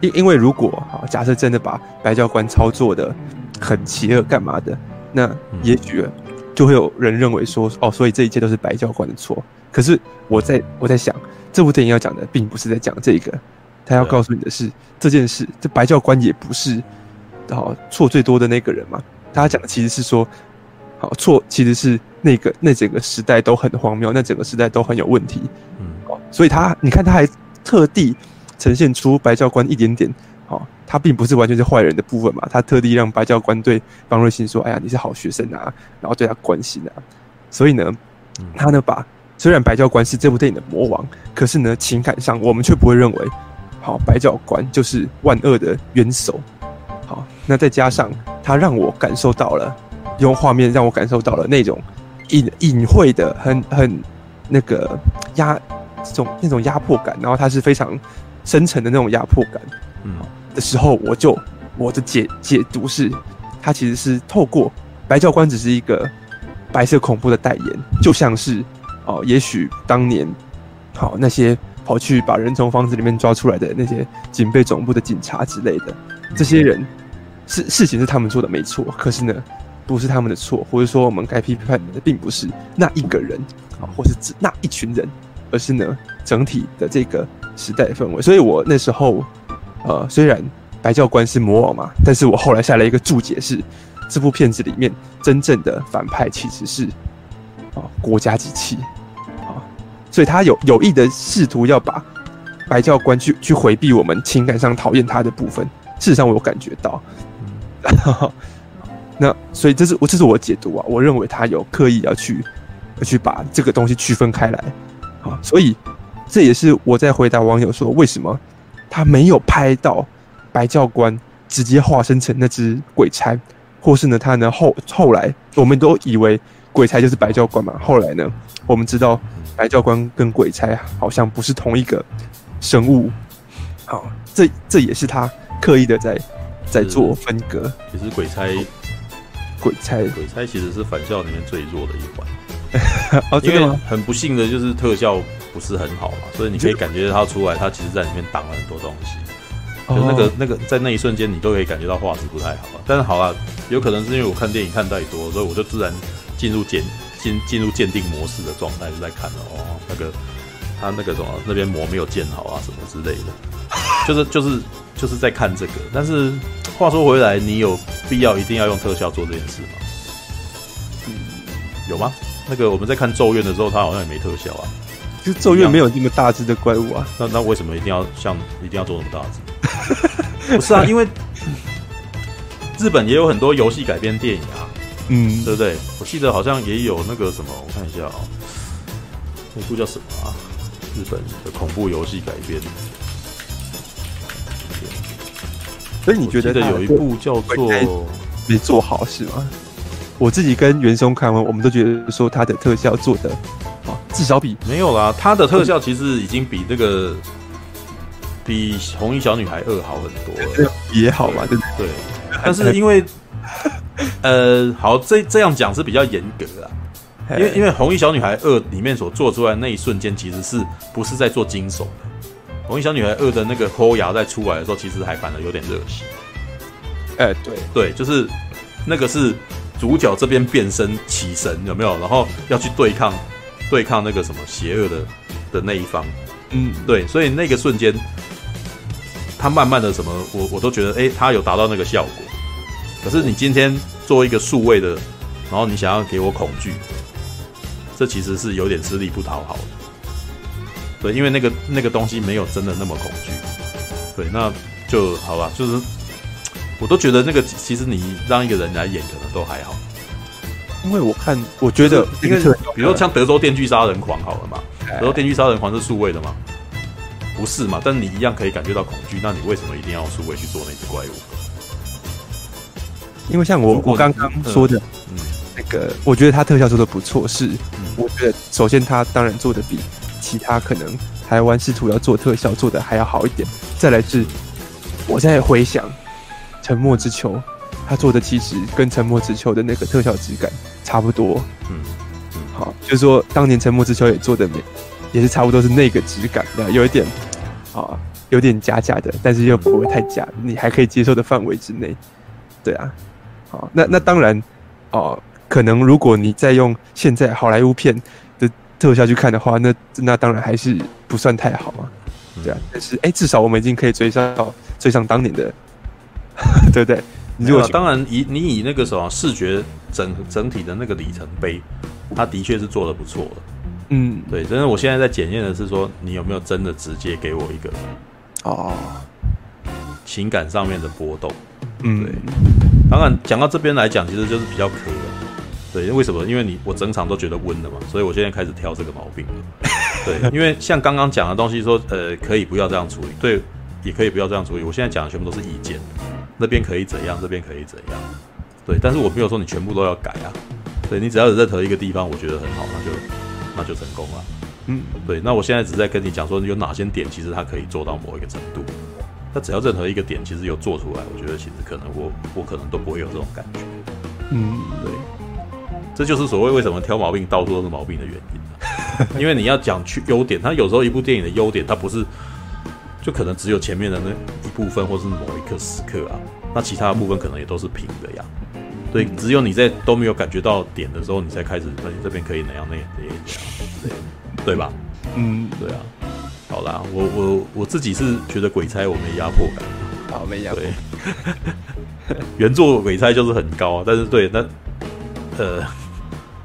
因因为如果哈假设真的把白教官操作的很邪恶，干嘛的？那也许就会有人认为说，哦，所以这一切都是白教官的错。可是我在我在想，这部电影要讲的并不是在讲这个，他要告诉你的是这件事，这白教官也不是好错最多的那个人嘛。他讲的其实是说，好错其实是那个那整个时代都很荒谬，那整个时代都很有问题。嗯，所以他你看他还特地呈现出白教官一点点。他并不是完全是坏人的部分嘛，他特地让白教官对方瑞欣说：“哎呀，你是好学生啊，然后对他关心啊。”所以呢，他呢把虽然白教官是这部电影的魔王，可是呢情感上我们却不会认为，好白教官就是万恶的元首。好，那再加上他让我感受到了，用画面让我感受到了那种隐隐晦的、很很那个压这种那种压迫感，然后他是非常深沉的那种压迫感。嗯。的时候，我就我的解解读是，他其实是透过白教官只是一个白色恐怖的代言，就像是哦，也许当年好那些跑去把人从房子里面抓出来的那些警备总部的警察之类的，这些人是事情是他们做的没错，可是呢，不是他们的错，或者说我们该批判的并不是那一个人啊，或是指那一群人，而是呢整体的这个时代氛围，所以我那时候。呃，虽然白教官是魔王嘛，但是我后来下了一个注解是，这部片子里面真正的反派其实是啊国家机器啊，所以他有有意的试图要把白教官去去回避我们情感上讨厌他的部分。事实上，我有感觉到，[LAUGHS] 那所以这是我这是我解读啊，我认为他有刻意要去要去把这个东西区分开来啊，所以这也是我在回答网友说为什么。他没有拍到白教官直接化身成那只鬼差，或是呢，他呢后后来我们都以为鬼差就是白教官嘛。后来呢，我们知道白教官跟鬼差好像不是同一个生物。好，这这也是他刻意的在在做分割。其实鬼差，鬼差，鬼差其实是反校里面最弱的一环。[LAUGHS] 哦，因为很不幸的就是特效。不是很好嘛，所以你可以感觉到他出来，他其实在里面挡了很多东西，就那个那个在那一瞬间，你都可以感觉到画质不太好。但是好了，有可能是因为我看电影看太多，所以我就自然进入鉴进进入鉴定模式的状态，就在看了哦，那个他那个什么那边膜没有建好啊，什么之类的，[LAUGHS] 就是就是就是在看这个。但是话说回来，你有必要一定要用特效做这件事吗？嗯，有吗？那个我们在看《咒怨》的时候，他好像也没特效啊。就咒怨没有那么大只的怪物啊，[LAUGHS] 那那为什么一定要像一定要做那么大只？[LAUGHS] 不是啊，因为日本也有很多游戏改编电影啊，嗯，对不对？我记得好像也有那个什么，我看一下啊、喔，那部叫什么啊？日本的恐怖游戏改编。所以你觉得有一部叫做没做好是吗？我自己跟元松看完，我们都觉得说他的特效做的。至少比没有啦，它的特效其实已经比这个比《红衣小女孩二》好很多了，也好吧，对不对？但是因为呃，好，这这样讲是比较严格啦，因为因为《红衣小女孩二》里面所做出来的那一瞬间，其实是不是在做惊悚的？《红衣小女孩二》的那个抠牙在出来的时候，其实还反而有点热血。哎、欸，对对，就是那个是主角这边变身起神有没有？然后要去对抗。对抗那个什么邪恶的的那一方，嗯，对，所以那个瞬间，他慢慢的什么，我我都觉得，哎、欸，他有达到那个效果。可是你今天做一个数位的，然后你想要给我恐惧，这其实是有点吃力不讨好的。对，因为那个那个东西没有真的那么恐惧。对，那就好吧，就是我都觉得那个其实你让一个人来演可能都还好，因为我看我觉得，因为比如说像德州电锯杀人狂好了嘛，德州电锯杀人狂是数位的吗？不是嘛？但是你一样可以感觉到恐惧，那你为什么一定要数位去做那只怪物？因为像我我刚刚说的，嗯，那个我觉得他特效做的不错，是我觉得首先他当然做的比其他可能台湾试图要做特效做的还要好一点。再来是，我在回想《沉默之丘》，他做的其实跟《沉默之丘》的那个特效质感差不多。嗯，好，就是说当年《沉默之丘》也做的没，也是差不多是那个质感的，有一点啊，有点假假的，但是又不会太假，你还可以接受的范围之内。对啊。好，那那当然，哦，可能如果你再用现在好莱坞片的特效去看的话，那那当然还是不算太好啊，对啊。但是，哎、欸，至少我们已经可以追上追上当年的，[LAUGHS] 对不对？如果当然以你以那个什么视觉整整体的那个里程碑，它的确是做的不错的，嗯，对。但是我现在在检验的是说，你有没有真的直接给我一个哦情感上面的波动，嗯，对。当然，讲到这边来讲，其实就是比较磕的，对，为什么？因为你我整场都觉得温的嘛，所以我现在开始挑这个毛病了。[LAUGHS] 对，因为像刚刚讲的东西说，呃，可以不要这样处理，对，也可以不要这样处理。我现在讲的全部都是意见，那边可以怎样，这边可以怎样，对。但是我没有说你全部都要改啊，对，你只要有任何一个地方我觉得很好，那就那就成功了。嗯，对。那我现在只是在跟你讲说，有哪些点其实它可以做到某一个程度。那只要任何一个点，其实有做出来，我觉得其实可能我我可能都不会有这种感觉。嗯，对，这就是所谓为什么挑毛病到处都是毛病的原因。[LAUGHS] 因为你要讲去优点，它有时候一部电影的优点，它不是就可能只有前面的那一部分，或是某一刻时刻啊，那其他的部分可能也都是平的呀。对，只有你在都没有感觉到点的时候，你才开始，那你这边可以哪样那样那样，对对吧？嗯，对啊。好啦，我我我自己是觉得鬼差我没压迫感，好没压迫。对，[LAUGHS] 原作鬼差就是很高啊，但是对那呃，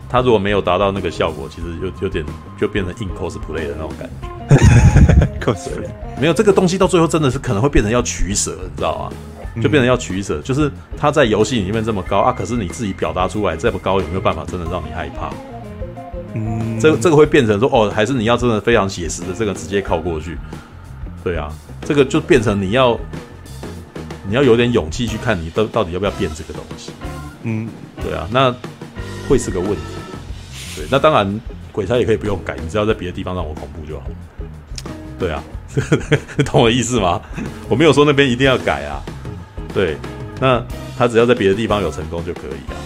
他如果没有达到那个效果，其实就有点就变成硬 cosplay 的那种感觉。[LAUGHS] [LAUGHS] cosplay 没有这个东西到最后真的是可能会变成要取舍，你知道吗？就变成要取舍，就是他在游戏里面这么高啊，可是你自己表达出来这么高，有没有办法真的让你害怕？嗯，这个这个会变成说哦，还是你要真的非常写实的这个直接靠过去，对啊，这个就变成你要你要有点勇气去看你到到底要不要变这个东西，嗯，对啊，那会是个问题，对，那当然鬼差也可以不用改，你只要在别的地方让我恐怖就好，对啊，[LAUGHS] 懂我意思吗？我没有说那边一定要改啊，对，那他只要在别的地方有成功就可以啊，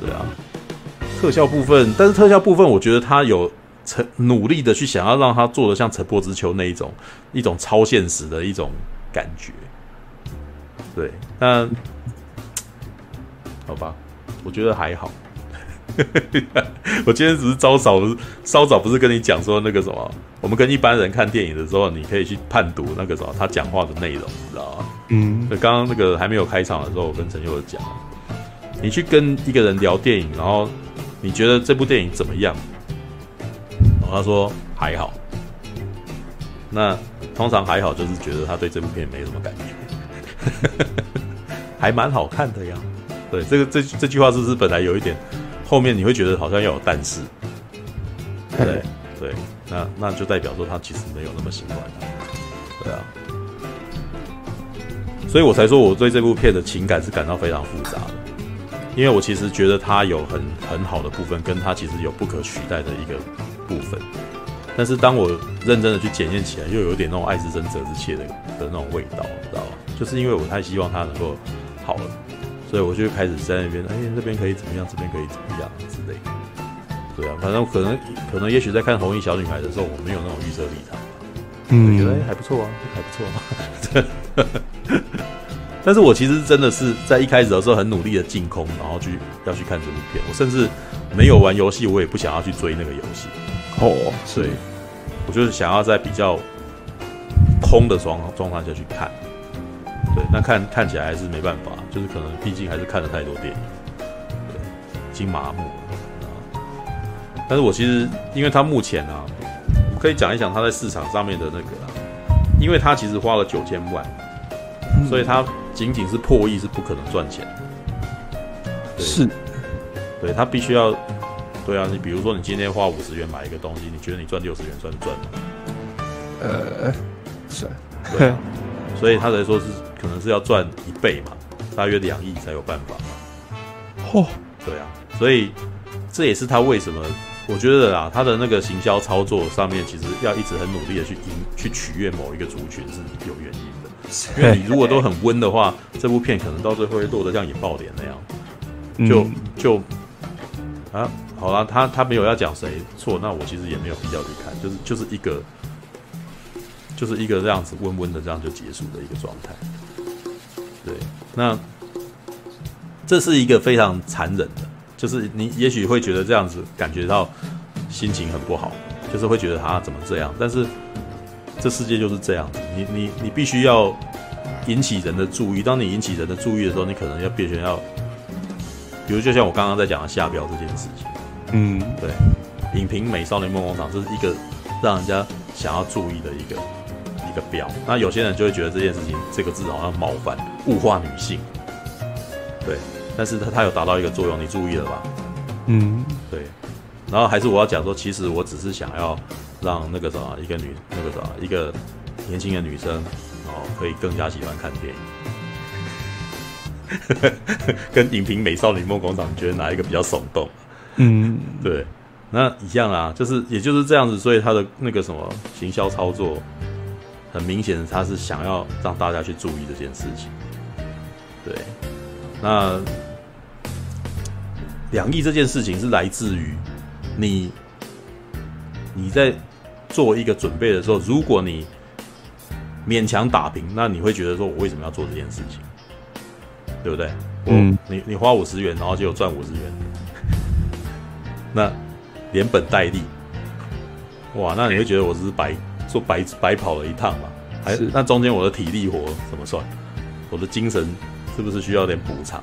对啊。特效部分，但是特效部分，我觉得他有成努力的去想要让他做的像《沉默之丘》那一种一种超现实的一种感觉。对，但 [TSK] 好吧，我觉得还好。[LAUGHS] 我今天只是稍早稍早不是跟你讲说那个什么，我们跟一般人看电影的时候，你可以去判读那个什么他讲话的内容，你知道吗？嗯，刚刚那个还没有开场的时候，我跟陈佑讲，你去跟一个人聊电影，然后。你觉得这部电影怎么样？然后他说还好。那通常还好，就是觉得他对这部片没什么感觉，[LAUGHS] 还蛮好看的呀。对，这个这这句话是不是本来有一点，后面你会觉得好像要有但是，对对，那那就代表说他其实没有那么喜欢，对啊。所以我才说我对这部片的情感是感到非常复杂的。因为我其实觉得它有很很好的部分，跟它其实有不可取代的一个部分，但是当我认真的去检验起来，又有点那种爱之深责之切的的那种味道，你知道吗？就是因为我太希望它能够好了，所以我就开始在那边，哎，这边可以怎么样，这边可以怎么样之类的。对啊，反正可能可能也许在看《红衣小女孩》的时候，我没有那种预设立场，嗯，觉得哎还不错啊，还不错啊。[LAUGHS] 但是我其实真的是在一开始的时候很努力的进空，然后去要去看这部片。我甚至没有玩游戏，我也不想要去追那个游戏。哦，所以我就是想要在比较空的状状态下去看。对，那看看起来还是没办法，就是可能毕竟还是看了太多电影，对，已经麻木了。但是我其实因为他目前啊，我可以讲一讲他在市场上面的那个啊，因为他其实花了九千万。所以他仅仅是破亿是不可能赚钱。是，对他必须要，对啊，你比如说你今天花五十元买一个东西，你觉得你赚六十元算赚吗？呃，是，对啊，[LAUGHS] 所以他才说是可能是要赚一倍嘛，大约两亿才有办法嘛。嚯，对啊，所以这也是他为什么，我觉得啊，他的那个行销操作上面，其实要一直很努力的去赢，去取悦某一个族群是有原因的。因为你如果都很温的话，这部片可能到最后会落得像引爆点那样。就就啊，好了，他他没有要讲谁错，那我其实也没有必要去看，就是就是一个，就是一个这样子温温的这样就结束的一个状态。对，那这是一个非常残忍的，就是你也许会觉得这样子感觉到心情很不好，就是会觉得他怎么这样，但是这世界就是这样子，你你你必须要引起人的注意，当你引起人的注意的时候，你可能要必须要。比如，就像我刚刚在讲的下标这件事情，嗯，对，影评《美少女梦工厂》这是一个让人家想要注意的一个一个标。那有些人就会觉得这件事情这个字好像冒犯、物化女性，对。但是它它有达到一个作用，你注意了吧？嗯，对。然后还是我要讲说，其实我只是想要让那个什么一个女那个什么一个年轻的女生哦，可以更加喜欢看电影。[LAUGHS] 跟影评《美少女梦工厂》，你觉得哪一个比较耸动？嗯，对，那一样啊，就是也就是这样子，所以他的那个什么行销操作，很明显他是想要让大家去注意这件事情。对，那两亿这件事情是来自于你你在做一个准备的时候，如果你勉强打平，那你会觉得说我为什么要做这件事情？对不对？嗯，你你花五十元，然后就有赚五十元，那连本带利，哇！那你会觉得我只是白做白白跑了一趟嘛？还是那中间我的体力活怎么算？我的精神是不是需要点补偿？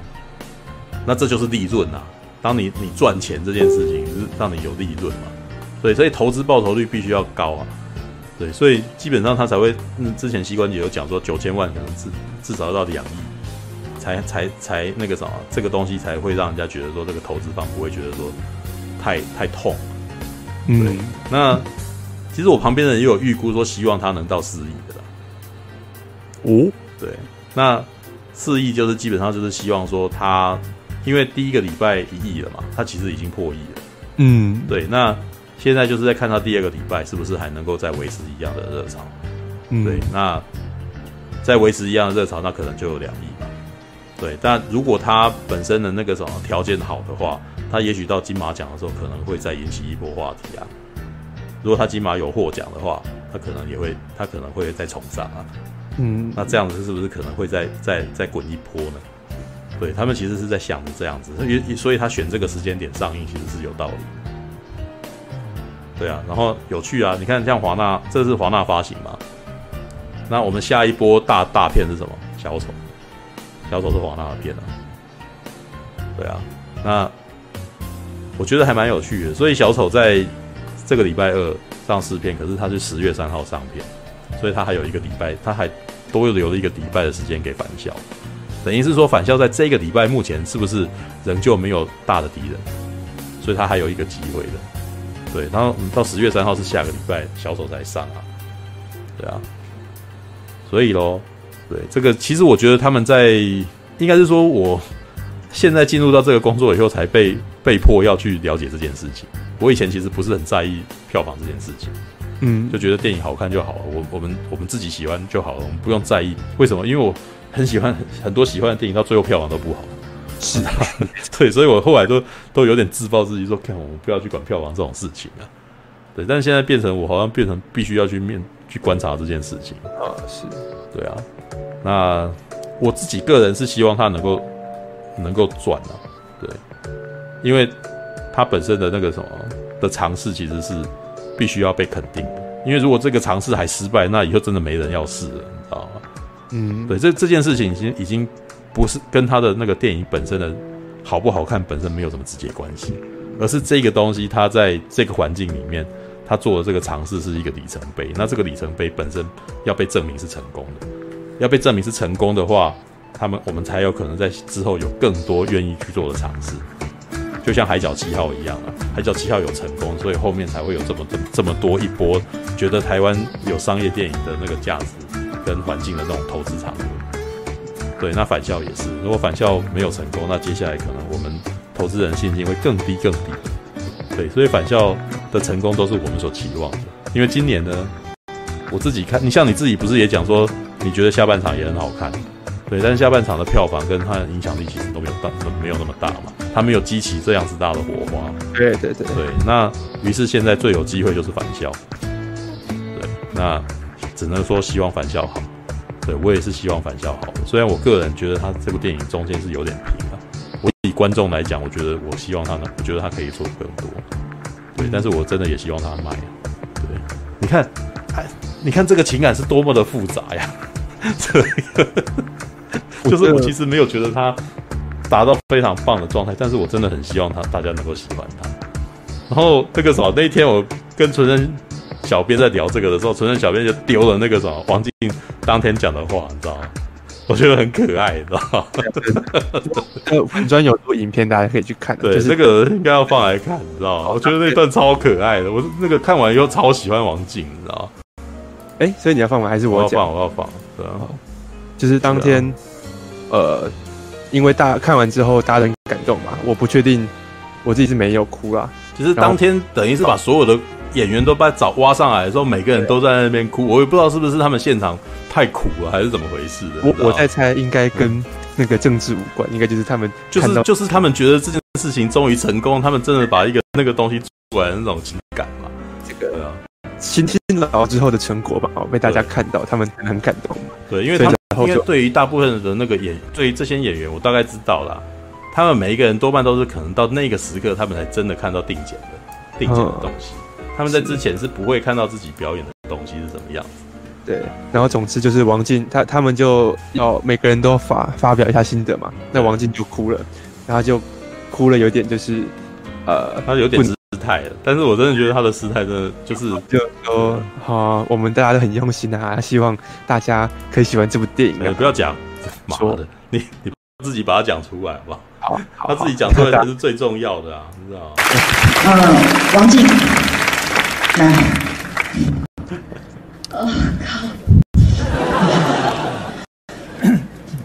那这就是利润啊！当你你赚钱这件事情是让你有利润嘛？对，所以投资报酬率必须要高啊！对，所以基本上他才会，嗯，之前膝关节有讲说九千万可能至至少要到两亿。才才才那个什么，这个东西才会让人家觉得说这个投资方不会觉得说太太痛。嗯，那其实我旁边的人也有预估说希望他能到四亿的啦。哦，对，那四亿就是基本上就是希望说他，因为第一个礼拜一亿了嘛，他其实已经破亿了。嗯，对，那现在就是在看他第二个礼拜是不是还能够再维持一样的热潮。嗯，对，那再维持一样的热潮，那可能就有两亿嘛。对，但如果他本身的那个什么条件好的话，他也许到金马奖的时候可能会再引起一波话题啊。如果他金马有获奖的话，他可能也会，他可能会再重上啊。嗯，那这样子是不是可能会再再再滚一波呢？对，他们其实是在想着这样子，所以所以他选这个时间点上映其实是有道理。对啊，然后有趣啊，你看像华纳，这是华纳发行嘛？那我们下一波大大片是什么？小丑。小丑是华纳的片啊，对啊，那我觉得还蛮有趣的。所以小丑在这个礼拜二上试片，可是他是十月三号上片，所以他还有一个礼拜，他还多留了一个礼拜的时间给返校。等于是说返校在这个礼拜目前是不是仍旧没有大的敌人，所以他还有一个机会的。对，然后到十月三号是下个礼拜小丑才上啊，对啊，所以喽。对，这个其实我觉得他们在应该是说，我现在进入到这个工作以后，才被被迫要去了解这件事情。我以前其实不是很在意票房这件事情，嗯，就觉得电影好看就好了，我我们我们自己喜欢就好了，我们不用在意为什么？因为我很喜欢很多喜欢的电影，到最后票房都不好。是啊，[LAUGHS] 对，所以我后来都都有点自暴自弃，说看我们不要去管票房这种事情啊。对，但是现在变成我好像变成必须要去面去观察这件事情啊，是对啊。那我自己个人是希望他能够能够赚啊，对，因为他本身的那个什么的尝试其实是必须要被肯定的，因为如果这个尝试还失败，那以后真的没人要试了，你知道吗？嗯，对，这这件事情已经已经不是跟他的那个电影本身的好不好看本身没有什么直接关系，而是这个东西它在这个环境里面，他做的这个尝试是一个里程碑，那这个里程碑本身要被证明是成功的。要被证明是成功的话，他们我们才有可能在之后有更多愿意去做的尝试。就像海角七号一样啊，海角七号有成功，所以后面才会有这么这么这么多一波觉得台湾有商业电影的那个价值跟环境的那种投资场合。对，那返校也是，如果返校没有成功，那接下来可能我们投资人信心会更低更低。对，所以返校的成功都是我们所期望的。因为今年呢，我自己看，你像你自己不是也讲说，你觉得下半场也很好看，对，但是下半场的票房跟它的影响力其实都没有大，没有那么大嘛，它没有激起这样子大的火花。对对对对，那于是现在最有机会就是返校。对，那只能说希望返校好。对，我也是希望返校好的，虽然我个人觉得他这部电影中间是有点平啊。我以观众来讲，我觉得我希望他呢，我觉得他可以做更多。对，但是我真的也希望他卖。对，你看，哎，你看这个情感是多么的复杂呀！[LAUGHS] 这个就是我其实没有觉得他达到非常棒的状态，但是我真的很希望他大家能够喜欢他。然后那个什么，那一天我跟纯真。小编在聊这个的时候，纯纯小编就丢了那个什么王静当天讲的话，你知道吗？我觉得很可爱，你知道吗？粉专有部影片，大家可以去看。对，这个应该要放来看，你知道吗？我觉得那段超可爱的，我那个看完以后超喜欢王静，你知道吗？哎、所以你要放吗？还是我，要放？我要放。对啊，就是当天，呃，因为大家看完之后，大家很感动嘛。我不确定，我自己是没有哭啦。其实当天等于是把所有的。演员都把找挖上来的时候，每个人都在那边哭，我也不知道是不是他们现场太苦了，还是怎么回事的。我我在猜，应该跟那个政治无关，应该就是他们就是就是他们觉得这件事情终于成功，他们真的把一个那个东西做出来的那种情感嘛。这个辛辛劳之后的成果吧，被大家看到，他们很感动嘛。对，因为他们因为对于大部分的那个演，对于这些演员，我大概知道啦，他们每一个人多半都是可能到那个时刻，他们才真的看到定检的定检的东西。他们在之前是不会看到自己表演的东西是什么样子。对，然后总之就是王静他他们就要每个人都发发表一下心得嘛。那王静就哭了，然后就哭了，有点就是呃，他有点失态了。但是我真的觉得他的失态真的就是就说好，我们大家都很用心啊，希望大家可以喜欢这部电影。你不要讲，妈的，你你自己把它讲出来好不好？好，他自己讲出来才是最重要的啊，你知道吗？嗯，[LAUGHS] 王净。来，哦靠！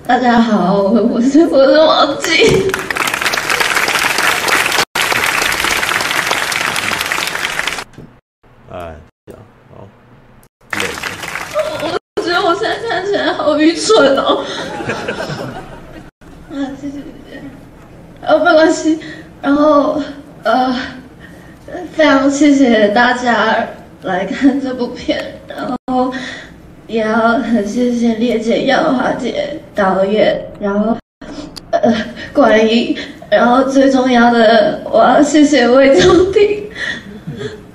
大家好，我我是我是王静。哎呀，好累。我觉得我现在看起来好愚蠢哦。[LAUGHS] 啊，谢谢谢谢。呃，没关系。然后，呃。非常谢谢大家来看这部片，然后也要很谢谢烈姐、耀华姐导演，然后呃管音，然后最重要的我要谢谢魏宗廷，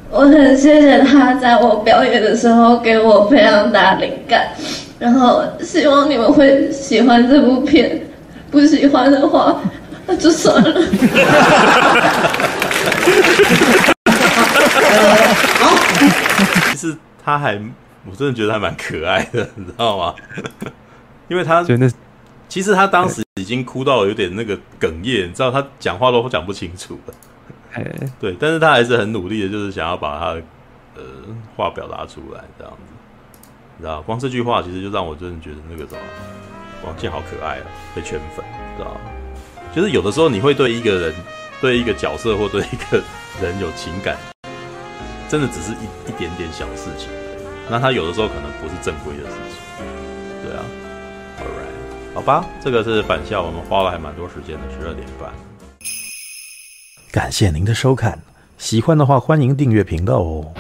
我很谢谢他在我表演的时候给我非常大灵感，然后希望你们会喜欢这部片，不喜欢的话那就算了。[LAUGHS] 好，其实他还，我真的觉得还蛮可爱的，你知道吗？[LAUGHS] 因为他真的，其实他当时已经哭到有点那个哽咽，你知道他讲话都讲不清楚了。对，但是他还是很努力的，就是想要把他的呃话表达出来，这样子，你知道，光这句话其实就让我真的觉得那个什么，王健好可爱啊，被圈粉，知道吗？就是有的时候你会对一个人、对一个角色或对一个人有情感。真的只是一一点点小事情，那他有的时候可能不是正规的事情，对啊，All right，好吧，这个是返校，我们花了还蛮多时间的，十二点半。感谢您的收看，喜欢的话欢迎订阅频道哦。